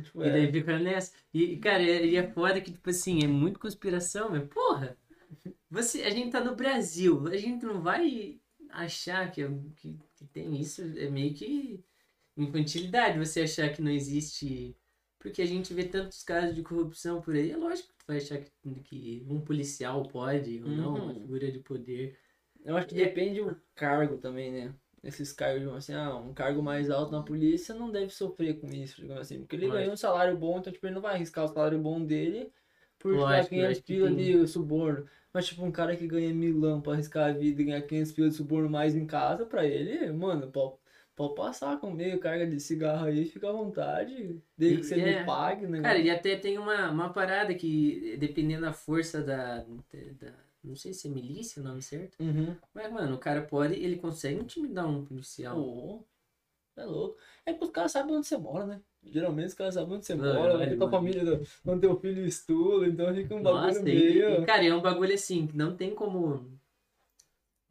Tipo, E daí é. fica nessa. E, cara, é- e é foda que, tipo assim, é muito conspiração, mas, porra, você, a gente tá no Brasil, a gente não vai achar que, que, que tem isso, é meio que infantilidade você achar que não existe. Porque a gente vê tantos casos de corrupção por aí, é lógico que tu vai achar que, que um policial pode ou não, uma Uhum. figura de poder. Eu acho que depende do cargo também, né? Esses cargos, assim, ah, um cargo mais alto na polícia não deve sofrer com isso, digamos assim. Porque ele Lógico. ganha um salário bom, então, tipo, ele não vai arriscar o salário bom dele por eu 500 acho que pila de suborno. Mas, tipo, um cara que ganha milão pra arriscar a vida e ganhar 500 pila de suborno mais em casa, pra ele, mano, pode, pode passar com meio carga de cigarro aí, fica à vontade, desde que você É. me pague, né? Cara, e até tem uma, uma parada que, dependendo da força da, da- Não sei se é milícia o nome certo. Uhum. Mas, mano, o cara pode. Ele consegue intimidar um policial. Pô, é louco. É que os caras sabem onde você mora, né? Geralmente os caras sabem onde você Não, mora, é, onde tua mano. família, onde teu filho estuda, então fica um bagulho Nossa, e, e, meio. cara, é um bagulho assim, que não tem como.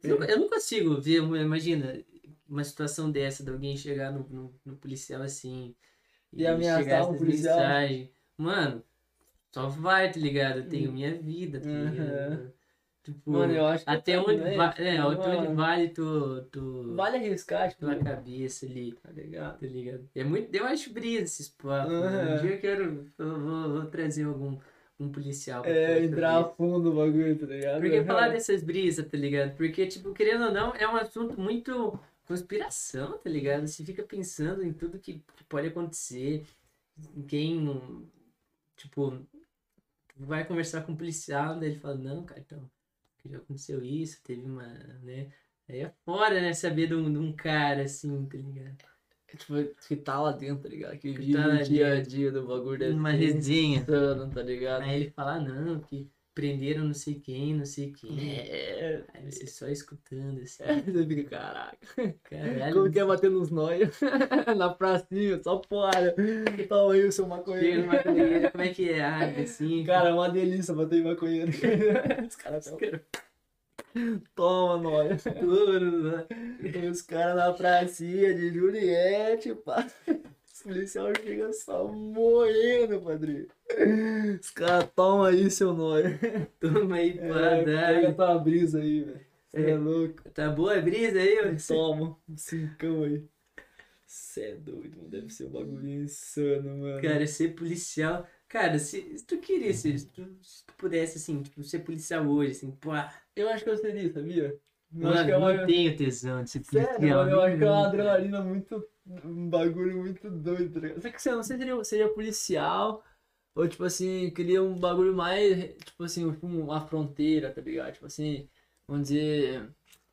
Eu, não- eu não consigo ver, imagina, uma situação dessa, de alguém chegar no, no, no policial assim. E ameaçar chegar um essas policial. mensagens. Mano, só vai, tá ligado? Eu tenho minha vida, tá Uhum. Tipo, Mano, eu acho que até onde, va é, tipo, até onde vale tu, tu, Vale arriscar, tipo, tua cabeça ali. tá ligado? Tá ligado? É muito, eu acho brisa esses papos. Uhum. Um dia eu quero. Eu vou, vou trazer algum um policial pra É, entrar a fundo no bagulho, tá ligado? Porque falar dessas brisas, tá ligado? Porque, tipo, querendo ou não, é um assunto muito conspiração, tá ligado? Você fica pensando em tudo que, que pode acontecer. Em quem. Tipo, vai conversar com um policial, daí ele fala, não, cara, então, já aconteceu isso, teve uma, né? Aí é fora, né, saber de um, de um cara assim, tá ligado? Tipo, que tá lá dentro, tá ligado? Que Que vive tá o dia a dia do bagulho Uma resenha. insano, tá ligado? Aí ele fala, ah, não, que prenderam não sei quem, não sei quem. É, Aí você só escutando assim, você fica, caraca. caralho. Como que é bater nos nóia? Na pracinha, só porra. Toma aí o seu maconheiro. numa maconheira, como é que é? Ah, assim. Cara, é uma delícia bater em maconheiro. Os caras tão... Toma, nóia. tudo, né? Os caras na pracinha de Juliette, pá. Os policiais chegam só morrendo, padrinho. Os caras tomam aí, seu nóia. Toma aí, É, pá, pega dá. tua brisa aí, velho. Você é É. louco. Tá boa a brisa aí, ó? Toma, um cincão aí. Você é doido, mano. Deve ser um bagulho insano, mano. Cara, ser policial. Cara, se, se tu queria, se, se tu, se tu pudesse, assim, tipo, ser policial hoje, assim, pô, Eu acho que eu seria, sabia? Eu mano, acho que é uma... não tenho tesão de ser policial. Sério, mano, eu acho que é uma adrenalina muito. Um bagulho muito doido, tá ligado? Só que você não sei se seria, seria policial ou, tipo assim, queria um bagulho mais, tipo assim, tipo, uma fronteira, tá ligado? Tipo assim, vamos dizer,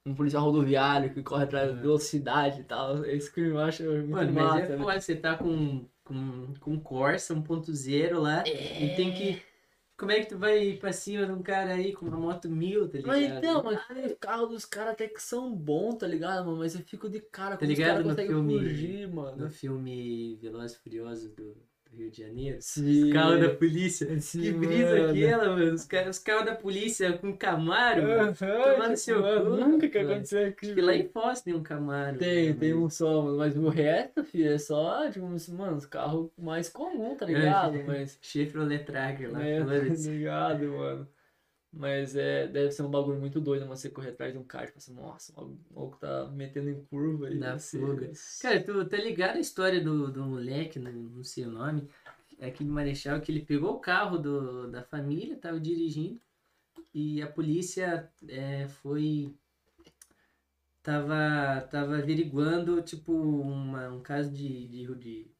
um policial rodoviário que corre atrás da velocidade e tal. Esse que eu acho muito Mano, mas massa. é né? foda, você tá com, com, com Corsa 1.0 lá e tem que. Como é que tu vai ir pra cima de um cara aí com uma moto mil, tá ligado? Mas então, mas tem os carros dos caras até que são bons, tá ligado, mano? Mas eu fico de cara como ligado os caras conseguem filme- fugir, mano. No filme Velozes Furiosos do Rio de Janeiro. Sim. Os carros da polícia. Sim, que brisa mano. aquela, mano. Os, ca- os carros da polícia com Camaro. mano. Aham, Tomar no seu cu, Nunca que aconteceu aqui. Acho que lá em Foz tem um Camaro. Tem, mano, tem um só, mano, mas o resto, filho, é só, tipo, mano, os carros mais comuns, tá ligado? Mas. Chevrolet Tracker lá, É, tá ligado, mano. Mas é, deve ser um bagulho muito doido você correr atrás de um cara e falar assim, nossa, o maluco tá metendo em curva aí. Você- fuga. Cara, tu tá ligado a história do, do moleque, não, não sei o nome, é aquele marechal que ele pegou o carro do, da família, tava dirigindo, e a polícia é, foi. Tava, tava averiguando, tipo, uma, um caso de, de, de-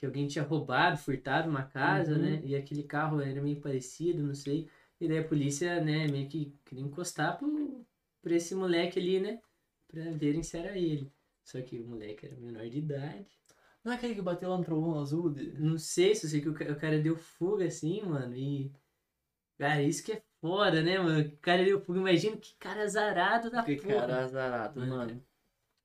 que alguém tinha roubado, furtado uma casa, Uhum. né? E aquele carro era meio parecido, não sei. E daí a polícia, né, meio que queria encostar pro, pra esse moleque ali, né? Pra verem se era ele. Só que o moleque era menor de idade. Não é aquele que bateu lá no trovão azul? De... Não sei se eu sei que o o cara deu fuga assim, mano. E. Cara, isso que é foda, né, mano? O cara deu fuga. Imagina que cara azarado da Que porra. cara azarado, Mano, mano.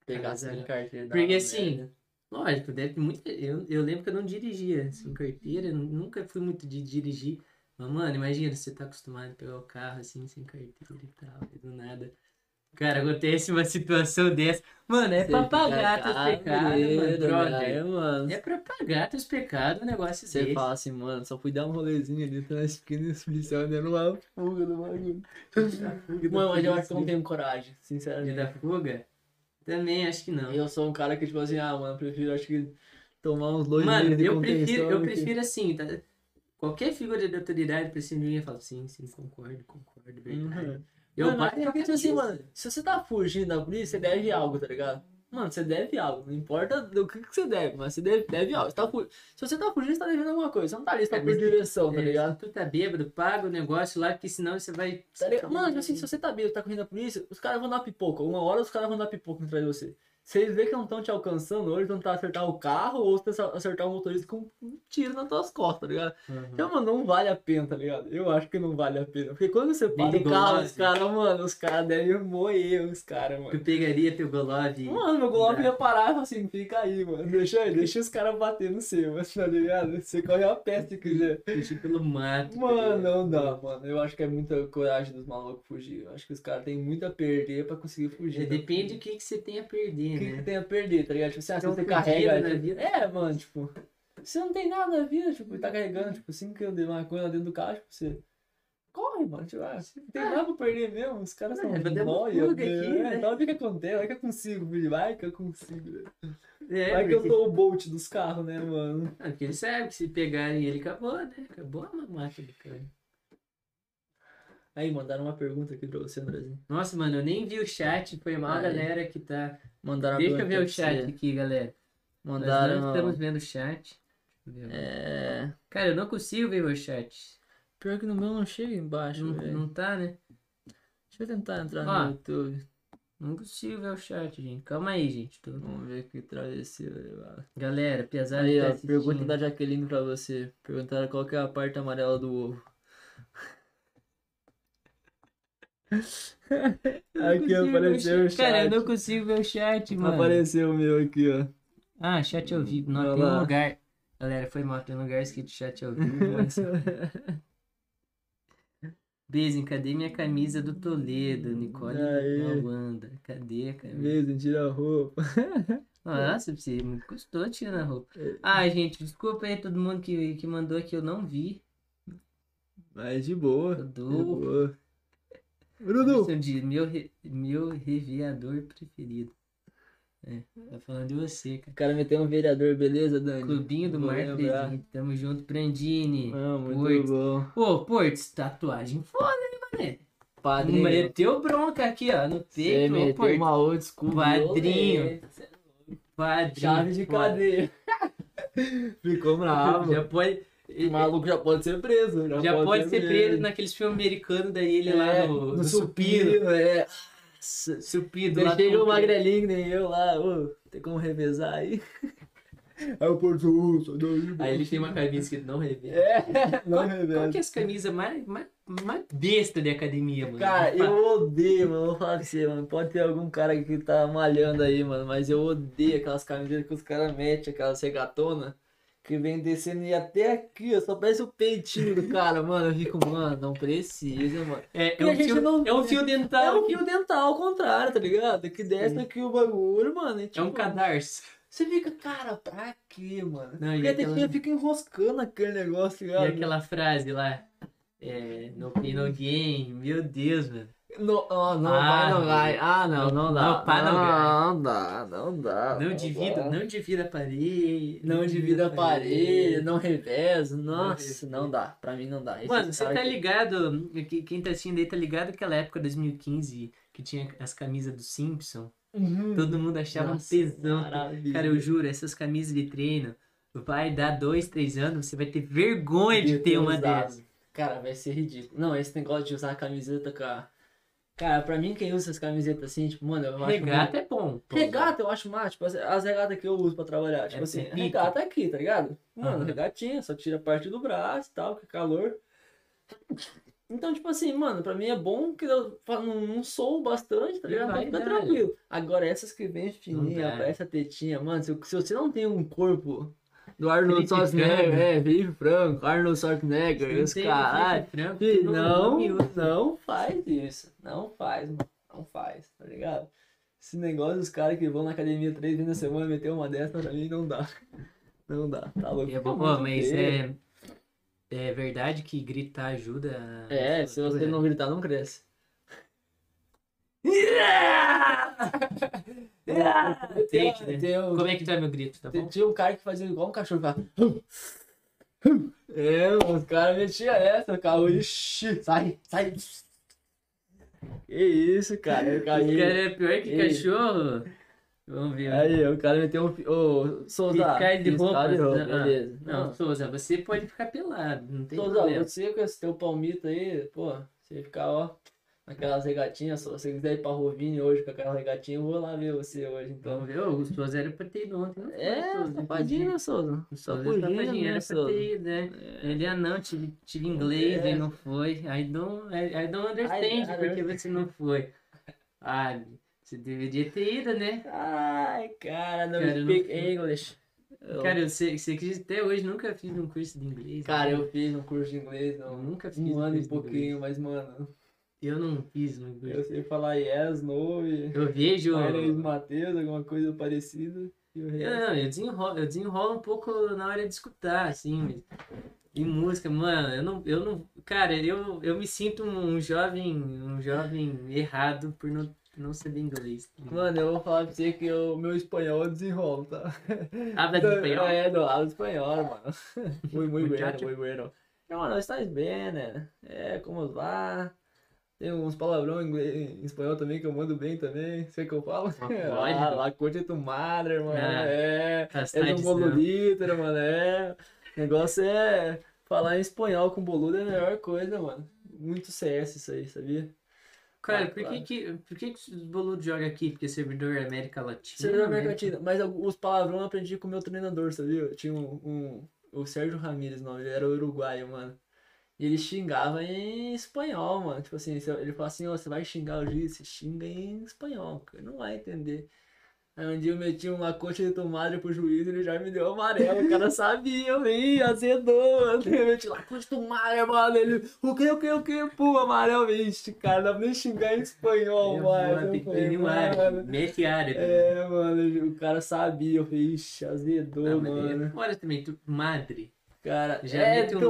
Pegar sem carteira. Porque assim, merda. Lógico, deve ter muita. Eu, eu lembro que eu não dirigia sem carteira, nu- nunca fui muito de dirigir. Mas, mano, imagina, você tá acostumado a pegar o carro assim, sem carteira e tal, e do nada. Cara, acontece uma situação dessa. Mano, é Você pra pagar teus pecados, mano, brother. né, mano? É pra pagar teus pecados um negócio Você desse. fala assim, mano, só fui dar um rolezinho ali, tá na esquina e os policiais dando uma fuga do bagulho. Mano, mas eu acho que não tenho coragem, De sinceramente. dar fuga? Também acho que não. Eu sou um cara que, tipo assim, ah, mano, eu prefiro, acho que, tomar uns dois Mano, de eu prefiro, eu que- prefiro assim, tá? Qualquer figura de autoridade pra cima de mim, eu falo, sim, sim, concordo, concordo, verdade. Uhum. Eu mano, bato é porque, tipo assim, mano, se você tá fugindo da polícia, você deve algo, tá ligado? Mano, você deve algo, não importa do que, que você deve, mas você deve, deve algo. Você tá Se você tá fugindo, você tá devendo alguma coisa. Você não tá ali só É, por mas- direção, tá É, ligado? se tu tá bêbado, paga o negócio lá, que senão você vai. Tá ligado? Mano, tipo assim, se você tá bêbado, tá correndo da polícia, os caras vão dar pipoca. Uma hora os caras vão dar pipoca atrás de você. Eles verem que não estão te alcançando, ou eles vão tentar acertar o carro, ou acertar o motorista com um tiro nas tuas costas, tá ligado? Uhum. Então, mano, não vale a pena, tá ligado? Eu acho que não vale a pena. Porque quando você Perigoso. carro, os caras, mano, os caras devem moer os caras, mano. Tu pegaria teu Golov. Mano, meu Dá. ia parar e falar assim, fica aí, mano. Deixa aí, deixa os caras bater no seu, tá ligado? Você corre a pé se quiser. Fugir pelo mato. Mano, não dá, mano. Eu acho que é muita coragem dos malucos fugir. Eu acho que os caras têm muito a perder pra conseguir fugir. É, Depende do que, que você tem a perder, O que, que né? tem a perder, tá ligado? Tipo assim, ah, se você carrega. na tipo, vida. É, mano, tipo. Você não tem nada na vida, tipo, tá carregando, tipo, 5 kg de maconha lá dentro do carro, tipo, você. Corre, mano, tipo, ah, não tem nada pra perder mesmo. Os caras são É, nóia, fuga né? É, né? Então fica contente, vai que eu consigo, filho. Vai que eu consigo. né? É, vai que eu sou o Bolt dos carros, né, mano? Ah, porque ele sabe que se pegarem ele, acabou, né? Acabou a mamata do cara. Aí, mandaram uma pergunta aqui pra você, Andrezinho. Nossa, mano, eu nem vi o chat. Foi mal, Aí. galera, que tá. Mandaram Deixa eu ver o chat você. aqui, galera. Nós Mandaram. não estamos vendo o chat. É. Cara, eu não consigo ver o chat. Pior que no meu não chega embaixo, Não, não tá, né? Deixa eu tentar entrar Ó. no YouTube. Não consigo ver o chat, gente. Calma aí, gente. Tô- Vamos ver que travesseiro. Galera, apesar de Aí, tá ó, pergunta da Jaqueline pra você. Perguntaram qual que é a parte amarela do ovo. Eu não Aqui apareceu o chat. Cara, eu não consigo ver o chat, mano. Apareceu o meu aqui, ó. Ah, chat ao vivo. Não, tem um lugar. Galera, foi mal. Tem um lugar escrito chat ao vivo. mas- cadê minha camisa do Toledo? Nicole Aê. Wanda. Cadê a camisa? Mesmo, tira a roupa. Nossa, você me custou tirando a roupa. Ah, gente, desculpa aí todo mundo que, que mandou aqui, eu não vi. Mas de boa. Eu De boa. Bruno! Dias, meu, re- meu reviador preferido. É, tá falando de você, cara. O cara meteu um vereador, beleza, Dani? Clubinho do Mar. Tamo junto, Brandini. Ah, muito bom. Pô, Portos, tatuagem foda, hein, mané? Padrinho. Meteu bronca aqui, ó, no Você peito, ô, meteu Portos. uma old school. Padrinho. Padrinho, Chave de foda. cadeia. Ficou bravo. Já pode, O maluco já pode ser preso. Já, já pode ser preso naqueles filmes americanos, daí ele lá É, no, no no supino. supino. É. Supido lá chega o magrelinho, nem eu lá. Ô, tem como revezar aí? Aí o Porto, sai daí, Aí ele tem uma camisa que não revela. É, não Qual, qual reveza. que é as camisas mais, mais, mais besta de academia, mano? Cara, eu odeio, mano. Vou falar pra você, mano. Pode ter algum cara que tá malhando aí, mano. Mas eu odeio aquelas camisetas que os caras metem, aquelas regatonas. Que vem descendo e até aqui, ó. Só parece o peitinho do cara, mano. Eu fico, mano, não precisa, mano. É, E é, um fio, não- é um fio É dental. um fio dental ao contrário, tá ligado? Que desce Sim. aqui o bagulho, mano. e, É tipo, um cadarço. Você fica, cara, pra quê, mano? Não, e Porque a aquela- tetinha fica enroscando aquele negócio, tá E ligado? aquela frase lá. É, no Pain No Game. Meu Deus, mano. No, oh, não Ah, vai, não vai. Ah, não, não dá. Não, pá, não não dá, não dá. Não divida, dá. não divida a parede. Não divida a parede, não reveza. Nossa, reveza. não dá. Pra mim não dá. Esse Mano, você tá aqui- ligado? que- Quem tá assistindo aí tá ligado aquela época 2015 que tinha as camisas do Simpson? Uhum. Todo mundo achava Nossa, um tesão. maravilha. Cara, eu juro, essas camisas de treino vai dar dois, três anos, você vai ter vergonha de ter uma usado. dessas. Cara, vai ser ridículo. Não, esse negócio de usar a camiseta com a... Cara, pra mim quem usa essas camisetas assim, tipo, mano, eu acho... Regata é bom. pô. Regata eu acho massa, tipo, as, as regatas que eu uso pra trabalhar. Tipo É, assim, pica. regata aqui, tá ligado? Mano, Aham. regatinha, só tira parte do braço e tal, que é calor. Então, tipo assim, mano, pra mim é bom que eu não, não sou bastante, tá ligado? Então fica tranquilo. Agora, essas que vem fininha, dá. parece a tetinha, mano, se, se você não tem um corpo do Arnold Schwarzenegger, é, Felipe Franco, Arnold Schwarzenegger, os caralho. Não, usa. não faz isso. Não faz, mano. Não faz, tá ligado? Esse negócio dos caras que vão na academia três vezes na semana meter uma dessa pra mim não dá. Não dá, tá louco. É bom, muito mas é, é verdade que gritar ajuda. É, se você musculatura? não gritar, não cresce. Tem que, né? Como é que tu é meu grito, tá Tem- bom? Tinha um cara que fazia igual um cachorro, ficava... É, mano, os caras metiam essa, o carro, ixi, sai, sai. Que isso, cara, O cara é pior que Ei. cachorro. Vamos ver. Aí, o cara meteu um... Ô, Souza, Fiscais de roupas. de roupa, ah, beleza. Não, Souza, você pode ficar pelado, não tem Souza, problema. você com esse teu palmito aí, pô, você ficar, ó, naquelas regatinhas, se você quiser ir pra Rovini hoje com aquela regatinha, eu vou lá ver você hoje, então. Vamos ver, o Souza era pra ter ido ontem. não foi, É, Souza? safadinho, né, Souza? O Souza é Safadinho, né, era pra ter ido, né? Ele, ah não, tive, tive inglês, É. aí não foi. I don't, I, don't understand I- I porque você não foi. Ah, você deveria ter ido, né? Ai, cara, não Cara, eu não speak fui. English. Eu- Cara, eu sei, você acredita, até hoje nunca fiz um curso de inglês. Cara, né? eu fiz um curso de inglês, Eu não. nunca fiz Um ano curso e pouquinho, mas, mano, Eu não fiz curso. eu sei falar yes, no e. Eu vejo. Eu, Matheus, alguma coisa parecida. E resto. não, eu desenrolo, eu desenrolo um pouco na hora de escutar, assim, mas. E música, mano, eu não, eu não. Cara, eu, eu me sinto um jovem. Um jovem errado por não, não saber inglês. Mano, eu vou falar pra você que o meu espanhol eu desenrolo, tá? Habla de espanhol? É, do hablo espanhol, mano. Muy, muy bueno, muy bueno. Hermano, estás bem, né? É, como vai? Tem uns palavrão em, inglês, em espanhol também que eu mando bem também. Sei que eu falo. Pode. Ah, la coche tu madre, mano. Ah, é. É um boludito, mano. É. O negócio é falar em espanhol com boludo é a melhor coisa, mano. Muito CS isso aí, sabia? Cara, Ah, por que claro. que, por que que os boludos jogam aqui? Porque servidor é América Latina? Você da América- América Latina. Mas os palavrão eu aprendi com o meu treinador, sabia? Eu tinha um, um- O Sérgio Ramírez, não, ele era uruguaio, mano. E ele xingava em espanhol, mano. Tipo assim, eu- ele falava assim, ó, você vai xingar o juiz, você xinga em espanhol, ele não vai entender. Aí um dia eu meti um lacote de tomada pro juiz, ele já me deu amarelo, o cara sabia, vem, azedou, mano. Eu meti lacote de tomada, mano, ele, o que, o que, o que, pô, amarelo, vixe, cara, não dá pra nem xingar em espanhol, Eu mano. vou, tem Eu que ter um mano, árabe. Árabe. é, mano, o cara sabia. Eu falei, ixi, azedou, Não, mas mano. é fora também, tu, madre. Cara, Já é, mete o no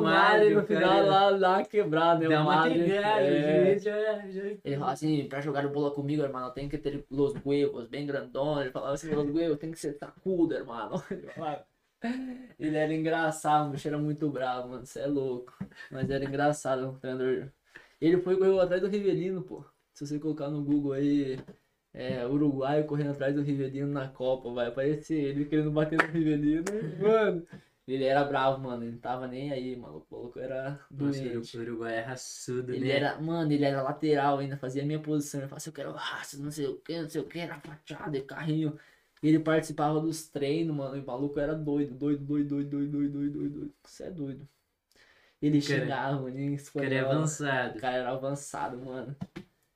final cara- lá, lá quebrado, né? Dá uma pegada, é. já, já... Ele falava assim, pra jogar bola comigo, irmão, tem que ter los huevos bem grandões. Ele falava assim, los huevos tem que ser tacudo, irmão. Ele falava. Ele era engraçado, o bicho era muito bravo, mano, você é louco. Mas era engraçado, o treinador. Ele foi correu atrás do Rivelino, pô. Se você colocar no Google aí, é, uruguaio correndo atrás do Rivelino na Copa, vai aparecer ele querendo bater no Rivelino. Mano, ele era bravo, mano. Ele não tava nem aí, mano. O maluco era doente. Nossa, o Uruguai é raçudo, ele né? Era, mano, ele era lateral ainda, fazia a minha posição. Ele falava assim, eu quero raça, não sei o que, não sei o que, era fachada, carrinho. Ele participava dos treinos, mano. E o maluco era doido, doido, doido, doido, doido, doido, doido, doido. Você é doido. Ele chegava xingava, né? O avançado. O cara era avançado, mano.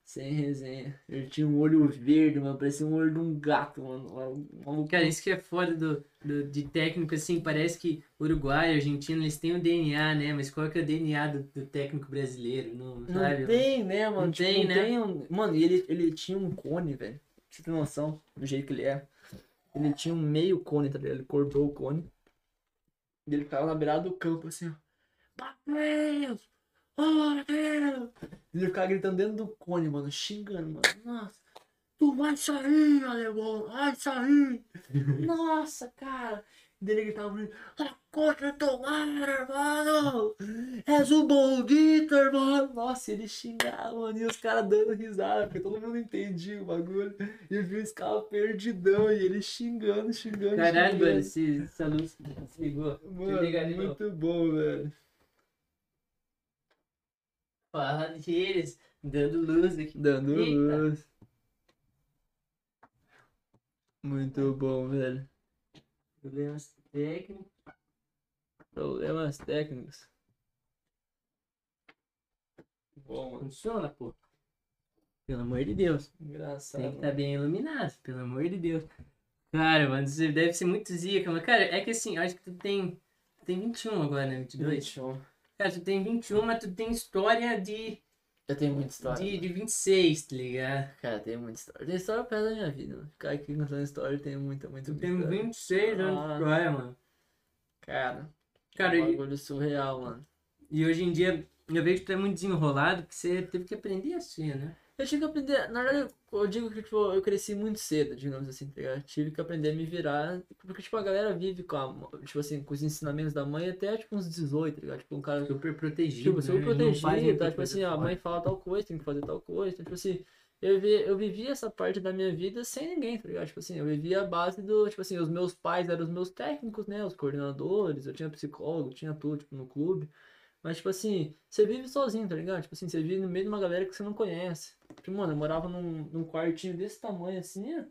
Sem resenha. Ele tinha um olho verde, mano. Parecia um olho de um gato, mano. Um. Cara, isso que é foda do, do- de técnico, assim, parece que Uruguai, Argentina, eles têm o DNA, né? Mas qual que é o DNA do, do técnico brasileiro? Não, Não sabe? tem, né, mano? Não Tipo, tem, não né? tem um- Mano, ele, ele tinha um cone, velho. Você ter noção do jeito que ele é. Ele tinha um meio cone, tá ligado? Ele cortou o cone. E ele ficava na beirada do campo, assim, ó. Matheus! Ah, é. Ele ficava gritando dentro do cone, mano, xingando, mano. Nossa. Tu vai sair, alemão, vai sair. Nossa, cara. Dele gritava mim, tá contra tomara, mano. És um maldito, irmão. Nossa, ele xingava, mano. E os caras dando risada, porque todo mundo entendia o bagulho. E eu vi esse cara perdidão e ele xingando, xingando, Caralho, mano, esse, essa luz se ligou. Mano, liga ali, muito bom, velho. Fala deles, dando luz aqui. Dando Eita. luz. Muito bom, velho. Problemas técnicos. Problemas técnicos. Bom. Funciona, pô. Pelo amor de Deus. Engraçado. Tem que estar bem iluminado, pelo amor de Deus. Cara, mano, você deve ser muito zica, mas, cara, é que assim, acho que tu tem. Tu tem 21 agora, né? 22? 21. Cara, tu tem 21, mas tu tem história de, Eu tenho muita história. de, de 26, tá ligado? Cara, tem muita história. Tem história perto da minha vida. mano. Ficar aqui contando história tem muita, muita, muita tem história. 26 anos de Ah. história, mano. Cara, Cara, é um e, bagulho surreal, mano. e hoje em dia eu vejo que tu é muito desenrolado, que você teve que aprender assim, né? Eu tive que aprender, na verdade, eu digo que tipo, eu cresci muito cedo, digamos assim, tá ligado? Tive que aprender a me virar, porque tipo, a galera vive com a, tipo assim, com os ensinamentos da mãe até tipo uns 18, tá ligado? Tipo, um cara Super protegido. Tipo, né? super faz protegido, tá? Tipo assim, a fora. mãe fala tal coisa, tem que fazer tal coisa. Então, tipo assim, eu, vi, eu vivi essa parte da minha vida sem ninguém, tá ligado? Tipo assim, eu vivia a base do, tipo assim, os meus pais eram os meus técnicos, né? Os coordenadores, eu tinha psicólogo, tinha tudo, tipo, no clube. Mas, tipo assim, você vive sozinho, tá ligado? Tipo assim, você vive no meio de uma galera que você não conhece. Tipo, mano, eu morava num, num quartinho desse tamanho assim,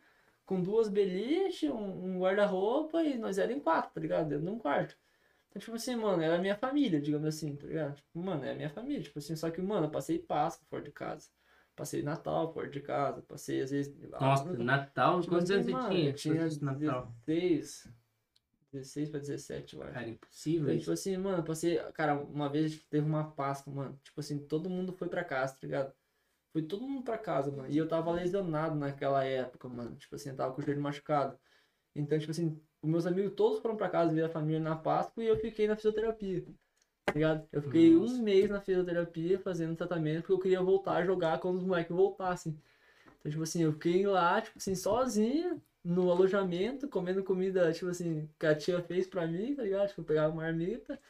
com duas beliches, um, um guarda-roupa e nós éramos em quatro, tá ligado? Dentro de um quarto. Então, tipo assim, mano, era a minha família, digamos assim, tá ligado? Tipo, mano, é a minha família. Tipo assim, só que, mano, eu passei Páscoa fora de casa. Passei Natal fora de casa. Passei, às vezes. Nossa, ah, Natal, tipo quantos assim, anos você mano, tinha? Tinha Quantos Natal? 16. 16 pra 17, eu acho. Cara, impossível Então, tipo assim, mano, passei. Cara, uma vez teve uma Páscoa, mano. Tipo assim, todo mundo foi pra casa, tá ligado? Foi todo mundo pra casa, mano. E eu tava lesionado naquela época, mano. Tipo assim, eu tava com o joelho machucado. Então, tipo assim, os meus amigos todos foram pra casa ver a família na Páscoa e eu fiquei na fisioterapia. Tá ligado? Eu fiquei Nossa. um mês na fisioterapia fazendo tratamento porque eu queria voltar a jogar quando os moleques voltassem. Então, tipo assim, eu fiquei lá, tipo assim, sozinho, no alojamento, comendo comida, tipo assim, que a tia fez pra mim, tá ligado? Tipo, eu pegava uma marmita.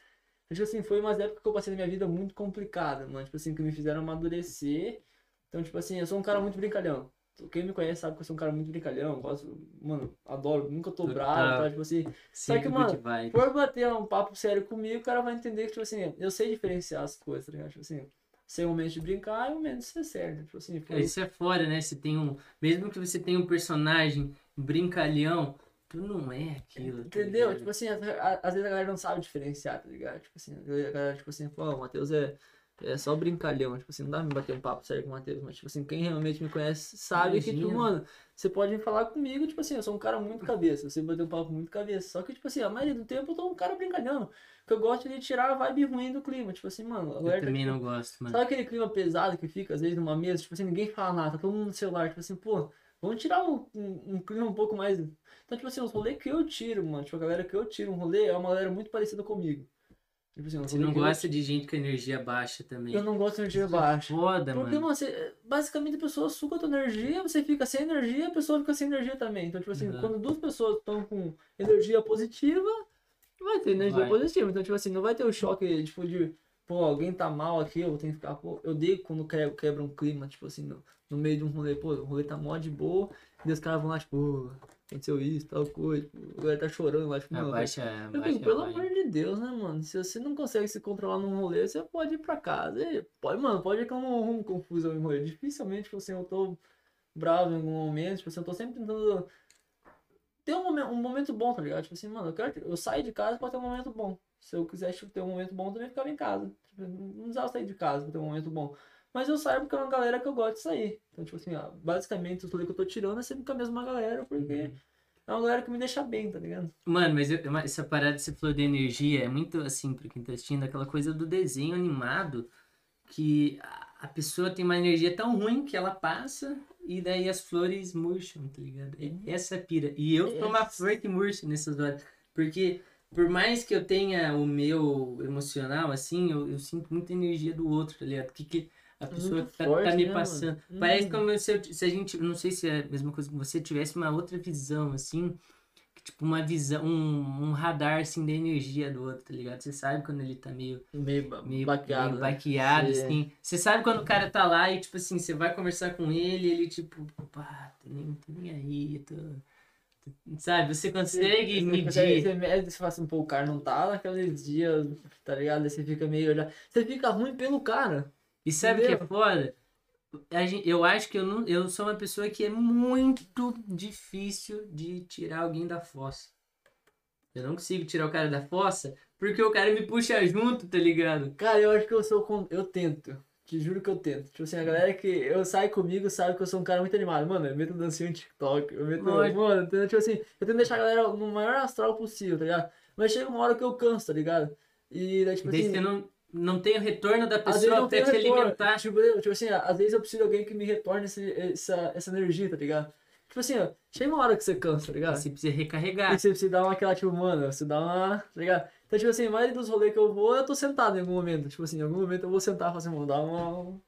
Então, tipo assim, foi umas épocas que eu passei na minha vida muito complicada, mano. Tipo assim, que me fizeram amadurecer. Então, tipo assim, eu sou um cara muito brincalhão. Quem me conhece sabe que eu sou um cara muito brincalhão. Gosto, mano, adoro, nunca tô bravo, tá? Tipo assim, Sim, que, mano, for bater um papo sério comigo, o cara vai entender que, tipo assim, eu sei diferenciar as coisas, tá ligado? Tipo assim, sei o momento de brincar e o momento de ser sério. Tipo assim, foi Isso é fora, né? Você tem um. Mesmo que você tenha um personagem brincalhão, tu não é aquilo. tá Entendeu? ligado? Tipo assim, às vezes a galera não sabe diferenciar, tá ligado? Tipo assim, a galera, tipo assim, pô, o Matheus é, é só brincalhão, tipo assim, não dá pra me bater um papo sério com o Matheus, mas tipo assim, quem realmente me conhece sabe que, tipo, Imagina. mano, você pode vir falar comigo, tipo assim, eu sou um cara muito cabeça, você bater um papo muito cabeça, só que, tipo assim, a maioria do tempo eu tô um cara brincalhão, que eu gosto de tirar a vibe ruim do clima, tipo assim, mano, Eu tá, também não gosto, mano. Sabe aquele clima pesado que fica, às vezes, numa mesa, tipo assim, ninguém fala nada, tá todo mundo no celular, tipo assim, pô, vamos tirar um, um, um clima um pouco mais. Então, tipo assim, os rolês que eu tiro, mano, tipo, a galera que eu tiro um rolê é uma galera muito parecida comigo. Tipo assim, Você não que eu- gosta de gente com energia baixa também. Eu não gosto de energia baixa. Foda, Porque, mano. mano, você, basicamente a pessoa suga a tua energia, você fica sem energia, a pessoa fica sem energia também. Então, tipo assim, Uhum. quando duas pessoas estão com energia positiva, vai ter energia Vai. positiva. Então, tipo assim, não vai ter o choque, tipo, de, pô, alguém tá mal aqui, eu tenho que ficar, pô, eu odeio quando quebra, quebra um clima, tipo assim, no, no meio de um rolê, pô, o rolê tá mó de boa, e os caras vão lá, tipo, aconteceu isso, tal coisa, tipo, a galera tá chorando lá, tipo, mano, Abaixa, eu abaixa digo, pelo amor de Deus, né, mano? Se você não consegue se controlar num rolê, você pode ir pra casa. E pode, mano, pode ir eu não arrumo confusão em rolê. Dificilmente, tipo assim, eu tô bravo em algum momento, tipo assim, eu tô sempre tentando ter um momento, um momento bom, tá ligado? Tipo assim, mano, eu quero que- eu saio de casa pra ter um momento bom. Se eu quiser tipo, ter um momento bom, eu também ficava em casa. Tipo, não precisava sair de casa pra ter um momento bom. Mas eu saio porque é uma galera que eu gosto de sair. Então, tipo assim, ó, basicamente os rolês que eu tô tirando é sempre com a mesma galera, porque Uhum. é uma galera que me deixa bem, tá ligado? Mano, mas eu- essa parada que você falou de energia é muito assim, pra quem tá assistindo, aquela coisa do desenho animado que a- pessoa tem uma energia tão ruim que ela passa e daí as flores murcham, tá ligado? É- Essa é a pira. E eu sou uma Essa. flor que murcha nessas horas. Porque por mais que eu tenha o meu emocional, assim, eu, eu sinto muita energia do outro, tá ligado? Que, que a pessoa tá, forte, tá me né, passando. mano? Parece Hum. como se, eu, se a gente, não sei se é a mesma coisa que você tivesse uma outra visão, assim, que, tipo uma visão, um, um radar, assim, da energia do outro, tá ligado? Você sabe quando ele tá meio Meio, meio baqueado. meio né? baqueado, Sim. assim. Você sabe quando o cara tá lá e, tipo assim, você vai conversar com ele, ele, tipo, pá, tô nem, tô nem aí, tô... tô- Sabe, você consegue Você medir. consegue- Você mede, você fala assim, pô, o cara não tá naqueles dias, tá ligado? Aí você fica meio. olhando- Você fica ruim pelo cara. E sabe o que é foda? A gen- Eu acho que eu, não, eu sou uma pessoa que é muito difícil de tirar alguém da fossa. Eu não consigo tirar o cara da fossa porque o cara me puxa junto, tá ligado? Cara, eu acho que eu sou. con- Eu tento. Te juro que eu tento. Tipo assim, a galera que eu saio comigo sabe que eu sou um cara muito animado. Mano, eu meto dancinha no TikTok. Eu meto. Lógico. Mano, entendeu? tipo assim, eu tento deixar a galera no maior astral possível, tá ligado? Mas chega uma hora que eu canso, tá ligado? E daí, tipo Daí assim. você não, não tem o retorno da pessoa tem te retorno. alimentar. Tipo, tipo assim, às vezes eu preciso de alguém que me retorne esse- essa, essa energia, tá ligado? Tipo assim, ó, chega uma hora que você cansa, tá ligado? Você precisa recarregar. E você precisa dar uma aquela, tipo, mano, você dá uma. Tá ligado? Então, tipo assim, a maioria dos rolês que eu vou, eu tô sentado em algum momento. Tipo assim, em algum momento eu vou sentar e falar assim, mano, dá uma.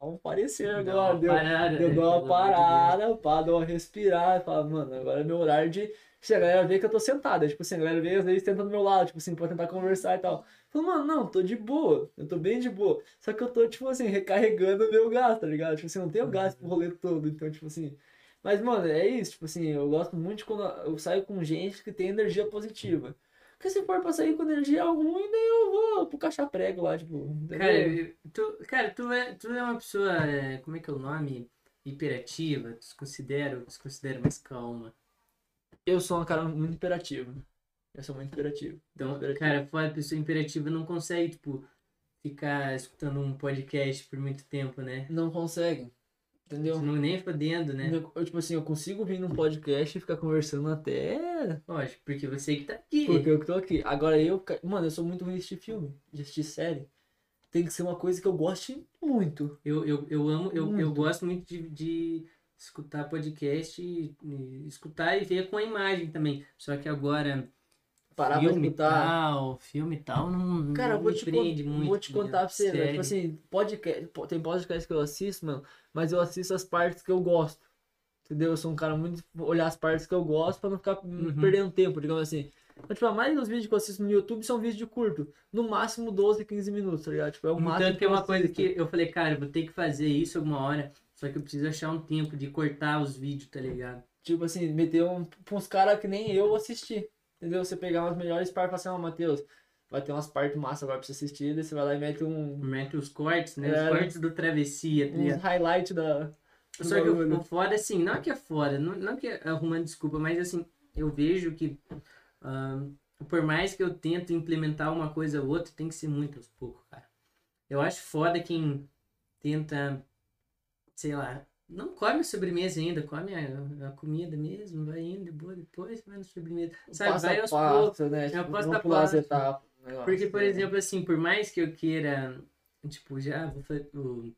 Vamos parecer Dá agora. uma Deu, parada, eu né? dou uma Pelo amor de Deus. parada, pá, dou uma respirada, fala, mano, agora é meu horário de. Se a galera vê que eu tô sentado, tipo assim, a galera vê às vezes tenta do meu lado, tipo assim, pra tentar conversar e tal. Falo, mano, não, tô de boa, eu tô bem de boa. Só que eu tô, tipo assim, recarregando o meu gás, tá ligado? Tipo assim, eu não tenho gás pro rolê todo, então, tipo assim. Mas, mano, é isso, tipo assim, eu gosto muito quando eu saio com gente que tem energia positiva. Porque se for pra sair com energia ruim, daí eu vou pro caixa prego lá, tipo, Cara, entendeu? eu- tu, cara tu, é, tu é uma pessoa, é, como é que é o nome? Hiperativa, tu se considera, tu se considera mais calma. Eu sou um cara muito imperativo. Eu sou muito imperativo. Então, Imperativo. cara, fora a pessoa imperativa não consegue, tipo, ficar escutando um podcast por muito tempo, né? Não consegue. Entendeu? Não nem fodendo, né? Eu, eu, tipo assim, eu consigo vir num podcast e ficar conversando até. Lógico, porque você que tá aqui. Porque eu que tô aqui. Agora eu. Mano, eu sou muito ruim de assistir filme, de assistir série. Tem que ser uma coisa que eu goste muito. Eu, eu, eu amo, eu, eu Muito. gosto muito de, de escutar podcast e, e escutar e ver com a imagem também. Só que agora, Parar pra filme e escutar. tal, filme e tal, não, Cara, não vou te, prende muito. vou te contar pra você? Série. Tipo assim, podcast, po- tem podcast que eu assisto, mano, mas eu assisto as partes que eu gosto. Entendeu? Eu sou um cara muito olhar as partes que eu gosto pra não ficar hum, Uhum. perdendo tempo, digamos assim. Então, tipo, a maioria dos vídeos que eu assisto no YouTube são vídeos de curto. No máximo 12, 15 minutos, tá ligado? Tipo, é o máximo Tanto que é uma coisa que eu falei, cara, eu vou ter que fazer isso alguma hora, só que eu preciso achar um tempo de cortar os vídeos, tá ligado? Tipo assim, meter um, pra uns caras que nem eu assistir. Entendeu? Você pegar umas melhores partes e falar assim, ó, Matheus, vai ter umas partes massa agora pra você assistir, daí você vai lá e mete um, Mete os cortes, né? É. Os cortes do Travessia, tá uns ligado? highlights da. Só que o, foda, assim, não é que é foda, não, não que é arrumando desculpa, mas assim, eu vejo que ahn, por mais que eu tento implementar uma coisa ou outra, tem que ser muito aos poucos, cara. Eu acho foda quem tenta, sei lá, não come a sobremesa ainda, come a, a comida mesmo, vai indo boa, depois vai na sobremesa. Sabe, vai aos poucos. né? passo não a pular as etapas. Porque, por né? exemplo, assim, por mais que eu queira, tipo, já vou o-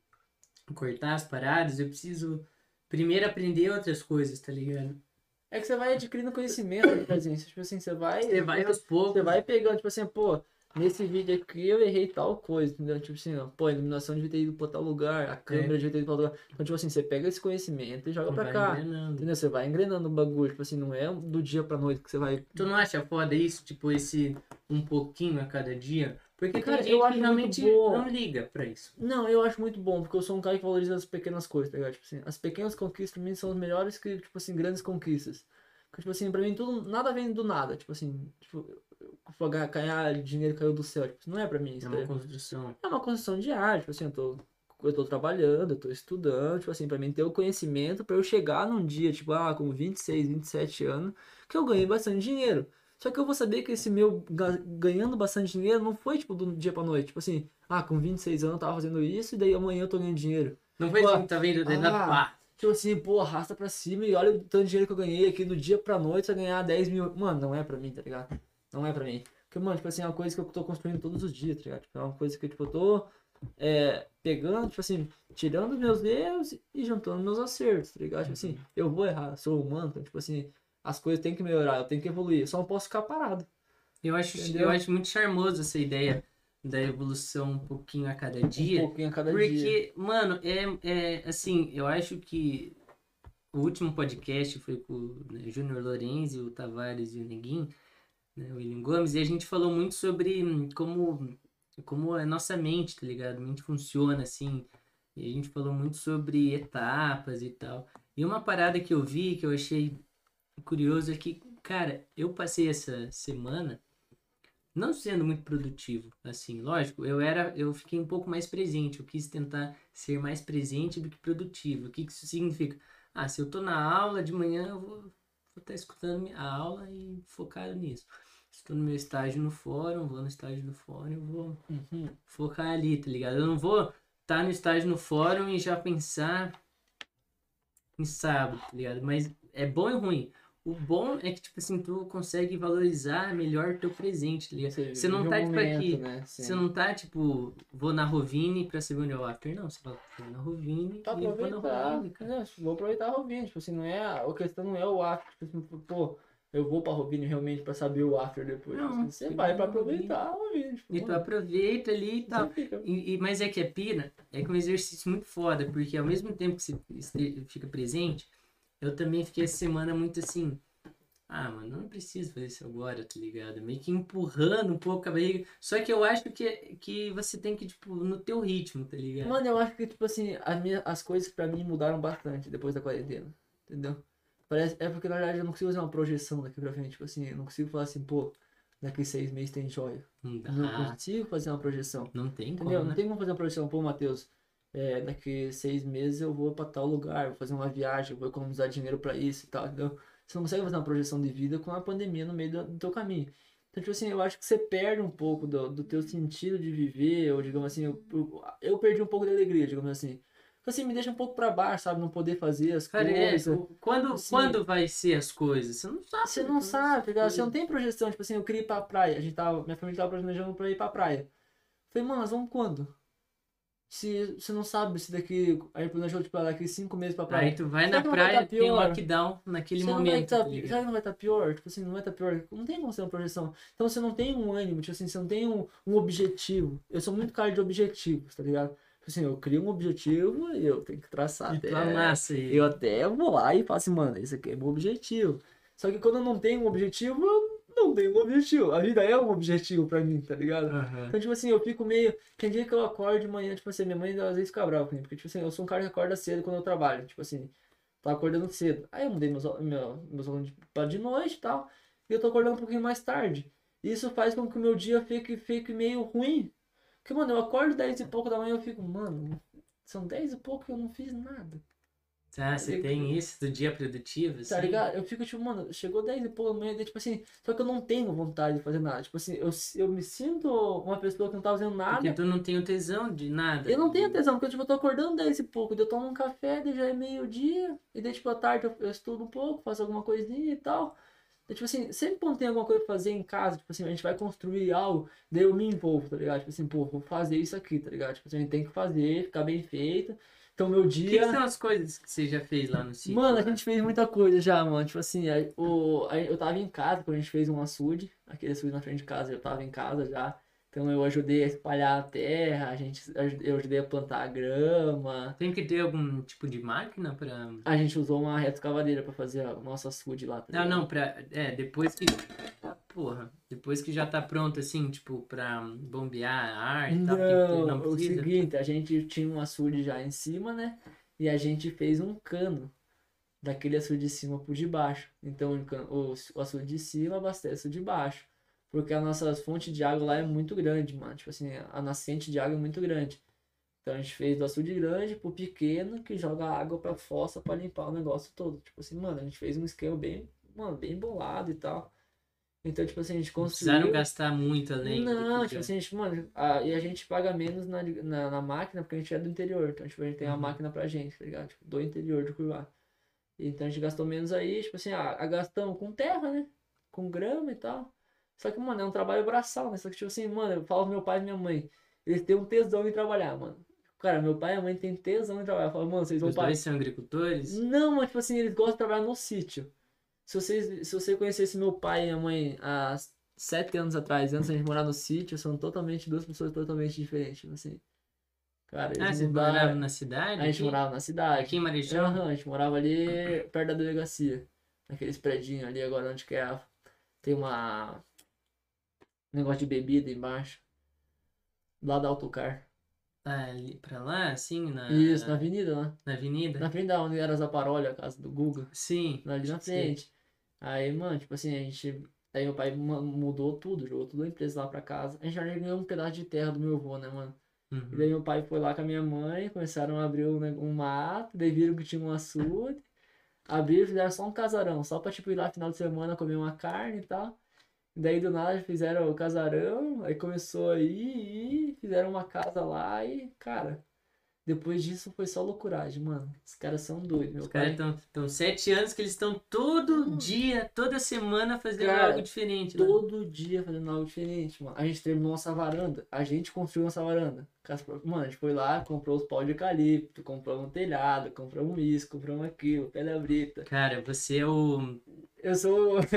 cortar as paradas, eu preciso primeiro aprender outras coisas, tá ligado? É que você vai adquirindo conhecimento, né, Carzinho? Tipo assim, você vai. Você vai aos poucos. Você vai pegando, tipo assim, pô, nesse vídeo aqui eu errei tal coisa, entendeu? Tipo assim, ó, pô, a iluminação devia ter ido pra tal lugar, a câmera devia ter ido pra tal lugar. Então, tipo assim, você pega esse conhecimento e joga pra vai cá. engrenando. Entendeu? Você vai engrenando o bagulho, tipo assim, não é do dia pra noite que você vai. Tu não acha foda isso? Tipo, esse um pouquinho a cada dia? Porque Cara, eu acho realmente bom. não liga pra isso. Não, eu acho muito bom, porque eu sou um cara que valoriza as pequenas coisas, tá ligado? Tipo assim, as pequenas conquistas pra mim são as melhores que, tipo assim, grandes conquistas. Porque, tipo assim, pra mim tudo, nada vem do nada, tipo assim, tipo, ganhar- ganhar dinheiro caiu do céu, tipo, não é pra mim isso, É uma construção. É uma construção diária, tipo assim, eu tô, eu tô trabalhando, eu tô estudando, tipo assim, pra mim ter o conhecimento pra eu chegar num dia, tipo, ah, com 26, 27 anos, que eu ganhei bastante dinheiro. Só que eu vou saber que esse meu ga- ganhando bastante dinheiro não foi, tipo, do dia pra noite. Tipo assim, ah, com 26 anos eu tava fazendo isso e daí amanhã eu tô ganhando dinheiro. Não foi assim, tá vendo? ah. Tipo assim, pô, arrasta pra cima e olha o tanto de dinheiro que eu ganhei aqui do dia pra noite, você ganhar 10 mil. Mano, não é pra mim, tá ligado? Não é pra mim. Porque, mano, tipo assim, é uma coisa que eu tô construindo todos os dias, tá ligado? Tipo, é uma coisa que, tipo, eu tô é, pegando, tipo assim, tirando meus erros e juntando meus acertos, tá ligado? Tipo assim, eu vou errar, sou humano, então, tipo assim, as coisas têm que melhorar, eu tenho que evoluir, eu só não posso ficar parado. Eu acho, Entendeu? eu acho muito charmoso essa ideia da evolução um pouquinho a cada dia. Um pouquinho a cada porque, dia. mano, é, é assim, eu acho que o último podcast foi com o né, Júnior Lorenzi, o Tavares e o Neguinho, né, William Gomes, e a gente falou muito sobre hum, como, como a nossa mente, tá ligado? A mente funciona, assim, e a gente falou muito sobre etapas e tal. E uma parada que eu vi, que eu achei curioso, é que, cara, eu passei essa semana não sendo muito produtivo, assim, lógico, eu era, eu fiquei um pouco mais presente, eu quis tentar ser mais presente do que produtivo. O que que isso significa? Ah, se eu tô na aula de manhã, eu vou estar escutando minha- a aula e focado nisso. Tô no meu estágio no fórum, vou no estágio do fórum, vou Uhum. focar ali, tá ligado? Eu não vou estar no estágio no fórum e já pensar em sábado, tá ligado? Mas é bom e ruim. O bom é que, tipo assim, tu consegue valorizar melhor teu presente, tá ligado? Você não tá, tipo, momento, aqui, né? Você não tá, tipo, vou na Rovini pra saber onde é o after. Não, você vai vou na Rovini Pra e vou na Rovini, cara. não, vou aproveitar a Rovini, tipo assim, não é, a a questão não é o after, tipo assim, pô, eu vou pra Rovini realmente pra saber o after depois, Não, você vai pra aproveitar Rovini, tipo, E tu aproveita ali e tal. E, e- mas é que a pira é que é um exercício muito foda, porque ao mesmo tempo que você fica presente, eu também fiquei essa semana muito assim. Ah, mano, não preciso fazer isso agora, tá ligado? Meio que empurrando um pouco a barriga. Só que eu acho que, que você tem que, tipo, no teu ritmo, tá ligado? Mano, eu acho que, tipo assim, as, minhas, as coisas pra mim mudaram bastante depois da quarentena, entendeu? Parece, é porque, na verdade, eu não consigo fazer uma projeção daqui pra frente, tipo assim, eu não consigo falar assim, pô, daqui seis meses tem joia. Não dá. Não consigo fazer uma projeção. Não tem como, Entendeu? Não né? tem como fazer uma projeção, pô, Matheus, é, daqui seis meses eu vou pra tal lugar, vou fazer uma viagem, vou economizar dinheiro pra isso e tal, entendeu? Você não consegue fazer uma projeção de vida com a pandemia no meio do, do teu caminho. Então, tipo assim, eu acho que você perde um pouco do, do teu sentido de viver, ou digamos assim, eu, eu, eu perdi um pouco de alegria, digamos assim. Então, assim, me deixa um pouco pra baixo, sabe? Não poder fazer as Cara, é, coisas. o- quando, Assim, quando vai ser as coisas? Você não sabe. Você não sabe, tá ligado? Você não tem projeção. Tipo assim, eu queria ir pra praia. A gente tava, minha família tava planejando pra ir pra praia. Falei, mano, nós vamos quando? Se você não sabe se daqui. Aí planejou, tipo, daqui cinco meses pra praia. Aí tu vai Será na não vai praia, tá tem um lockdown naquele que não vai momento, tá- tá será que não vai estar pior? Tipo assim, não vai estar pior. Não tem como ser uma projeção. Então você não tem um ânimo, tipo assim, você não tem um, um objetivo. Eu sou muito cara de objetivos, tá ligado? Tipo assim, eu crio um objetivo e eu tenho que traçar E até. aí. Eu até vou lá e falo assim, mano, esse aqui é meu objetivo. Só que quando eu não tenho um objetivo, eu não tenho um objetivo. A vida é um objetivo pra mim, tá ligado? Aham. Então, tipo assim, eu fico meio. Tem dia que eu acordo de manhã, tipo assim, minha mãe às vezes fica brava comigo, porque, tipo assim, eu sou um cara que acorda cedo quando eu trabalho, tipo assim, tô acordando cedo. Aí eu mudei meus, meu, meus alunos pra de noite e tal, e eu tô acordando um pouquinho mais tarde. E isso faz com que o meu dia fique, fique meio ruim. Porque, mano, eu acordo 10 e pouco da manhã e eu fico, mano, são 10 e pouco e eu não fiz nada. Ah, você ligado? tem isso do dia produtivo, assim? Tá ligado? Eu fico tipo, mano, chegou 10 e pouco da manhã, tipo assim, só que eu não tenho vontade de fazer nada. Tipo assim, eu, eu me sinto uma pessoa que não tá fazendo nada. Porque tu não tem tesão de nada. Eu não tenho tesão, porque tipo, eu tô acordando 10 e pouco, daí eu tomo um café, daí já é meio-dia, e daí tipo, à tarde eu, eu estudo um pouco, faço alguma coisinha e tal. Daí, tipo assim, sempre quando tem alguma coisa pra fazer em casa, tipo assim, a gente vai construir algo, daí eu me envolvo, tá ligado? Tipo assim, pô, vou fazer isso aqui, tá ligado? Tipo assim, a gente tem que fazer, ficar bem feito. Então meu O que, dia. que são as coisas que você já fez lá no sítio? Mano, a gente fez muita coisa já, mano. Tipo assim, a- o, a- eu tava em casa quando a gente fez um açude, aquele açude na frente de casa, eu tava em casa já. Então eu ajudei a espalhar a terra, a gente, eu ajudei a plantar a grama. Tem que ter algum tipo de máquina pra. A gente usou uma reta escavadeira pra fazer o nosso açude lá. tá Não, não, pra. É, depois que. Ah, Porra. Depois que já tá pronto, assim, tipo, pra bombear a ar e tal, Não, não o precisa. seguinte, a gente tinha um açude já em cima, né? E a gente fez um cano daquele açude de cima pro de baixo. Então o açude de cima abastece o de baixo. Porque a nossa fonte de água lá é muito grande, mano. Tipo assim, a nascente de água é muito grande. Então a gente fez do açude grande pro pequeno que joga água pra fossa pra limpar o negócio todo. Tipo assim, mano, a gente fez um esquema bem, mano, bem bolado e tal. Então, tipo assim, a gente construiu. precisaram gastar muito além. do Não, tipo já- assim, a gente, mano, a- e a gente paga menos na, na, na máquina porque a gente é do interior. Então, tipo, a gente tem uma Uhum. máquina pra gente, tá ligado? Tipo, do interior de Cuiabá. Então a gente gastou menos aí, tipo assim, ah, gastamos com terra, né? Com grama e tal. Só que, mano, é um trabalho braçal, né? Só que, tipo assim, mano, eu falo pro meu pai e minha mãe, eles têm um tesão em trabalhar, mano. Cara, meu pai e a mãe têm tesão em trabalhar. Eu falo, mano, vocês vão Os parar. são agricultores? Não, mas tipo assim, eles gostam de trabalhar no sítio. Se vocês, se você conhecesse meu pai e minha mãe há sete anos atrás, antes da gente morar no sítio, são totalmente duas pessoas totalmente diferentes, tipo assim. Cara, Ah, eles você mudaram- morava na cidade? A gente aqui? morava na cidade. Aqui em Marechal? Aham, a gente morava ali perto da delegacia. Naqueles predinhos ali agora onde que é a... Tem uma. Negócio de bebida embaixo. Lá da autocar. Ah, ali pra lá, assim, na, Isso, na avenida lá. na avenida? Na frente da onde era Zaparolha, a casa do Guga. Sim. Ali na sei. frente. Aí, mano, tipo assim, a gente. Aí meu pai mudou tudo, jogou tudo a empresa lá pra casa. A gente já ganhou um pedaço de terra do meu avô, né, mano? E Uhum. daí meu pai foi lá com a minha mãe, começaram a abrir um, um mato, daí viram que tinha um açude. Abriram e fizeram só um casarão, só pra tipo ir lá final de semana comer uma carne e tal. Daí do nada fizeram o casarão, aí começou aí e fizeram uma casa lá e, cara, depois disso foi só loucuragem, mano. Os caras são doidos, meu Os caras estão sete anos que eles estão todo dia, toda semana fazendo Cara, algo diferente. né? Todo dia fazendo algo diferente, mano. A gente terminou nossa varanda. A gente construiu nossa varanda. Mano, a gente foi lá, comprou os pau de eucalipto, comprou um telhado, compramos isso, compramos aquilo, pedra brita. Cara, você é o Eu sou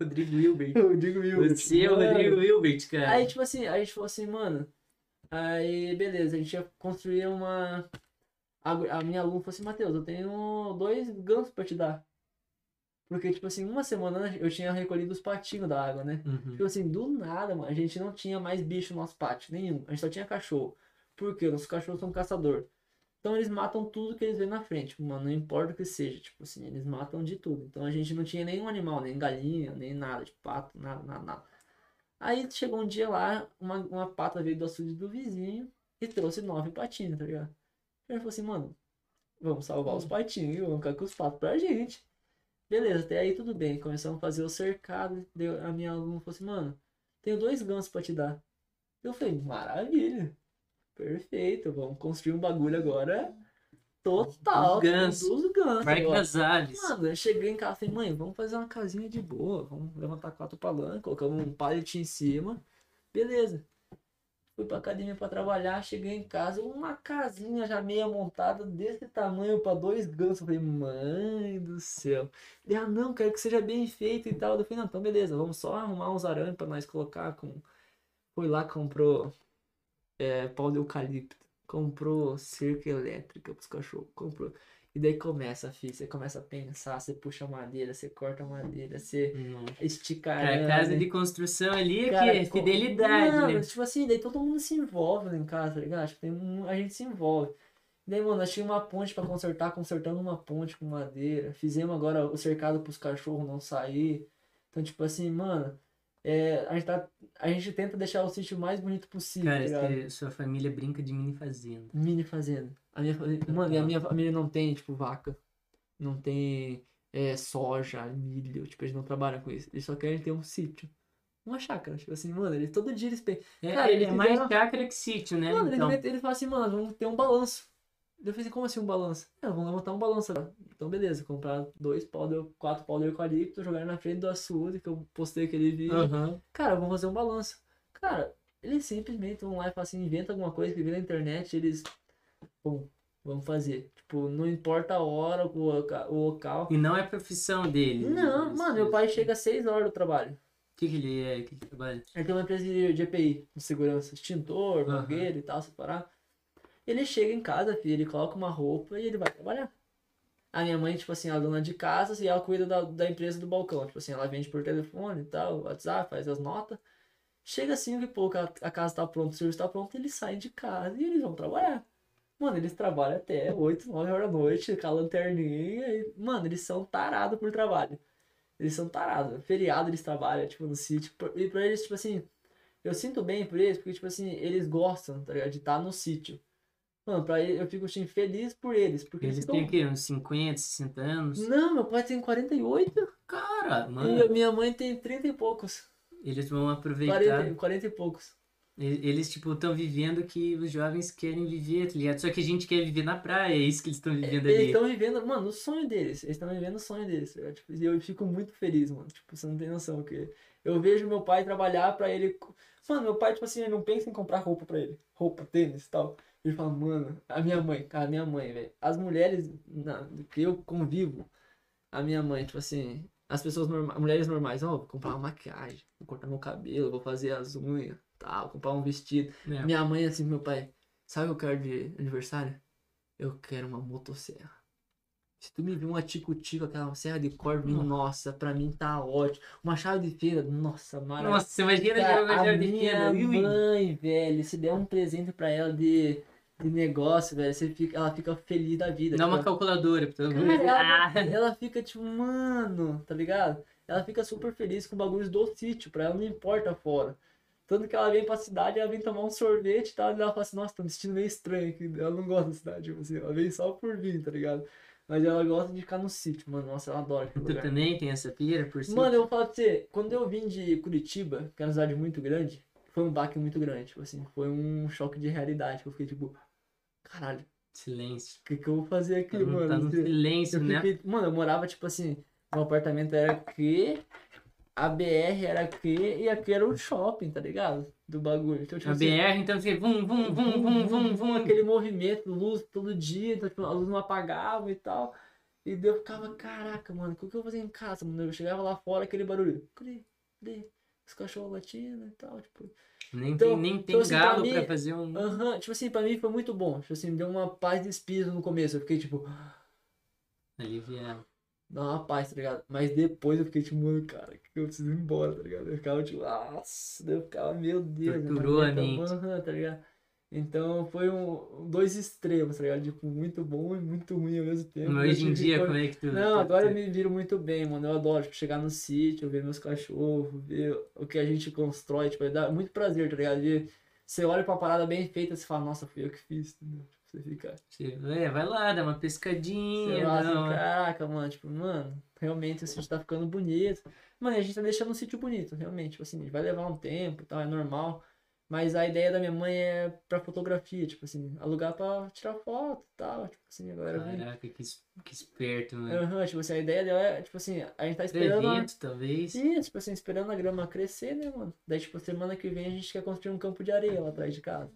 Rodrigo Wilbert. eu digo Wilbert. Você é o. Rodrigo Wilbert, cara. Aí, tipo assim, a gente falou assim, mano. Aí, beleza, a gente ia construir uma. A, a minha aluna falou assim, Matheus, eu tenho dois gansos pra te dar. Porque, tipo assim, uma semana eu tinha recolhido os patinhos da água, né? Uhum. Tipo assim, do nada, mano, a gente não tinha mais bicho no nosso pátio, nenhum. A gente só tinha cachorro. Por quê? Nossos cachorros são caçador. Então eles matam tudo que eles vêem na frente, mano, não importa o que seja, tipo assim, eles matam de tudo. Então a gente não tinha nenhum animal, nem galinha, nem nada, de pato, nada, nada, nada. Aí chegou um dia lá, uma, uma pata veio do açude do vizinho e trouxe nove patinhos, tá ligado? Ele falou assim, mano, vamos salvar os patinhos, vamos ficar com os patos pra gente. Beleza, até aí tudo bem. Começamos a fazer o cercado. Deu, a minha aluna falou assim, mano, tenho dois gansos pra te dar. Eu falei, maravilha. Perfeito, vamos construir um bagulho agora total. Dos gansos. Dos gansos. Mano, eu cheguei em casa e falei, mãe, vamos fazer uma casinha de boa. Vamos levantar quatro palancas, colocamos um pallet em cima. Beleza. Fui pra academia pra trabalhar, cheguei em casa, uma casinha já meia montada desse tamanho pra dois gansos. Eu falei, mãe do céu. Ele, ah, não, quero que seja bem feito e tal. Eu falei, não, então beleza, vamos só arrumar uns arames pra nós colocar com. Foi lá, comprou é, pau de eucalipto, comprou cerca elétrica pros cachorros, comprou. E daí começa, filho, você começa a pensar, você puxa madeira, você corta madeira, você Não. estica Cara, arame. casa de construção ali é Cara, que é co- fidelidade, Mano, né? Tipo assim, daí todo mundo se envolve lá em casa, tá ligado? Tipo, tem um- a gente se envolve. Daí, mano, tínhamos uma ponte pra consertar, consertando uma ponte com madeira. Fizemos agora o cercado pros cachorros não sair. Então, tipo assim, mano, é, a gente tá, a gente tenta deixar o sítio mais bonito possível, Cara, tá que sua família brinca de mini fazenda. Mini fazenda. A minha, família- mano, a minha família não tem, tipo, vaca. Não tem é, soja, milho. Tipo, eles não trabalham com isso. Eles só querem ter um sítio. Uma chácara. Tipo assim, mano, eles todo dia eles pensam. É, Cara, ele é eles mais fizeram- chácara que sítio, né? Mano, então, eles, eles falam assim, mano, vamos ter um balanço. Eu falei assim, como assim um balanço? É, vamos levantar um balanço agora. Então, beleza, comprar dois pau de, quatro pau de eucalipto, jogar na frente do açude, que eu postei aquele vídeo. Aham. Cara, vamos fazer um balanço. Cara, eles simplesmente vão lá e falam assim, inventa alguma coisa que vê na internet, eles. Bom, vamos fazer. Tipo, não importa a hora, o, loca- o local. E não é profissão dele. Não, Isso, mano, meu pai chega às 6 horas do trabalho. O que, que ele é? O que, que trabalha? Ele tem uma empresa de, de EPI, de segurança, extintor, mangueira e tal, separar. Ele chega em casa, filho, ele coloca uma roupa e ele vai trabalhar. A minha mãe, tipo assim, é dona de casa e ela cuida da, da empresa do balcão. Tipo assim, ela vende por telefone e tal, WhatsApp, faz as notas. Chega assim que pouco a, a casa tá pronta, o serviço tá pronto, eles saem de casa e eles vão trabalhar. Mano, eles trabalham até 8, 9 horas da noite, com a lanterninha. E, mano, eles são tarados por trabalho. Eles são tarados. Feriado eles trabalham, tipo, no sítio. E pra eles, tipo assim, eu sinto bem por eles, porque, tipo assim, eles gostam, tá ligado? De estar no sítio. Mano, pra eles, eu fico assim, feliz por eles. Porque Eles ficam- têm o quê? Uns 50, 60 anos? Não, meu pai tem 48 Cara, e mano, a minha mãe tem 30 e poucos. eles vão aproveitar. 40, 40 e poucos. E- Eles, tipo, estão vivendo o que os jovens querem viver, tá ligado? Só que a gente quer viver na praia, é isso que eles estão vivendo Eles ali. estão vivendo, mano, o sonho deles. Eles estão vivendo o sonho deles. tá ligado? Tipo, e eu fico muito feliz, mano. Tipo, você não tem noção. Porque eu vejo meu pai trabalhar pra ele. Mano, meu pai, tipo assim, ele não pensa em comprar roupa pra ele. Roupa, tênis e tal. Ele fala, mano, a minha mãe, cara, a minha mãe, velho. As mulheres na, que eu convivo, a minha mãe, tipo assim, as pessoas normais, mulheres normais, ó, vou comprar uma maquiagem, vou cortar meu cabelo, vou fazer as unhas, tal, comprar um vestido. É. Minha mãe, assim, meu pai, sabe o que eu quero de aniversário? Eu quero uma motosserra. Se tu me vir uma tico-tico, aquela serra de corda, Nossa. nossa, pra mim tá ótimo. Uma chave de feira, nossa, maravilhoso. Nossa, imagina Cara, a jogo de minha queda. Ui. mãe, velho, se der um presente pra ela de, de negócio, velho, você fica, ela fica feliz da vida. Dá tipo, uma calculadora pra todo mundo. ela, Ah, ela fica tipo, mano, tá ligado? Ela fica super feliz com bagulhos do sítio, pra ela não importa fora. Tanto que ela vem pra cidade, ela vem tomar um sorvete e tal, e ela fala assim, nossa, tô me sentindo meio estranho aqui. Ela não gosta da cidade, tipo assim, ela vem só por vir, tá ligado? Mas ela gosta de ficar no sítio, mano. Nossa, ela adora Tu lugar. também tem essa pira por? Mano, eu vou falar pra você, quando eu vim de Curitiba, que é uma cidade muito grande, foi um baque muito grande, tipo assim, foi um choque de realidade. Eu fiquei tipo, caralho, o Silêncio. que que eu vou fazer aqui, Tá no, mano? tá no silêncio, eu né? fiquei, mano, eu morava tipo assim, meu apartamento era aqui, a BR era aqui e aqui era o shopping, tá ligado? Do bagulho. Então, tipo A assim, BR, então você vum, vum, vum, vum, vum, vum. aquele movimento, luz todo dia, então, tipo, a luz não apagava e tal. E daí eu ficava, caraca, mano, o que eu vou fazer em casa, mano? Eu chegava lá fora, aquele barulho, cri, cri, os cachorros latindo e tal, tipo. Nem Então- tem, nem tem então, assim, pra galo mim- pra fazer um. Aham, tipo assim, pra mim foi muito bom. Tipo assim, me deu uma paz de espírito no começo. Eu fiquei tipo, Aliviar. dá uma paz, tá ligado? Mas depois eu fiquei tipo, mano, cara, que eu preciso ir embora, tá ligado? Eu ficava tipo, nossa, eu ficava, meu Deus, Torturou a então, mente. tá ligado? Então foi um, dois extremos, tá ligado? Tipo, muito bom e muito ruim ao mesmo tempo. Mas hoje em dia, como é que tu. Não, agora eu me viro muito bem, mano. Eu adoro, tipo, chegar no sítio, ver meus cachorros, ver o que a gente constrói, tipo, dá muito prazer, tá ligado? Você olha pra uma parada bem feita, você fala, nossa, fui eu que fiz, entendeu? Tipo, Você fica, Você, é, vai lá, dá uma você pescadinha. fala assim, não, caraca, mano, tipo, mano, realmente o sítio tá ficando bonito. Mano, e a gente tá deixando o sítio bonito, realmente, tipo assim, vai levar um tempo e tal, é normal. Mas a ideia da minha mãe é pra fotografia, tipo assim, alugar pra tirar foto e tal, tipo assim, a galera vem. Caraca, que, que esperto, mano. Aham, tipo assim, a ideia dela é, tipo assim, a gente tá esperando. a- evento, talvez. Isso, tipo assim, esperando a grama crescer, né, mano? Daí, tipo, semana que vem a gente quer construir um campo de areia lá atrás de casa.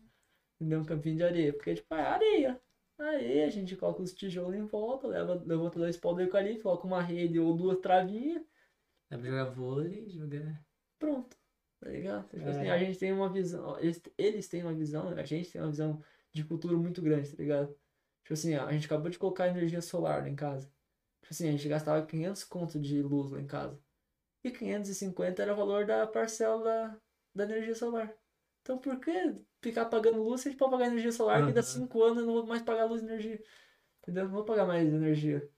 Entendeu? Um campinho de areia. Porque, tipo, é areia. Areia, a gente coloca os tijolos em volta, leva, levanta dois pau do eucalipto, coloca uma rede ou duas travinhas, Dá pra jogar vôlei, jogar. pronto. Tá ligado? Tipo assim, É. a gente tem uma visão, eles, eles têm uma visão, a gente tem uma visão de futuro muito grande, tá ligado? Tipo assim, a gente acabou de colocar energia solar lá em casa. Tipo assim, a gente gastava 500 conto de luz lá em casa. E 550 era o valor da parcela da, da energia solar. Então por que ficar pagando luz se a gente pode pagar energia solar que daqui a Aham. 5 anos eu não vou mais pagar luz e energia? Entendeu? Não vou pagar mais energia.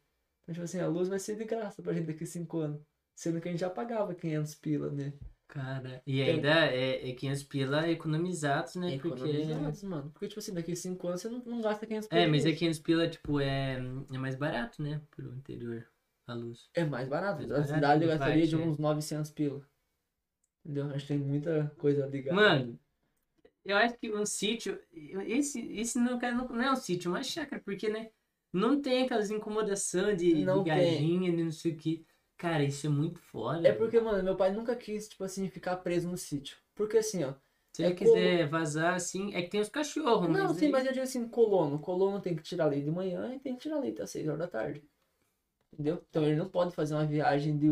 Então, tipo assim, a luz vai ser de graça pra gente daqui a 5 anos. Sendo que a gente já pagava 500 pila, né? Cara, e ainda é, é 500 pila economizados, né? Porque. Economizados, mano. Porque, tipo assim, daqui a 5 anos você não, não gasta 500 É, por mas é mês. 500 pila, tipo, é, é mais barato, né? Pro interior, a luz. É mais barato. Mais a barato cidade gastaria de Pati, é. uns 900 pila. Entendeu? A gente tem muita coisa ligada. Mano, eu acho que um sítio. Esse, esse não, não, é um sítio, é uma chácara, porque, né? Não tem aquelas incomodação de, de Não galinha, de não sei o que. Cara, isso é muito foda. É porque, mano, meu pai nunca quis, tipo assim, ficar preso no sítio. Porque assim, ó. Se é ele quiser vazar assim, é que tem os cachorros, Não, mas sim, mas eu digo assim, colono. Colono tem que tirar leite de manhã e tem que tirar leite às 6 horas da tarde. Entendeu? Então ele não pode fazer uma viagem de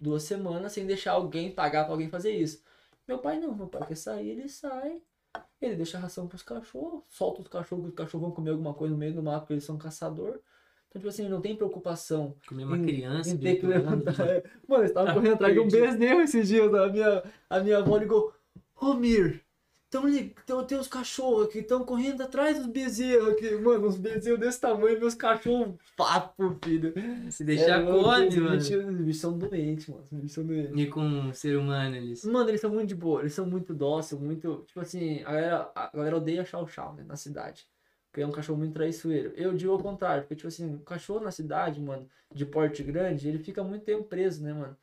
duas semanas sem deixar alguém pagar pra alguém fazer isso. Meu pai não, meu pai quer sair, ele sai. Ele deixa ração pros cachorros, solta os cachorros, os cachorros vão comer alguma coisa no meio do mato porque eles são caçador. Então, tipo assim, não tem preocupação comer uma em- criança em ter que levantar. né? Mano, eles estavam Tá correndo atrás de um bezerro esses dias. A minha, a minha avó ligou: Ô Mir, tão, li- tão, tem uns cachorros aqui, estão correndo atrás dos bezerros aqui. Mano, uns bezerros desse tamanho, meus cachorros, papo, filho. Se deixar É, mano, come, os mano. bichos- Os bichos são doentes, mano. Os bichos são doentes. E com um ser humano eles. Mano, eles são muito de boa, eles são muito dóceis, muito. Tipo assim, a galera, a galera odeia chau-chau, né, na cidade. Porque é um cachorro muito traiçoeiro. Eu digo ao contrário, porque, tipo assim, o cachorro na cidade, mano, de porte grande, ele fica muito tempo preso, né, mano?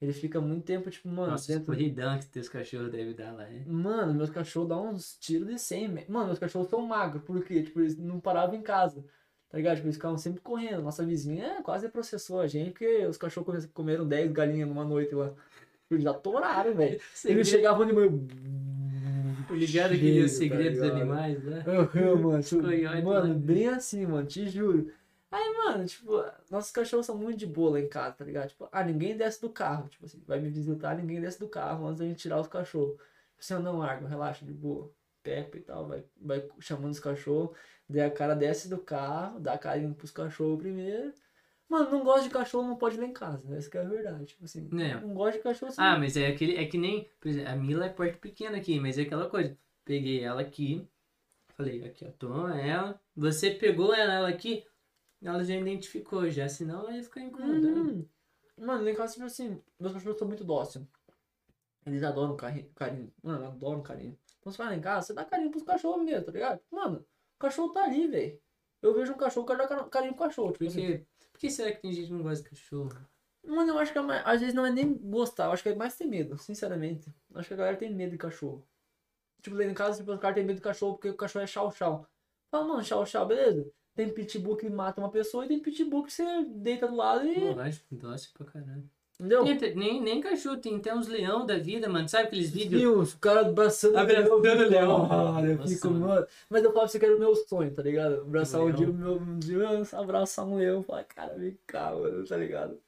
Ele fica muito tempo, tipo, mano, Nossa, dentro. corridão que teus cachorros devem dar lá, né? Mano, meus cachorros dão uns tiros de 100, me- Mano, meus cachorros são magros, porque, tipo, eles não paravam em casa. Tá ligado? Tipo, eles ficavam sempre correndo. Nossa vizinha quase processou a gente, porque os cachorros come- comeram 10 galinhas numa noite lá. Eles já toraram, velho. Eles chegavam de manhã. Ligado aquele Cheio, Segredo tá dos? Animais, né? Aham, mano. tipo, mano, bem assim, mano, te juro. Aí, mano, tipo, nossos cachorros são muito de boa lá em casa, tá ligado? Tipo, ah, ninguém desce do carro. Tipo assim, vai me visitar, ninguém desce do carro antes da gente tirar os cachorros. Tipo assim, não, Argo, relaxa, de boa. Pepe e tal, vai, vai chamando os cachorros. Daí a cara desce do carro, dá carinho pros cachorros primeiro. Mano, não gosta de cachorro, não pode ir lá em casa. Essa que é a verdade. Tipo assim, É. não gosta de cachorro assim. Ah, mas é aquele, é que nem, por exemplo, a Mila é porte pequena aqui, mas é aquela coisa. Peguei ela aqui, falei, aqui, ó, toma ela. Você pegou ela aqui, ela já identificou já, senão ela ia ficar incomodando. Hum. Mano, lá em casa, tipo assim, meus cachorros são muito dóceis. Eles adoram carinho. carinho. Mano, adoram carinho. Então você vai lá em casa, você dá carinho pros cachorros mesmo, tá ligado? Mano, o cachorro tá ali, velho. Eu vejo um cachorro, eu quero dar car- carinho pro cachorro. Tipo Por assim. Por que será que tem gente que não gosta de cachorro? Mano, eu acho que é mais, às vezes não é nem gostar, eu acho que é mais ter medo, sinceramente. Eu acho que a galera tem medo de cachorro. Tipo, lá em casa, tipo, os caras têm medo de cachorro porque o cachorro é chau-chau. Fala, mano, chau-chau, beleza? Tem pitbull que mata uma pessoa e tem pitbull que você deita do lado e. Lógico, doce pra caralho. Entendeu? Nem, nem cachorro, tem uns leão da vida, mano. Sabe aqueles vídeos? Viu? O cara abraçando Abraçando o leão. Cara, eu Nossa, fico, mano. mano. Mas eu falo pra você que era o meu sonho, tá ligado? Abraçar um leão. dia, o meu, um dia abraçar um leão. Falar, cara, vem cá, mano, tá ligado?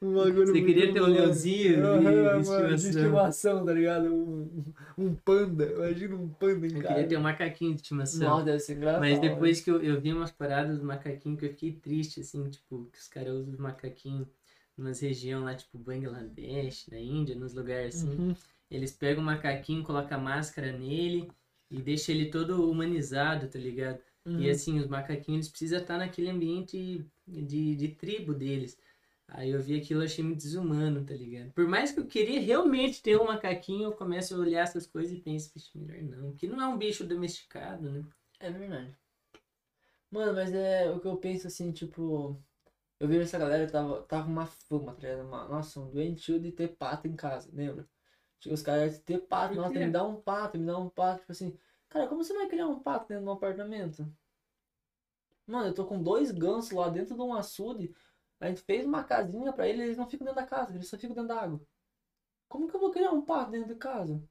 Um bagulho Você queria muito ter um leãozinho de- estimação. de estimação, tá ligado? Um, um panda. Imagina um panda em Eu casa. queria ter um macaquinho de estimação. Nossa, deve ser engraçado. Mas depois que eu, eu vi umas paradas do macaquinho que eu fiquei triste, assim, tipo, que os caras usam os macaquinhos numas regiões lá, tipo Bangladesh, na Índia, nos lugares assim. Uhum. Eles pegam o macaquinho, colocam a máscara nele e deixam ele todo humanizado, tá ligado? Uhum. E assim, os macaquinhos eles precisam estar naquele ambiente de, de tribo deles. Aí eu vi aquilo achei muito desumano, tá ligado? Por mais que eu queria realmente ter um macaquinho, eu começo a olhar essas coisas e penso, "Vixe, melhor não. Porque não é um bicho domesticado, né? É verdade. Mano, mas é o que eu penso assim, tipo. Eu vejo essa galera tava, tava uma fama, tá ligado? Uma- nossa, um doentio de ter pato em casa, lembra? Tipo, os caras ter pato, nossa, me dá um pato, me dá um pato, tipo assim. Cara, como você vai criar um pato dentro de um apartamento? Mano, eu tô com dois gansos lá dentro de um açude. A gente fez uma casinha pra eles, eles não ficam dentro da casa, eles só ficam dentro da água. Como que eu vou criar um pato dentro de casa?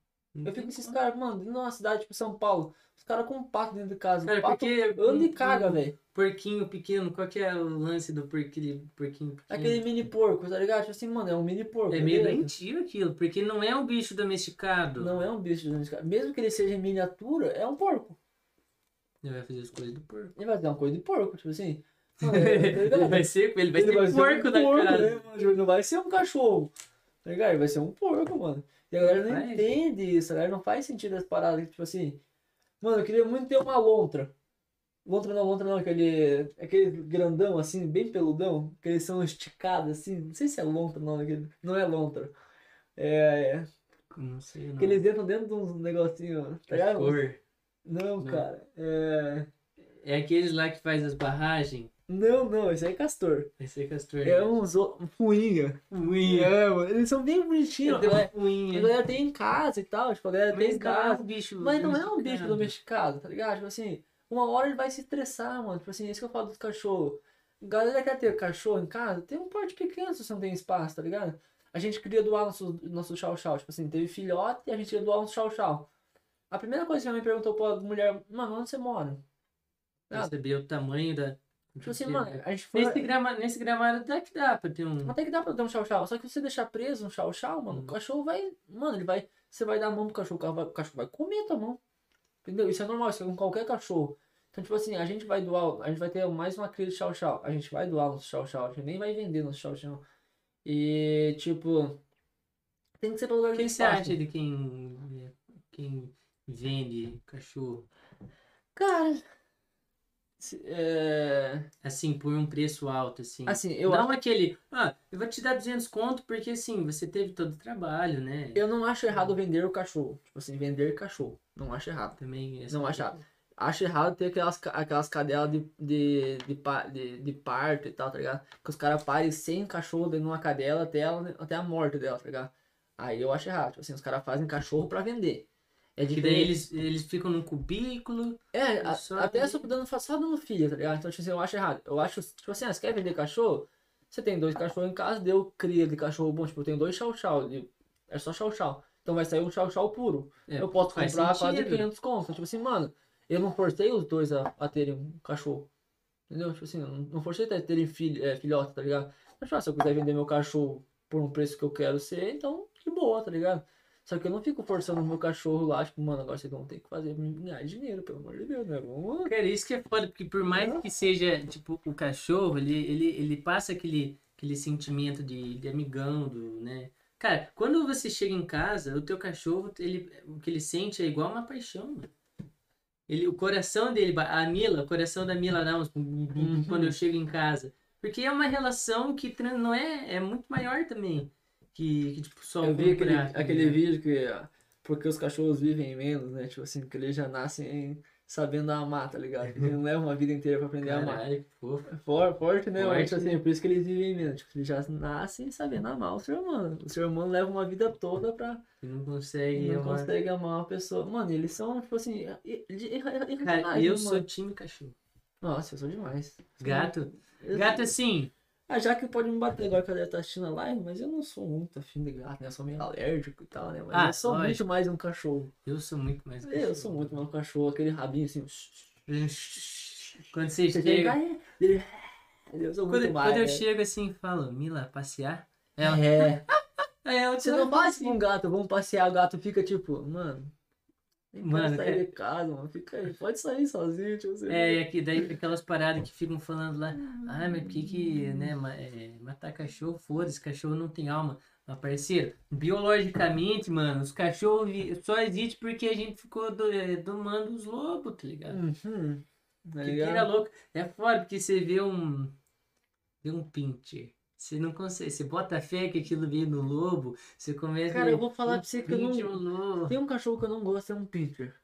Eu fico com esses caras, mano, dentro de uma cidade tipo São Paulo, os caras com um pato dentro de casa. Cara, pato porque anda e caga, um velho. Porquinho pequeno, qual que é o lance do porquinho, porquinho pequeno? Aquele mini porco, tá ligado? Tipo assim, mano, é um mini porco. É meio beleza? doentio aquilo, porque não é um bicho domesticado. Não é um bicho domesticado. Mesmo que ele seja em miniatura, é um porco. Ele vai fazer as coisas do porco. Ele vai ter uma coisa de porco, tipo assim. Mano, é, tá ele vai ser, ele vai Ele ser porco um na porco, casa. né, mano? Tipo, Não vai ser um cachorro. Tá ligado? Ele vai ser um porco, mano. E a galera não entende isso, a galera não faz sentido as paradas. Tipo assim, mano, eu queria muito ter uma lontra. Lontra não, lontra não, aquele, aquele grandão assim, bem peludão, que eles são esticados assim. Não sei se é lontra não, aquele, não é lontra. É, Não sei, não. que eles entram dentro de uns negocinho, tá ligado? Cor. Não, Não. cara. É... É aqueles lá que faz as barragens. Não, não, esse aí é castor. Esse é castor. É uns o- fuinha. Fuinha. É, mano, eles são bem bonitinhos. Tem A uma galera, a fuinha. galera tem em casa e tal, tipo, a galera tem em é casa. um bicho Mas não é um bicho domesticado. tá ligado? Tipo assim, uma hora ele vai se estressar, mano. Tipo assim, isso que eu falo dos cachorros. Galera quer ter cachorro em casa, tem um porte pequeno se você não tem espaço, tá ligado? A gente queria doar nosso, nosso chau-chau. Tipo assim, teve filhote e a gente queria doar um chau-chau. A primeira coisa que a minha mãe perguntou pra mulher, mano, onde você mora? Pra saber o tamanho da. Tipo assim, mano, a gente foi. Nesse, grama, nesse gramado dá que dá pra ter um. Até que dá pra dar um chau-chau. Só que você deixar preso um chau-chau, mano, Uhum. o cachorro vai. Mano, ele vai. Você vai dar a mão pro cachorro, o cachorro vai- comer tua mão. Entendeu? Isso é normal, isso é com qualquer cachorro. Então, tipo assim, a gente vai doar. A gente vai ter mais uma cria de chau-chau. A gente vai doar nosso chau-chau. A gente nem vai vender nosso chau-chau. E, tipo. Tem que ser pelo lugar que que tem você acha de quem, quem vende cachorro? Cara. É... Assim, por um preço alto, assim. Assim, eu não acho. aquele, ah, eu vou te dar 200 conto porque assim, você teve todo o trabalho, né? Eu não acho errado vender o cachorro. Tipo assim, vender cachorro. Não acho errado. Também essa Não acho errado. Acho errado ter aquelas, aquelas cadelas de, de, de, de, de parto e tal, tá ligado? Que os caras parem sem cachorro dentro de uma cadela até, ela, até a morte dela, tá ligado? Aí eu acho errado. Tipo assim, os caras fazem cachorro pra vender. É Que daí eles, eles ficam num cubículo. É, a- só- até só dando, só dando filha, tá ligado? Então, tipo assim, eu acho errado. Eu acho, tipo assim, ah, você quer vender cachorro? Você tem dois cachorros em casa, deu cria de cachorro bom. Tipo, eu tenho dois chau-chau. É só chau-chau. Então vai sair um chau-chau puro. É, eu posso comprar quase sentido. 500 contos. Tipo assim, mano, eu não forcei os dois a, a terem um cachorro. Entendeu? Tipo assim, não, não forcei a terem filho, é, filhote, tá ligado? Mas, tipo, ah, se eu quiser vender meu cachorro por um preço que eu quero ser, então, de boa, tá ligado? Só que eu não fico forçando o meu cachorro lá, tipo, mano, agora vocês vão ter que fazer ganhar dinheiro, pelo amor de Deus, né? Vamos... Cara, isso que é foda, porque por mais que seja, tipo, o cachorro, ele, ele, ele passa aquele, aquele sentimento de, de amigão, do, né? Cara, quando você chega em casa, o teu cachorro, ele, o que ele sente é igual uma paixão, mano. Ele, o coração dele, a Mila, o coração da Mila bum quando eu chego em casa. Porque é uma relação que não é, é muito maior também. Que, que tipo, só Eu vi aquele, aquele vídeo que. Porque os cachorros vivem menos, né? Tipo assim, porque eles já nascem sabendo amar, tá ligado? Eles não levam uma vida inteira pra aprender a amar. Caralho, que fofo. É for- forte, né? Forte, Mas, assim, por isso que eles vivem menos. Tipo, eles já nascem sabendo amar o ser humano. O ser humano leva uma vida toda pra Você não consegue. não amar. consegue amar uma pessoa. Mano, eles são, tipo assim, Cara, eu sou time cachorro. Nossa, eu sou demais. Gato. Gato assim. Ah, já que pode me bater agora que ela tá assistindo a live, mas eu não sou muito afim de gato, né? Eu sou meio alérgico e tal, né? Mas Ah, eu sou lógico. muito mais um cachorro. Eu sou muito mais. Eu sou muito mais um cachorro, aquele rabinho assim. Quando você Você chega. chega. Eu sou muito Quando, mais. quando eu né? chego assim e falo, Mila, passear? Ela. É. Aí ela Você não faz com um gato, vamos passear, o gato fica tipo, mano. Nem Mano, sair é- de casa, mano. Fica aí, pode sair sozinho, tipo assim. É, e aqui, daí aquelas paradas que ficam falando lá, ah, mas por que que, né, é, matar cachorro, foda-se, cachorro não tem alma. Mas, parceiro, biologicamente, mano, os cachorros só existem porque a gente ficou do, é, domando os lobos, tá ligado? Uhum. Tá Que ligado? louco. É foda, porque você vê um. Vê um pincher. Você não consegue. Você bota fé que aquilo veio no lobo. Você começa. Cara, eu vou falar um pra você que eu não. um lobo. Tem um cachorro que eu não gosto, é um pincher.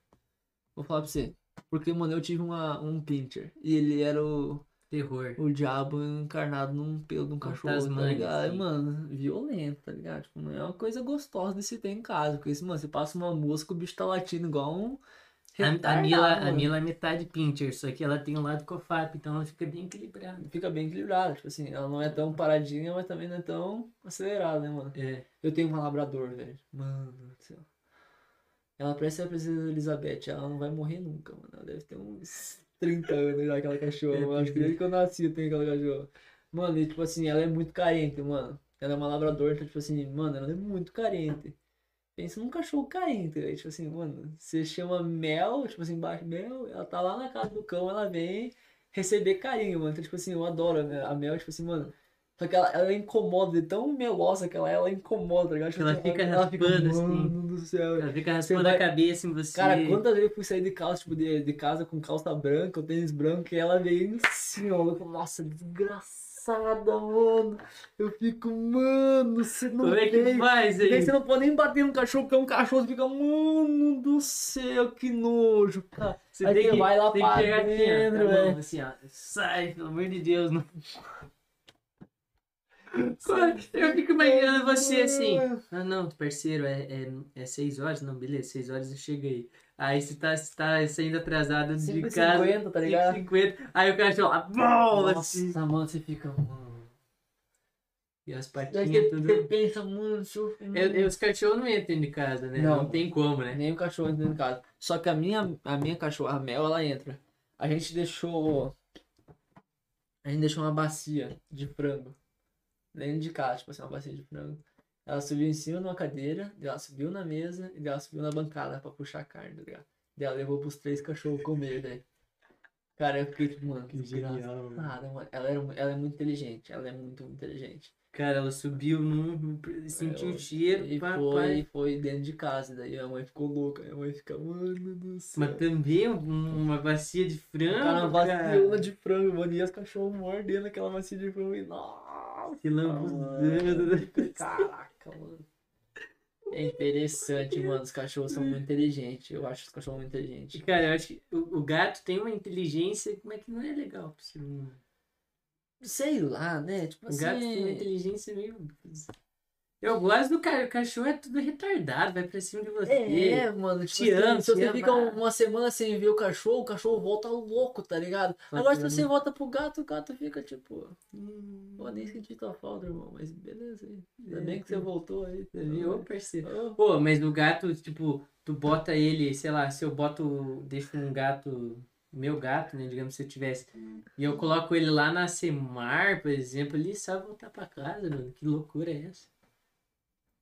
Vou falar pra você. Porque, mano, eu tive uma, um pincher. E ele era o, Terror. o diabo encarnado num pelo de um cachorro, tá Tasmania, ligado? assim. Mano, violento, tá ligado? Tipo, não é uma coisa gostosa de se ter em casa. Porque, mano, você passa uma mosca, o bicho tá latindo igual um. A, a, Mila, a. Mila é metade pincher, só que ela tem um lado cofap, então ela fica bem equilibrada. Fica bem equilibrada, tipo assim, ela não é tão paradinha, mas também não é tão acelerada, né, mano? É. Eu tenho uma labrador, velho. Mano do céu. Ela parece a princesa Elizabeth, ela não vai morrer nunca, mano. Ela deve ter uns 30 anos já, aquela cachorra. É, mano. Acho que desde que eu nasci eu tenho aquela cachorra. Mano, e tipo assim, ela é muito carente, mano. Ela é uma labrador, então, tipo assim, mano, ela é muito carente. Pensa num cachorro carente, velho. Tipo assim, mano, você chama Mel, tipo assim, embaixo, Mel, ela tá lá na casa do cão, ela vem receber carinho, mano. Então, tipo assim, eu adoro né? a Mel, tipo assim, mano. Só que ela, ela incomoda, de tão melosa que ela é, ela incomoda, tá ligado? Tipo Ela assim, fica raspando, assim. Mano do céu. Ela fica raspando vai- a cabeça em você. Cara, quantas vezes eu fui sair de calça, tipo, de, de casa com calça branca, ou tênis branco, e ela veio assim, ó. Nossa, desgraçada, mano. Eu fico, mano, você não Como é que veio. faz aí você não pode nem bater no cachorro, porque é um cachorro fica, mano do céu, que nojo, cara. Você Aí tem que, vai lá tem pra que pegar assim, dentro, mão, velho. assim, ó. Sai, pelo amor de Deus. Não... Eu fico imaginando você assim. Mano. Ah, não, parceiro, é, é, é seis horas? Não, beleza, seis horas eu chego aí. Aí você tá, você tá saindo atrasado de 5,50, casa. tá ligado? 5,50. Aí o cachorro lá, bom, Nossa, assim. mano, você fica, mano. E as patinhas você, tudo. você pensa, mano, eu- os cachorros não entram de casa, né? Não, Não. tem como, né? Nem o cachorro entra de casa. Só que a minha, a minha cachorra, a Mel, ela entra. A gente deixou. A gente deixou uma bacia de frango dentro de casa, tipo assim, uma bacia de frango. Ela subiu em cima de uma cadeira, ela subiu na mesa e ela subiu na bancada pra puxar a carne, tá ligado? Daí ela levou pros três cachorros comer, daí. Cara, eu fiquei tipo, mano, que genial, mano. Ela, era, ela é muito inteligente, ela é muito inteligente. Cara, ela subiu num. sentiu o cheiro, E pá, foi, foi dentro de casa, daí a mãe ficou louca, a mãe fica, mano do céu. Mas também um- uma bacia de frango. Cara, uma baciona de frango, mano. E os cachorros mordendo aquela macia de frango. E, nossa, Se lambuzando. mano. Caraca, mano. É interessante, mano. Os cachorros são muito inteligentes. Eu acho os cachorros muito inteligentes. Cara, eu acho que o, o gato tem uma inteligência, como é que não é legal pro ser humano? Sei lá, né? Tipo O assim. gato tem uma inteligência meio. Eu gosto do cara, o cachorro é tudo retardado, vai pra cima de você. É, mano, tipo, Te assim, amo, se você fica uma semana sem ver o cachorro, o cachorro volta louco, tá ligado? Agora se você volta pro gato, o gato fica tipo, Hum, pô, nem senti tua falta, irmão, mas beleza. Ainda É, bem que você voltou aí. Você viu, parceiro? Oh, Pô, mas o gato, tipo, tu bota ele, sei lá, se eu boto, deixo um gato meu gato, né? Digamos, se eu tivesse. E eu coloco ele lá na Semar, por exemplo, ele sabe voltar pra casa, mano. Que loucura é essa?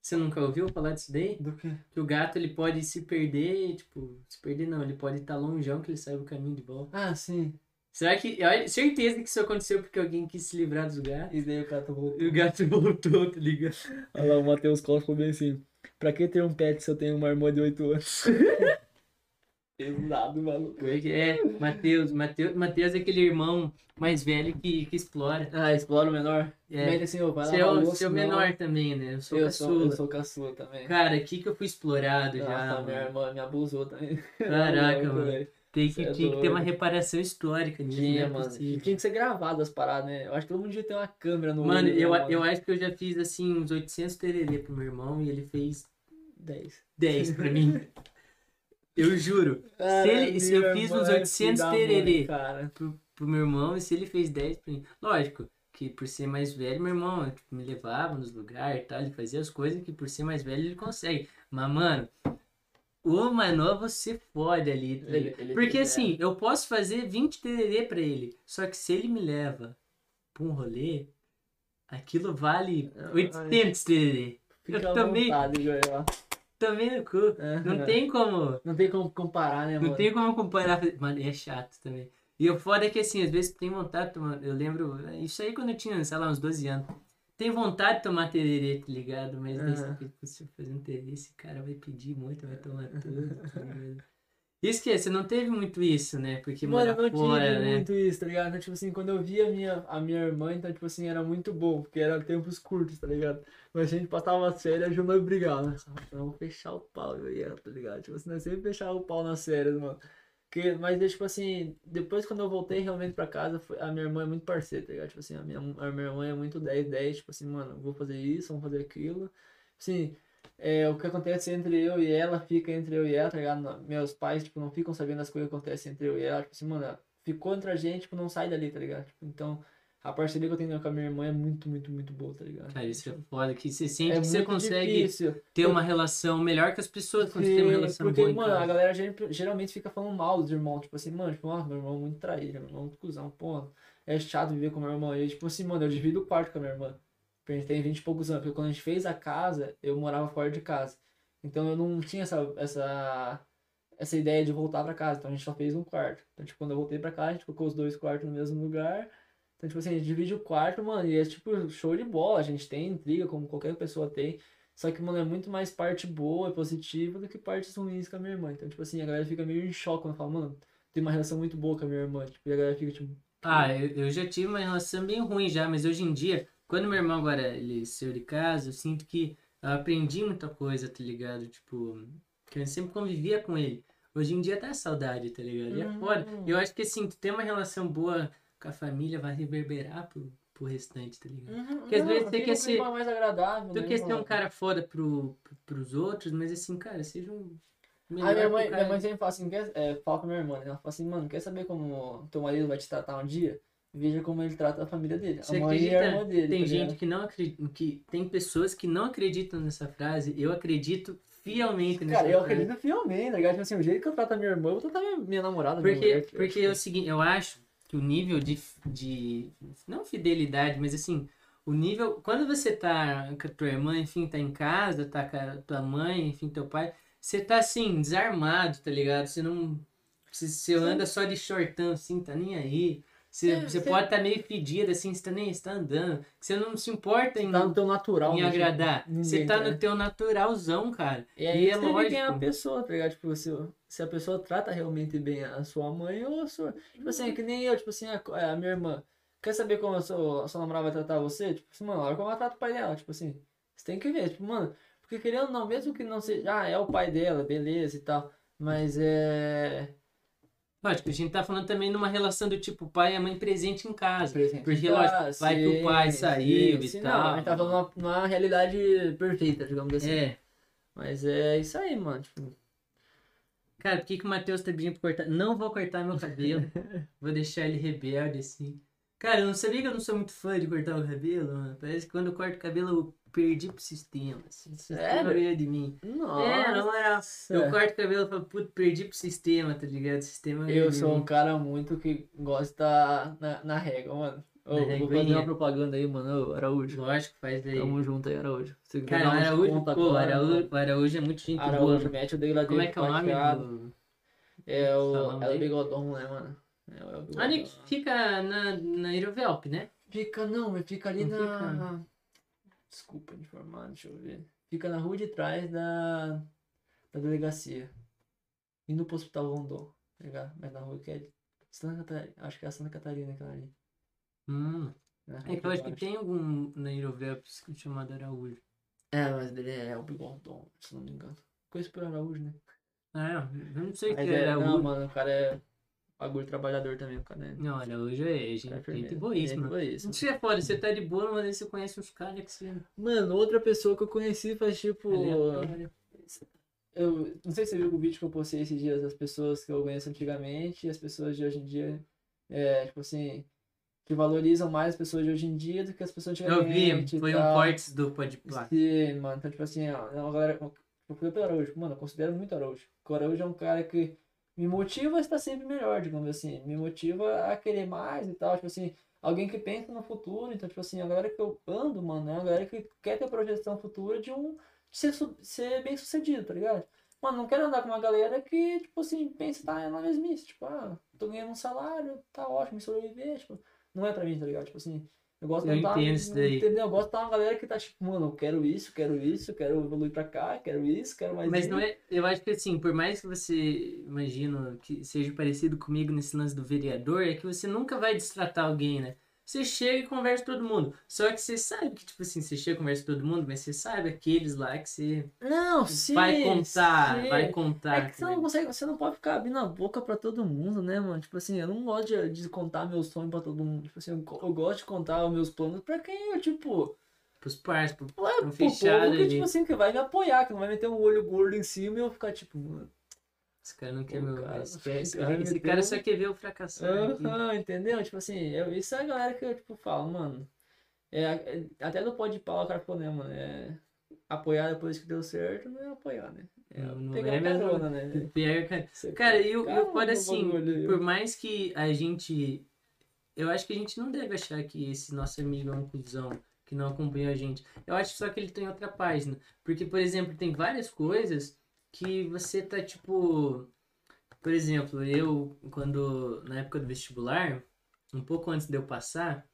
Você nunca ouviu falar disso daí? Do que? Que o gato ele pode se perder, tipo, se perder não, ele pode estar longeão que ele saiba o caminho de volta. Ah, sim. Será que. Eu certeza que isso aconteceu porque alguém quis se livrar dos gatos. E daí o gato voltou. E o gato voltou, tá ligado? Olha lá, o Matheus Costa falou bem assim. Pra que ter um pet se eu tenho uma irmã de 8 anos? Pesado, maluco. É, Matheus, Matheus, Matheus é aquele irmão mais velho que, que explora. Ah, explora o menor. É. Mete assim, ô, vai lá Seu, osso, seu não. menor também, né? Eu sou Eu caçula. sou, eu sou caçula também. Cara, aqui que eu fui explorado já. Nossa, minha mano. irmã me abusou também. Caraca, mano. velho. Tem que, é tinha que ter uma reparação histórica nisso, Tinha, não é mano. possível. Tinha que ser gravado as paradas, né? Eu acho que todo mundo devia ter uma câmera no Mano, olho, eu, né, a- eu acho que eu já fiz assim uns 800 tererê pro meu irmão e ele fez 10. 10 pra mim. Eu juro. Se ele- se eu fiz uns 800 tererê. Cara. Pro, pro meu irmão e se ele fez 10 pra mim. Lógico que por ser mais velho, meu irmão tipo, me levava nos lugares e tal, ele fazia as coisas que por ser mais velho ele consegue. Mas, mano, o mais novo você fode ali. tá? Ele- ele Porque assim, eu posso fazer 20 tererê pra ele. Só que se ele me leva pra um rolê, aquilo vale Ah, 800 tererê. Fica eu também- vontade. Também no cu. Não tem como. Não tem como comparar, né, mano? Não tem como comparar. Mano, é chato também. E o foda é que assim, às vezes tem vontade de tomar. Eu lembro. Isso aí quando eu tinha, sei lá, uns 12 anos. Tem vontade de tomar tererê, tá ligado? Mas daí você Aham. fica, "Pô, se eu fazer um tererê, esse cara vai pedir muito, vai tomar tudo. tá? Isso que é, você não teve muito isso, né? Porque Mano, mora eu não fora, tive né? muito isso, tá ligado? Então, tipo assim, quando eu via a minha, a minha irmã, então, tipo assim, era muito bom, porque era tempos curtos, tá ligado? Mas a gente passava as férias, a Ju não brigava. Vamos fechar o pau, eu e ela, tá ligado? Tipo assim, nós sempre fechava o pau nas férias, mano. Que, mas, tipo assim, depois quando eu voltei realmente pra casa, foi- a minha irmã é muito parceira, tá ligado? Tipo assim, a minha, a minha irmã é muito 10, 10, tipo assim, mano, vou fazer isso, vamos fazer aquilo. Assim, é, o que acontece entre eu e ela fica entre eu e ela, tá ligado? Meus pais, tipo, não ficam sabendo as coisas que acontecem entre eu e ela. Tipo assim, mano, ficou entre a gente, tipo, não sai dali, tá ligado? Tipo, então, a parceria que eu tenho com a minha irmã é muito, muito, muito boa, tá ligado? Cara, isso é foda, que você sente é que você consegue difícil. ter uma relação melhor que as pessoas quando você tem uma relação porque, boa em mano, a casa. galera ger- geralmente fica falando mal dos irmãos, tipo assim, mano, tipo, ah, meu irmão é muito traíra, meu irmão é muito cuzão, pô, é chato viver com meu irmão. E, tipo assim, mano, eu divido o quarto com a minha irmã. Porque a gente tem 20 e poucos anos, porque quando a gente fez a casa, eu morava fora de casa. Então eu não tinha essa, essa, essa ideia de voltar pra casa, então a gente só fez um quarto. Então, tipo, quando eu voltei pra casa, a gente colocou os dois quartos no mesmo lugar. Então, tipo assim, a gente divide o quarto, mano, e é tipo show de bola, a gente tem intriga, como qualquer pessoa tem. Só que, mano, é muito mais parte boa e positiva do que partes ruins com a minha irmã. Então, tipo assim, a galera fica meio em choque quando fala, mano, tem uma relação muito boa com a minha irmã. Tipo, e a galera fica, tipo, Ah, eu, eu já tive uma relação bem ruim já, mas hoje em dia, quando meu irmão agora ele saiu de casa, eu sinto que eu aprendi muita coisa, tá ligado? Tipo, que eu sempre convivia com ele. Hoje em dia dá saudade, tá ligado? E é Uhum. foda. Eu acho que assim, tu ter uma relação boa com a família vai reverberar pro, pro restante, tá ligado? Porque às vezes você fica quer um ser- mais agradável, Tu né, quer ser um cara foda pro, pro, pros outros, mas assim, cara, seja um. Melhor Aí minha mãe, minha mãe sempre fala assim, quer, é, fala com a minha irmã, né? Ela fala assim, mano, quer saber como teu marido vai te tratar um dia? Veja como ele trata a família dele. Você a mãe e a acredita? irmã dele. Tem tá gente ligado? que não acredita, que tem pessoas que não acreditam nessa frase. Eu acredito fielmente nessa Cara, eu frase. acredito fielmente, tá ligado? Tipo assim, o jeito que eu trato a minha irmã, eu vou tratar minha, minha namorada. minha Porque, mulher, tipo, porque é o seguinte, eu acho que o nível de, de. Não fidelidade, mas assim, o nível. Quando você tá com a tua irmã, enfim, tá em casa, tá com a tua mãe, enfim, teu pai, você tá assim, desarmado, tá ligado? Você não. Você, você anda só de shortão, assim, tá nem aí. Você, É, você você- pode estar meio fedido, assim, você tá nem você tá andando. Você não se importa em, Tá no teu natural. em né, tipo, agradar. ninguém, Você tá né? no teu naturalzão, cara. E aí é você vê quem é a lógico. pessoa, tá ligado? Tipo, se, se a pessoa trata realmente bem a sua mãe ou a sua. Tipo assim, é que nem eu, tipo assim, a, a minha irmã. Quer saber como a sua, a sua namorada vai tratar você? Tipo assim, mano, olha como ela trata o pai dela. Tipo assim, você tem que ver, tipo, mano, porque querendo ou não, mesmo que não seja. Ah, é o pai dela, beleza e tal. Mas é. Lógico, a gente tá falando também numa relação do tipo pai e a mãe presente em casa. presente. Porque, Ah, lógico, vai que o pai sim, saiu sim, e sim, tal. Não, a gente tá falando numa, realidade perfeita, digamos assim. É. Mas é isso aí, mano. Tipo, Cara, por que, que o Matheus tá pedindo pra cortar? Não vou cortar meu cabelo. vou deixar ele rebelde, assim. Cara, eu não sabia que eu não sou muito fã de cortar o cabelo, mano. Parece que quando eu corto o cabelo eu perdi pro sistema. Assim. O sistema veio de mim. Nossa. É, na moral. Eu corto o cabelo e falo, puto, perdi pro sistema, tá ligado? O sistema veio Eu sou um cara muito que gosta na, na régua, mano. Ô, vou fazer uma propaganda aí, mano. Ô, Araújo. Lógico, faz aí. Tamo junto aí, Araújo. Quiser Cara, o Araújo, conto pô, o agora, Araújo, o Araújo é muito gente boa. Araújo, mete o dedo lá Como é que é o nome do... É o, é o bigodão, né, mano? É o bigodão. Onde que fica na, na Irovelp, né? Fica, não, mas fica ali Não na... Desculpa informar, deixa eu ver. Fica na rua de trás da, da delegacia. Indo pro Hospital Rondon, tá? Mas na rua que é Santa Catarina, acho que é a Santa Catarina aquela ali. Hum. É que eu acho que tem algum na Irovelp chamado Araújo. É, mas ele é o bigodão, se não me engano. Conheço por Araújo, né? Ah, eu não sei o Mas que é é, Araújo. não, mano, o cara é bagulho trabalhador também, o cara é... Não, Araújo é gente, cara é gente boíssima. Gente boíssima. Isso é foda, você tá de boa, mas aí você conhece uns caras que você. Mano, outra pessoa que eu conheci faz tipo. Aleatório. Eu não sei se você viu o vídeo que eu postei esses dias das pessoas que eu conheço antigamente e as pessoas de hoje em dia. É, tipo assim. Que valorizam mais as pessoas de hoje em dia do que as pessoas Eu antigamente. vi, e foi um corte do Podpah. Sim, mano. Então, tipo assim, ó, é uma galera. Eu fui pelo Araújo. Mano, eu considero muito Araújo. Porque o Araújo é um cara que me motiva a estar sempre melhor, digamos assim. Me motiva a querer mais e tal. Tipo assim, alguém que pensa no futuro. Então, tipo assim, a galera que eu ando, mano, é uma galera que quer ter projeção futura de um. de ser, ser bem sucedido, tá ligado? Mano, não quero andar com uma galera que, tipo assim, pensa tá na mesmice. Tipo, ah, tô ganhando um salário, tá ótimo, me sobreviver. Tipo, não é pra mim, tá ligado? Tipo assim. Eu gosto Eu de entendo isso daí. entendeu? Eu gosto de uma galera que tá tipo, mano, eu quero isso, quero isso, quero evoluir pra cá, quero isso, quero mais Mas isso. não é. Eu acho que assim, por mais que você imagino que seja parecido comigo nesse lance do vereador, é que você nunca vai destratar alguém, né? Você chega e conversa com todo mundo. Só que você sabe que, tipo assim, você chega e conversa com todo mundo, mas você sabe aqueles lá que você Não, sim. vai contar, sim. vai contar. É que você não consegue, você não pode ficar abrindo a boca pra todo mundo, né, mano? Tipo assim, eu não gosto de, de contar meus sonhos pra todo mundo. Tipo assim, eu, eu gosto de contar os meus planos pra quem eu, tipo, Pros parceiros, pro, pro pro fechado povo que, ali. tipo assim, que vai me apoiar, que não vai meter um olho gordo em cima e eu ficar, tipo, mano. Esse cara não quer Pô, meu. cara, esse cara, esse cara cara- esse cara só quer ver o fracassar. aqui. Aham, entendeu? Tipo assim, eu, isso é a galera que eu, tipo, falo, mano. É, é- até no pode pau o cara falou, né, mano? É, apoiar depois que deu certo não é apoiar, né? É Não- não pegar é carona, né? Cara. Você Cara, e o, e o caramba, foda assim, bagulho por mais que a gente. Eu acho que a gente não deve achar que esse nosso amigo é um cuzão que não acompanhou a gente. Eu acho só que ele tem outra página. Porque, por exemplo, tem várias coisas que você tá tipo. Por exemplo, eu, quando. Na época do vestibular, um pouco antes de eu passar,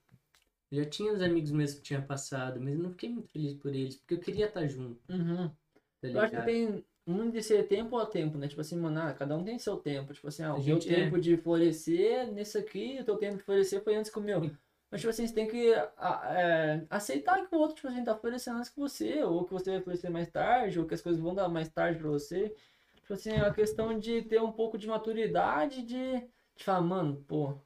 já tinha uns amigos meus que tinham passado, mas eu não fiquei muito feliz por eles, porque eu queria estar junto, Uhum. tá Eu acho que tem muito de ser tempo a tempo, né? Tipo assim, mano, ah, cada um tem seu tempo. Tipo assim, ah, o meu é. tempo de florescer nesse aqui, o teu tempo de florescer foi antes que o meu. Mas, tipo assim, você tem que é, aceitar que o outro, tipo assim, tá florescendo antes que você, ou que você vai florescer mais tarde, ou que as coisas vão dar mais tarde pra você. Tipo assim, é uma questão de ter um pouco de maturidade, de, de falar, mano, pô,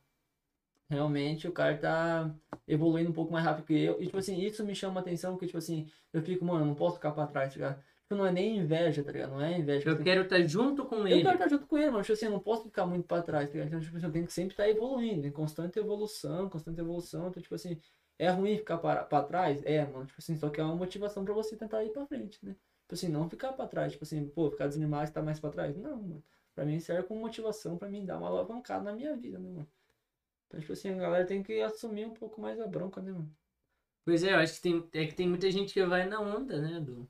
realmente o cara tá evoluindo um pouco mais rápido que eu. E, tipo assim, isso me chama atenção, porque, tipo assim, eu fico, mano, não posso ficar pra trás, tá não é nem inveja, tá ligado? Não é inveja. Eu tipo, quero estar junto com eu ele. quero estar junto com ele, mano. Tipo assim, eu não posso ficar muito pra trás, tá ligado? Então, tipo assim, eu tenho que sempre estar evoluindo, em constante evolução, constante evolução. Então, tipo assim, é ruim ficar para, pra trás? É, mano. Tipo assim, só que é uma motivação pra você tentar ir pra frente, né? Tipo assim, não ficar pra trás. Tipo assim, pô, ficar desanimado e tá mais pra trás. Não, mano. Pra mim serve como motivação pra mim dar uma alavancada na minha vida, né, mano? Então, tipo assim, a galera tem que assumir um pouco mais a bronca, né, mano? Pois é, eu acho que tem, é que tem muita gente que vai na onda, né? Do...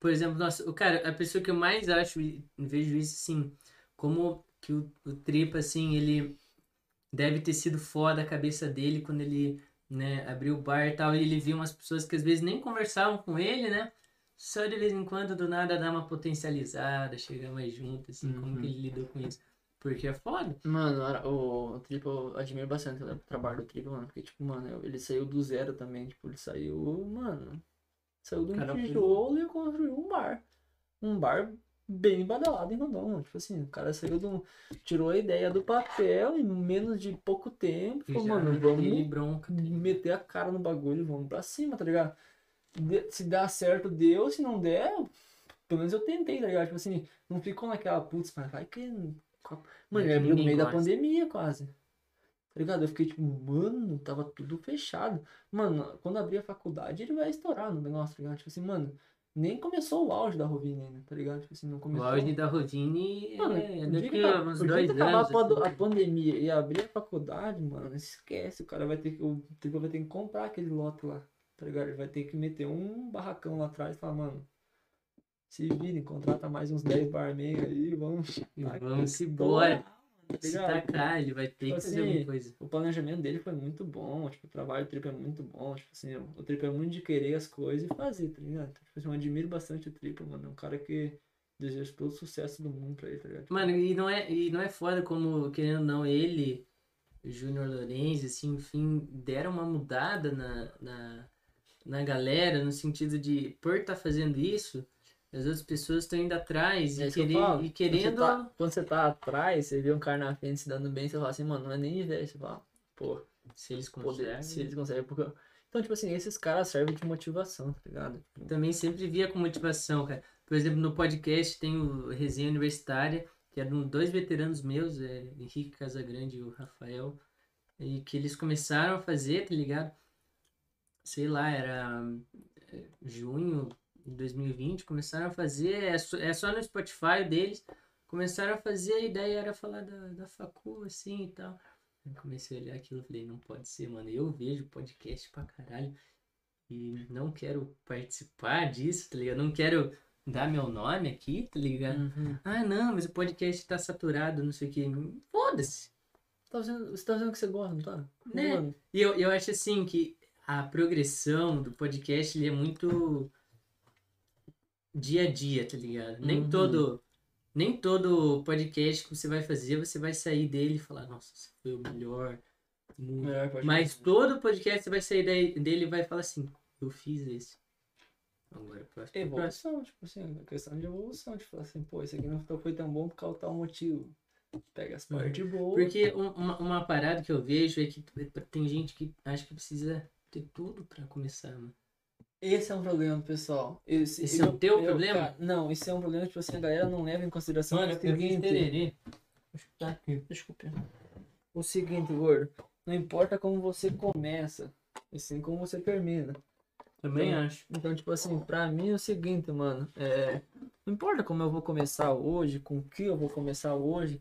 Por exemplo, nossa, o cara, a pessoa que eu mais acho e vejo isso assim, como que o, o Tripa, assim, ele deve ter sido foda a cabeça dele quando ele, né, abriu o bar e tal, e ele viu umas pessoas que às vezes nem conversavam com ele, né? Só de vez em quando, do nada, dá uma potencializada, chega mais junto, assim, como Uhum. que ele lidou com isso. Porque é foda. Mano, o, o Triple eu admiro bastante o trabalho do Triple, mano. Porque, tipo, mano, ele saiu do zero também. Tipo, ele saiu, mano. Saiu de um Cara, foi- tijolo e construiu um bar. Um bar bem badalado em Rondon, mano. Tipo assim, o cara saiu do. Tirou a ideia do papel em menos de pouco tempo. E Falou, mano, vamos bronca. meter a cara no bagulho e vamos pra cima, tá ligado? De- se dá certo, deu. Se não der, pelo menos eu tentei, tá ligado? Tipo assim, não ficou naquela, putz, mas vai que. Mano, abriu no meio da pandemia quase. Tá ligado? Eu fiquei tipo, mano, tava tudo fechado. Mano, quando abrir a faculdade, ele vai estourar no negócio, tá ligado? Tipo assim, mano, nem começou o auge da Rovini ainda, tá ligado? Tipo assim, não O começou. auge da Rovini Mano, é o dia daqui que a uns o dois que acabar anos. a assim. pandemia e abrir a faculdade, mano, esquece. O cara vai ter que. O Tripa vai ter que comprar aquele lote lá. Tá ligado? Ele vai ter que meter um barracão lá atrás e falar, mano. Se virem, contrata mais uns 10 barman aí, vamos. E vamos embora. Tá Se tacar, ele vai ter Tipo que fazer assim, alguma coisa. O planejamento dele foi muito bom, tipo, o trabalho do Tripa é muito bom, tipo assim, o Tripa é muito de querer as coisas e fazer, tá ligado? Tipo assim, eu admiro bastante o Tripa, mano, é um cara que deseja todo o sucesso do mundo pra ele, tá ligado? Mano, e não é, e não é foda como, querendo ou não, ele, Júnior Lorenzi, assim, enfim, deram uma mudada na, na, na galera, no sentido de, por estar fazendo isso, as outras pessoas estão indo atrás É e, que querer, e querendo. Quando você, tá, quando você tá atrás, você vê um cara na frente se dando bem, você fala assim, mano, não é nem inveja. Você fala, pô, Se eles conseguem. se eles conseguem. Porque... Então, tipo assim, esses caras servem de motivação, tá ligado? Também sempre via com motivação, cara. Por exemplo, no podcast tem o Resenha Universitária, que é um- dois veteranos meus, é, Henrique Casagrande e o Rafael, e que eles começaram a fazer, tá ligado? Sei lá, era é, junho de 2020, começaram a fazer, é só, é só no Spotify deles, começaram a fazer, a ideia era falar da, da facu, assim, e tal. Eu comecei a olhar aquilo e falei, não pode ser, mano, eu vejo podcast pra caralho, e não quero participar disso, tá ligado? Não quero dar meu nome aqui, tá ligado? Uhum. Ah, não, mas o podcast tá saturado, não sei o que. Foda-se. Você tá fazendo, você tá fazendo o que você gosta, não tá? Né? Mano, E eu, eu acho assim que a progressão do podcast ele é muito dia a dia, tá ligado? Nem Uhum. todo nem todo podcast que você vai fazer, você vai sair dele e falar, nossa, esse foi o melhor. muito." pode Mas todo podcast você vai sair dele e vai falar assim, eu fiz esse. Agora, próximo. próximo. Evolução, tipo assim, questão de evolução, tipo assim, pô, esse aqui não foi tão bom por causa tal motivo. Pega as partes boas. Porque um- uma, uma parada que eu vejo é que tem gente que acha que precisa ter tudo pra começar, mano. Esse é um problema, pessoal. Esse, Esse é o teu eu- problema? cara, não, esse é um problema, tipo assim, a galera não leva em consideração Mano, o eu seguinte. Tá aqui. Desculpe. O seguinte, gordo. Não importa como você começa, e sim como você termina. Também Então, acho. Então, tipo assim, pra mim é o seguinte, mano. É, não importa como eu vou começar hoje, com o que eu vou começar hoje.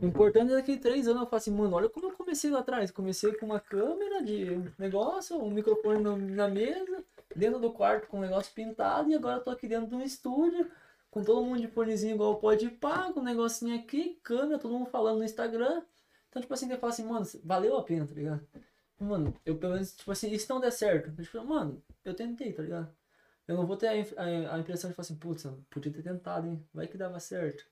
O importante é daqui três anos eu falo assim, mano, olha como eu comecei lá atrás. Comecei com uma câmera de negócio, um microfone na mesa, dentro do quarto com um negócio pintado, e agora eu tô aqui dentro de um estúdio, com todo mundo de fonezinho igual pode pago, um negocinho aqui, câmera, todo mundo falando no Instagram. Então, tipo assim, eu falo assim, mano, valeu a pena, tá ligado? Mano, eu pelo menos, tipo assim, se não der certo? Eu, tipo, mano, eu tentei, tá ligado? Eu não vou ter a, a- a impressão de falar assim, putz, podia ter tentado, hein? Vai que dava certo.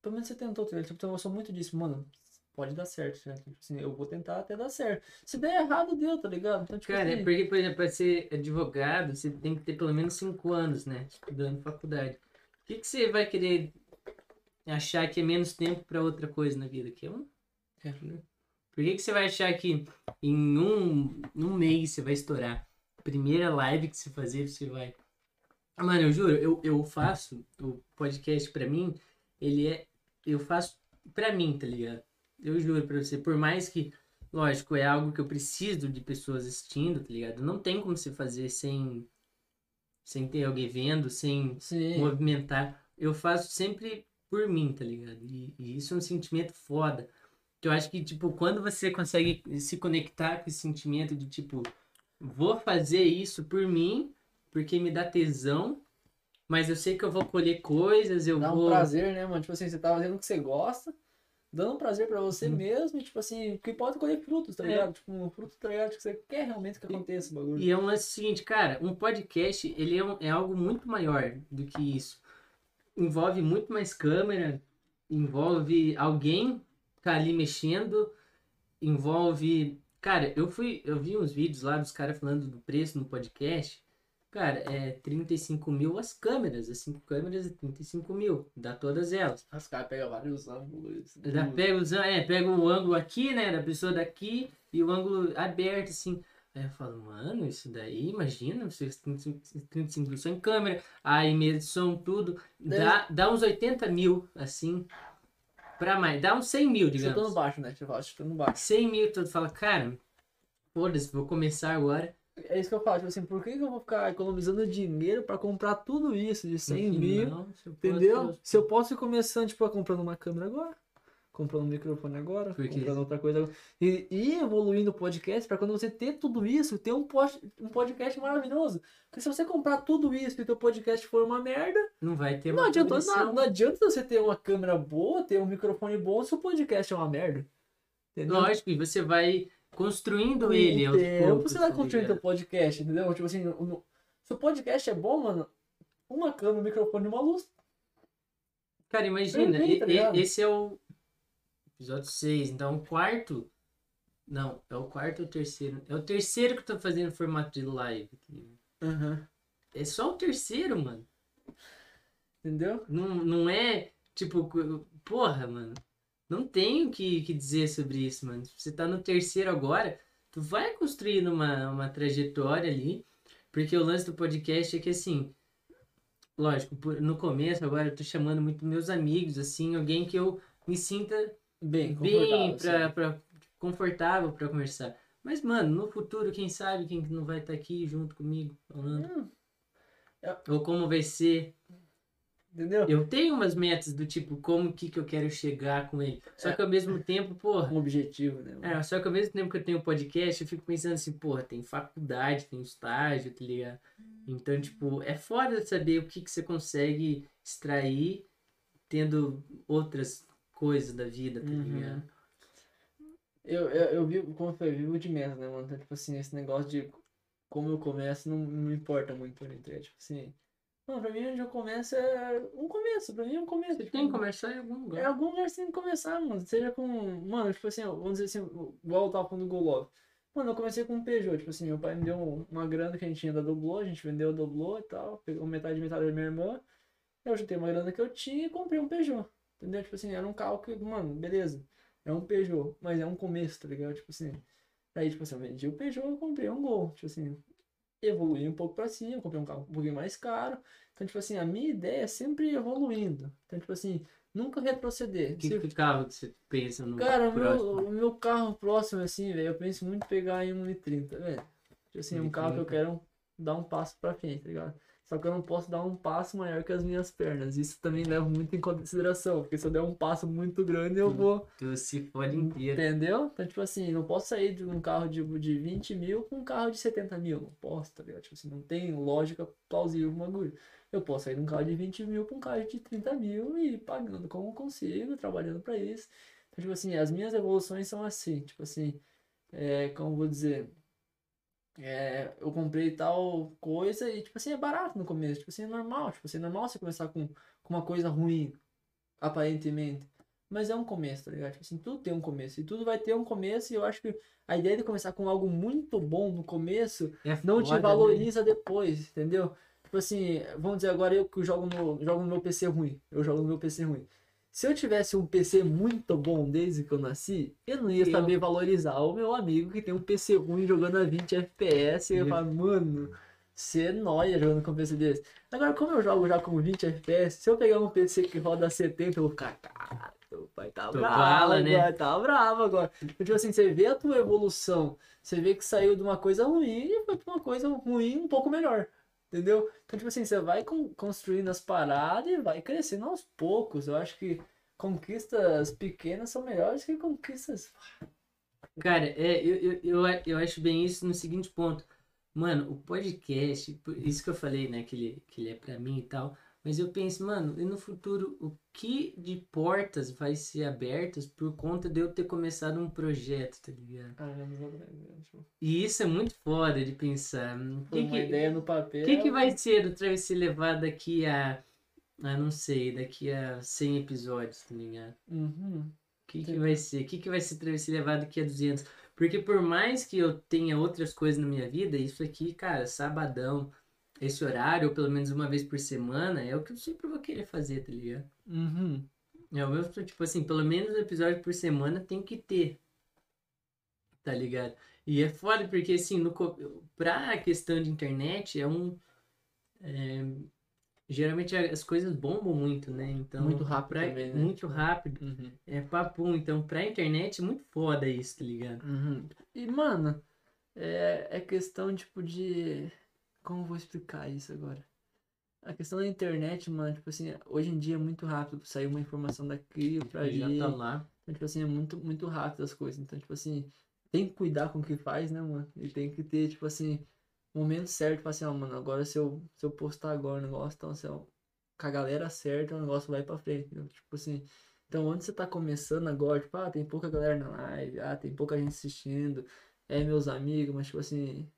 Pelo menos você tentou, tá ligado? Tipo, então eu sou muito disso, mano. Pode dar certo, né? Tipo assim, eu vou tentar até dar certo. Se der errado, deu, tá ligado? Então, tipo Cara, é assim, porque, por exemplo, para ser advogado, você tem que ter pelo menos cinco anos, né? Estudando faculdade. O que, que você vai querer achar que é menos tempo pra outra coisa na vida? Que é um. É. Por que, que você vai achar que em um, um mês você vai estourar? Primeira live que você fazer, você vai. Mano, eu juro, eu, eu faço o podcast pra mim, ele é. Eu faço pra mim, tá ligado? Eu juro pra você, por mais que, lógico, é algo que eu preciso de pessoas assistindo, tá ligado? Não tem como você fazer sem. Sem ter alguém vendo, sem sim. movimentar. Eu faço sempre por mim, tá ligado? E, e isso é um sentimento foda. Que eu acho que, tipo, quando você consegue se conectar com esse sentimento de, tipo, vou fazer isso por mim, porque me dá tesão, mas eu sei que eu vou colher coisas, eu Dá um vou. prazer, né, mano? Tipo assim, você tá fazendo o que você gosta, dando um prazer pra você Uhum. mesmo, e tipo assim, que pode colher frutos, tá É. ligado? Tipo, um fruto, tá ligado? Que você quer realmente que aconteça o bagulho. E é um lance seguinte, cara, um podcast, ele é, um- é algo muito maior do que isso. Envolve muito mais câmera, envolve alguém tá ali mexendo, envolve... Cara, eu fui, eu vi uns vídeos lá dos caras falando do preço no podcast. Cara, é 35 mil as câmeras, as cinco câmeras é 35 mil, dá todas elas. Os caras pegam vários ângulos. Já pega, os, é, pega o ângulo aqui, né, da pessoa daqui e o ângulo aberto, assim. Aí eu falo, mano, isso daí, imagina, vocês 35 35 mil só em câmera, aí medição, tudo, dá, dá uns 80 mil, assim. pra mais. Dá uns 100 mil, digamos. Chutando baixo, né? Tipo, chutando baixo. 100 mil, tu fala, cara, foda-se, vou começar agora. É isso que eu falo, tipo assim, por que, que eu vou ficar economizando dinheiro pra comprar tudo isso de 100 mil? Não, se eu Entendeu? posso- Se eu posso ir começando, tipo, comprando uma câmera agora, comprando um microfone agora, Por quê? comprando outra coisa agora, e, e evoluindo o podcast pra quando você ter tudo isso, ter um, post, um podcast maravilhoso. Porque se você comprar tudo isso e o teu podcast for uma merda, Não vai ter não adianta nada. Não adianta você ter uma câmera boa, ter um microfone bom se o podcast é uma merda. Entendeu? Lógico, e você vai construindo Com ele tempo, poucos, você vai tá construindo teu podcast, entendeu? Tipo assim, o- o- se o podcast é bom, mano, uma câmera, um microfone e uma luz. Cara, imagina, Perfeito, tá e- esse é o episódio 6, então o quarto. Não, é o quarto ou o terceiro? É o terceiro que eu tô fazendo formato de live. É só o terceiro, mano. Entendeu? Não, não é tipo, porra, mano. Não tenho o que, que dizer sobre isso, mano. Você tá no terceiro agora, tu vai construindo uma, uma trajetória ali, porque o lance do podcast é que assim, lógico, no começo agora eu tô chamando muito meus amigos, assim, alguém que eu me sinta Bem, bem confortável, pra, pra, confortável pra conversar. Mas, mano, no futuro, quem sabe quem que não vai estar aqui junto comigo falando. Hum, Ou como vai ser. Entendeu? Eu tenho umas metas do tipo, como que, que eu quero chegar com ele. Só É. que ao mesmo tempo, porra. Um objetivo, né? mano? É, só que ao mesmo tempo que eu tenho podcast, eu fico pensando assim, porra, tem faculdade, tem estágio, tá ligado? Então, tipo, é foda saber o que, que você consegue extrair tendo outras coisas da vida, tá Uhum. ligado? Eu, eu, eu vivo, como foi, eu vivo de menos, né, mano? Então, tipo assim, esse negócio de como eu começo não, não me importa muito mim, tá ligado? Tipo assim, mano, pra mim onde eu começo é um começo, pra mim é um começo. Você tipo, tem que conversar em algum lugar. É algum lugar você tem que começar, mano. Seja com. Mano, tipo assim, vamos dizer assim, igual eu tava falando do Golov. Mano, eu comecei com um Peugeot, tipo assim, meu pai me deu uma grana que a gente tinha da Doblô, a gente vendeu a Doblô e tal, pegou metade metade da minha irmã. Eu juntei uma grana que eu tinha e comprei um Peugeot. Entendeu? Tipo assim, era um carro que, mano, beleza. É um Peugeot, mas é um começo, tá ligado? Tipo assim. Aí, tipo assim, eu vendi o Peugeot e comprei um Gol. Tipo assim, evoluí um pouco pra cima, comprei um carro um pouquinho mais caro. Então, tipo assim, a minha ideia é sempre evoluindo. Então, tipo assim, nunca retroceder. Que, Se- que carro que você pensa no Cara, próximo? meu, o meu carro próximo, assim, velho, eu penso muito em pegar em 1,30, velho. Tipo assim, é um carro que eu 1,30. quero dar um passo pra frente, tá ligado? Só que eu não posso dar um passo maior que as minhas pernas. Isso também leva muito em consideração, porque se eu der um passo muito grande, eu vou. Tu se fode inteiro. Entendeu? Então, tipo assim, não posso sair de um carro de, de 20 mil com um carro de 70 mil. Não posso, tá ligado? Tipo assim, não tem lógica plausível o bagulho. Eu posso sair de um carro de 20 mil com um carro de 30 mil e ir pagando como consigo, trabalhando pra isso. Então, tipo assim, as minhas evoluções são assim, tipo assim, é, como eu vou dizer, é, eu comprei tal coisa e, tipo assim, é barato no começo, tipo assim, é normal, tipo assim, é normal você começar com, com uma coisa ruim, aparentemente. Mas é um começo, tá ligado? Tipo assim, tudo tem um começo. E tudo vai ter um começo. E eu acho que a ideia de começar com algo muito bom no começo É não te né? valoriza depois, entendeu? Tipo assim, vamos dizer agora eu que jogo no, jogo no meu PC ruim. Eu jogo no meu PC ruim. Se eu tivesse um PC muito bom desde que eu nasci, eu não ia Eu- saber valorizar o meu amigo que tem um PC ruim jogando a 20 FPS. E eu Eu- falar, mano, você é nóia jogando com um PC desse. Agora, como eu jogo já com 20 FPS, se eu pegar um PC que roda 70, eu vou ficar, cara, teu pai tá Tô bravo bala, né? agora, tá bravo agora. Tipo assim, você vê a tua evolução, você vê que saiu de uma coisa ruim e foi pra uma coisa ruim um pouco melhor. Entendeu? Então, tipo assim, você vai con- construindo as paradas e vai crescendo aos poucos. Eu acho que conquistas pequenas são melhores que conquistas. Cara, é, eu, eu, eu, eu acho bem isso no seguinte ponto. Mano, o podcast, isso que eu falei, né, que ele, que ele é pra mim e tal, mas eu penso, mano, e no futuro, o que de portas vai ser abertas por conta de eu ter começado um projeto, tá ligado? Ah? Tipo, E isso é muito foda de pensar. O foi que, uma que, ideia no papel. que, que vai ser do Travessia levar daqui a, a, não sei, daqui a 100 episódios, tá ligado? Uhum. O que, que vai ser? O que, que vai ser travessia levado daqui a 200? Porque por mais que eu tenha outras coisas na minha vida, isso aqui, cara, sabadão, esse horário, ou pelo menos uma vez por semana, é o que eu sempre vou querer fazer, tá ligado? Uhum. É o meu, tipo assim, pelo menos um episódio por semana tem que ter. Tá ligado? E é foda porque, assim, no, pra questão de internet, é um. é, geralmente as coisas bombam muito, né? Então, Muito rápido pra- também, né? Muito rápido. Uhum. É papum. Então, pra internet é muito foda isso, tá ligado? Uhum. E, mano, é, é questão, tipo, de. Como eu vou explicar isso agora? A questão da internet, mano, tipo assim, hoje em dia é muito rápido sair uma informação daqui pra Já ali. tá lá. Então, tipo assim, é muito, muito rápido as coisas. Então, tipo assim, tem que cuidar com o que faz, né, mano? E tem que ter, tipo assim, o momento certo pra assim, ó, mano, agora se eu, se eu postar agora o negócio, então, se eu, com a galera certa, o negócio vai pra frente, entendeu? Tipo assim, então onde você tá começando agora, tipo, ah, tem pouca galera na live, ah, tem pouca gente assistindo, é meus amigos, mas tipo assim,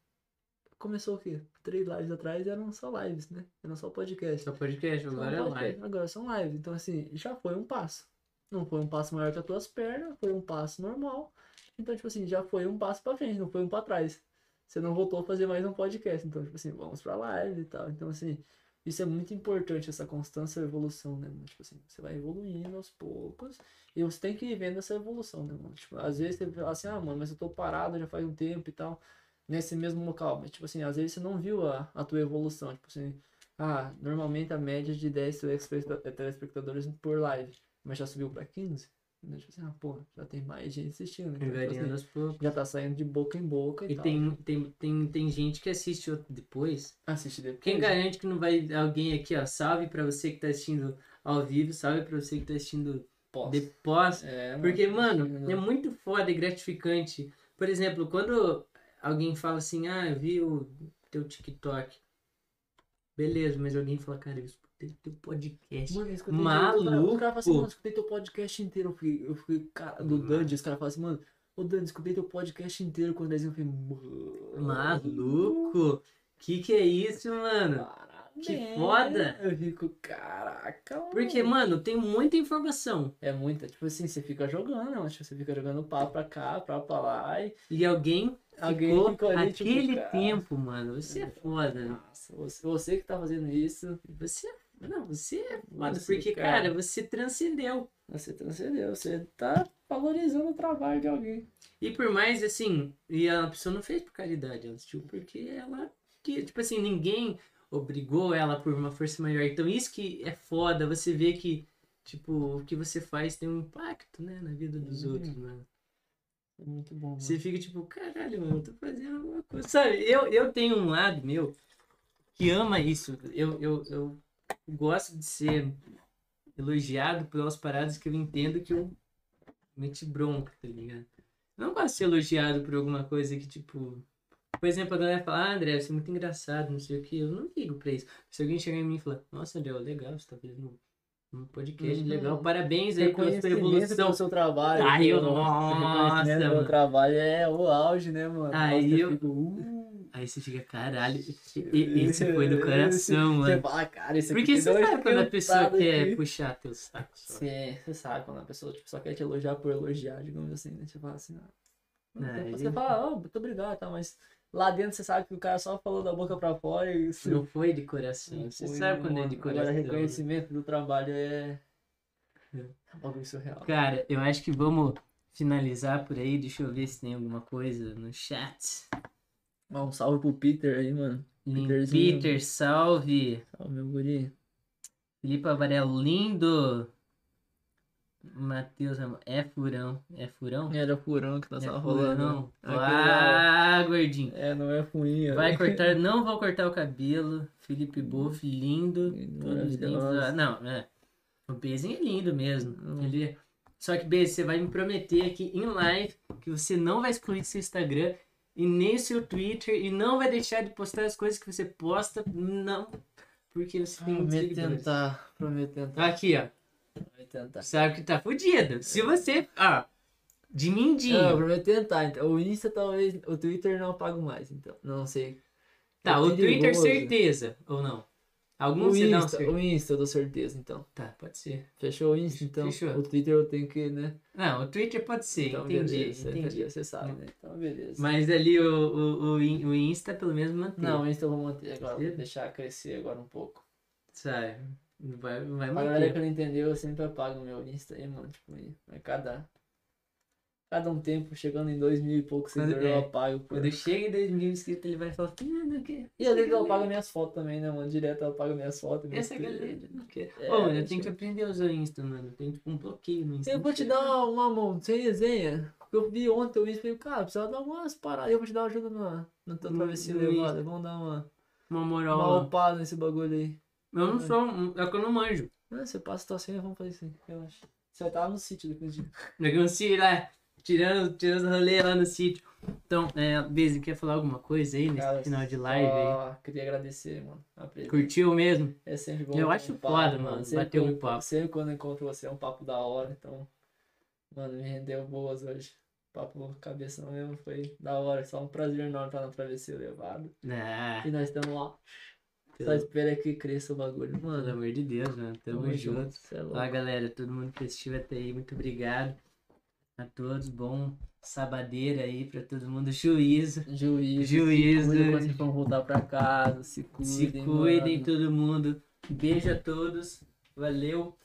começou o quê? Três lives atrás eram só lives, né? Eram só podcast. Só podcast, Só agora é podcast, live. Agora são lives. Então, assim, já foi um passo. Não foi um passo maior que as tuas pernas, foi um passo normal. Então, tipo assim, já foi um passo pra frente, não foi um pra trás. Você não voltou a fazer mais um podcast. Então, tipo assim, vamos pra live e tal. Então, assim, isso é muito importante, essa constância e evolução, né, mano? Tipo assim, você vai evoluindo aos poucos e você tem que ir vendo essa evolução, né, mano? Tipo, às vezes você fala assim, ah, mano, mas eu tô parado já faz um tempo e tal, nesse mesmo local. Mas, tipo assim, às vezes você não viu a, a tua evolução. Tipo assim, ah, normalmente a média de 10 telespecta- telespectadores por live, mas já subiu pra 15. Então, tipo assim, ah, pô, já tem mais gente assistindo. Então, assim, já tá saindo de boca em boca e, E tal. tem, tem, tem, tem gente que assiste outro depois. Assiste depois. Quem garante que não vai alguém aqui, ó, salve pra você que tá assistindo ao vivo, salve pra você que tá assistindo depois. É, Porque, mano, é muito foda e gratificante. Por exemplo, quando alguém fala assim, ah, eu vi o teu TikTok. Beleza, mas alguém fala, cara, eu escutei teu podcast. Mano, eu escutei Maluco. O cara fala assim, mano, eu escutei teu podcast inteiro. Eu fiquei, eu fiquei cara, do Dandy, os caras falam assim, mano, ô Dandy, escutei teu podcast inteiro quando eles eu falei. Maluco! Que que é isso, mano? Que foda. Eu fico, caraca, mano. Porque, mano, tem muita informação. É muita, tipo assim, você fica jogando, né? mano? Tipo, você fica jogando pau pra cá, pau pra lá e E alguém alguém ficou ficou ali, tipo, aquele cara, tempo, mano. Você é foda. Nossa, você, você que tá fazendo isso, Você, não, você é foda. Você, porque, cara. cara, você transcendeu. você transcendeu, você tá valorizando o trabalho de alguém. E por mais, assim, e a pessoa não fez por caridade, ela assistiu porque ela, que, tipo assim, ninguém obrigou ela por uma força maior. Então isso que é foda, você vê que, tipo, o que você faz tem um impacto, né, na vida dos Uhum. outros, mano. É muito bom, mano. Você fica tipo, caralho, mano, eu tô fazendo alguma coisa. Sabe, eu, eu tenho um lado meu que ama isso. Eu, eu, eu gosto de ser elogiado pelas paradas que eu entendo que eu meti bronca, tá ligado? Eu não gosto de ser elogiado por alguma coisa que, tipo. Por exemplo, a galera fala, ah, André, você é muito engraçado, não sei o que. Eu não ligo pra isso. Se alguém chegar em mim e falar, nossa, André, legal, você tá fazendo um podcast Uhum. legal, parabéns aí pela sua evolução. pelo seu trabalho. Ai, eu- nossa, mano. trabalho é o auge, né, mano? Aí Nossa, eu- fico, uh, Aí você fica, caralho, esse foi do coração, Você mano. fala, cara, esse Porque você sabe quando a pessoa quer aqui. puxar teu saco. Sim, você sabe quando a pessoa tipo, só quer te elogiar por elogiar, digamos assim, né? Você fala assim, ah. É, você ele- fala, oh, muito obrigado, tá? Mas lá dentro você sabe que o cara só falou da boca pra fora e isso. Não foi de coração. Você foi, sabe quando é de coração. Agora, reconhecimento do trabalho é. Bagulho surreal. Cara, eu acho que vamos finalizar por aí. Deixa eu ver se tem alguma coisa no chat. Um salve pro Peter aí, mano. Peter, salve. Salve, meu guri. Felipe Avarelo, lindo. Matheus, Am- é furão. É furão? Era o furão que nós É tava rolando. Ah, gordinho. É, não é fuinha. Vai cortar, não vou cortar o cabelo. Felipe Boff, lindo. Todos lindos. Ah, não, é. O Bezinho é lindo mesmo. Hum. Ele... Só que, Bez, você vai me prometer aqui em live que você não vai excluir seu Instagram e nem seu Twitter e não vai deixar de postar as coisas que você posta. Não. Porque você tem Prometo tentar. Prometo tentar. Aqui, ó. Tentar. Sabe que tá fudido. Se você. Ó. De mindinho. Não, eu prometo tentar. Então, o Insta talvez. O Twitter não pago mais, então. Não sei. tá, é o Twitter certeza. Ou não? Alguns O não Insta, certeza. o Insta eu dou certeza, então. Tá, pode ser. Fechou o Insta, então. Fechou. O Twitter eu tenho que, né? Não, o Twitter pode ser. Então, entendi, beleza, entendi. Você sabe, né? Então, beleza. Mas ali o, o, o, in- o Insta pelo menos mantém. Não, o Insta eu vou manter agora. Vou deixar crescer agora um pouco. Sabe? Vai, vai A galera que manter. não entendeu, eu sempre apago o meu Insta aí, mano. Tipo, aí cada. cada um tempo, chegando em dois mil e Quando- seguidores, eu é. apago. Por... Quando chega em 2 mil inscritos, ele vai falar, ah, não quer. E às vezes eu apago minhas fotos também, né, mano? Direto eu apago minhas fotos. minhas Essa galera não quer. É, Ô, mano, eu tenho que eu- aprender a usar o Insta, mano. Tem tipo um bloqueio no Insta. Eu vou te dar uma mão, sem resenha. Porque eu vi ontem o Insta e falei, cara, precisa dar umas paradas. Eu vou te dar uma ajuda na, na tua No- travessia no levada. Vamos dar uma, uma uma moral. lá. upada nesse bagulho aí. Eu não sou, um- é que eu não manjo. Ah, você passa a tua senha, vamos fazer isso aí. Relaxa. Você vai estar no sítio depois de. Eu consigo lá, tirando, tirando os rolê lá no sítio. Então, é, Beze, quer falar alguma coisa aí nesse Cara, final de live aí? só Queria agradecer, mano. Curtiu mesmo? É sempre bom. Eu acho um papo, foda, mano, Sempre bater um papo. Sempre quando encontro você é um papo da hora, então. Mano, me rendeu boas hoje. Papo cabeça mesmo, foi da hora. Só um prazer enorme estar na travessia levado. Ah, E nós estamos lá. Só pelo, espera que cresça o bagulho. pelo Mano, amor de Deus, mano. Tamo, junto. Cê é galera, todo mundo que assistiu até aí, muito obrigado a todos. Bom sabadeira aí pra todo mundo. Juízo. Juízo. Juízo. Se quando vocês vão voltar pra casa. Se cuidem. Se cuidem, mano. todo mundo. Beijo a todos. Valeu.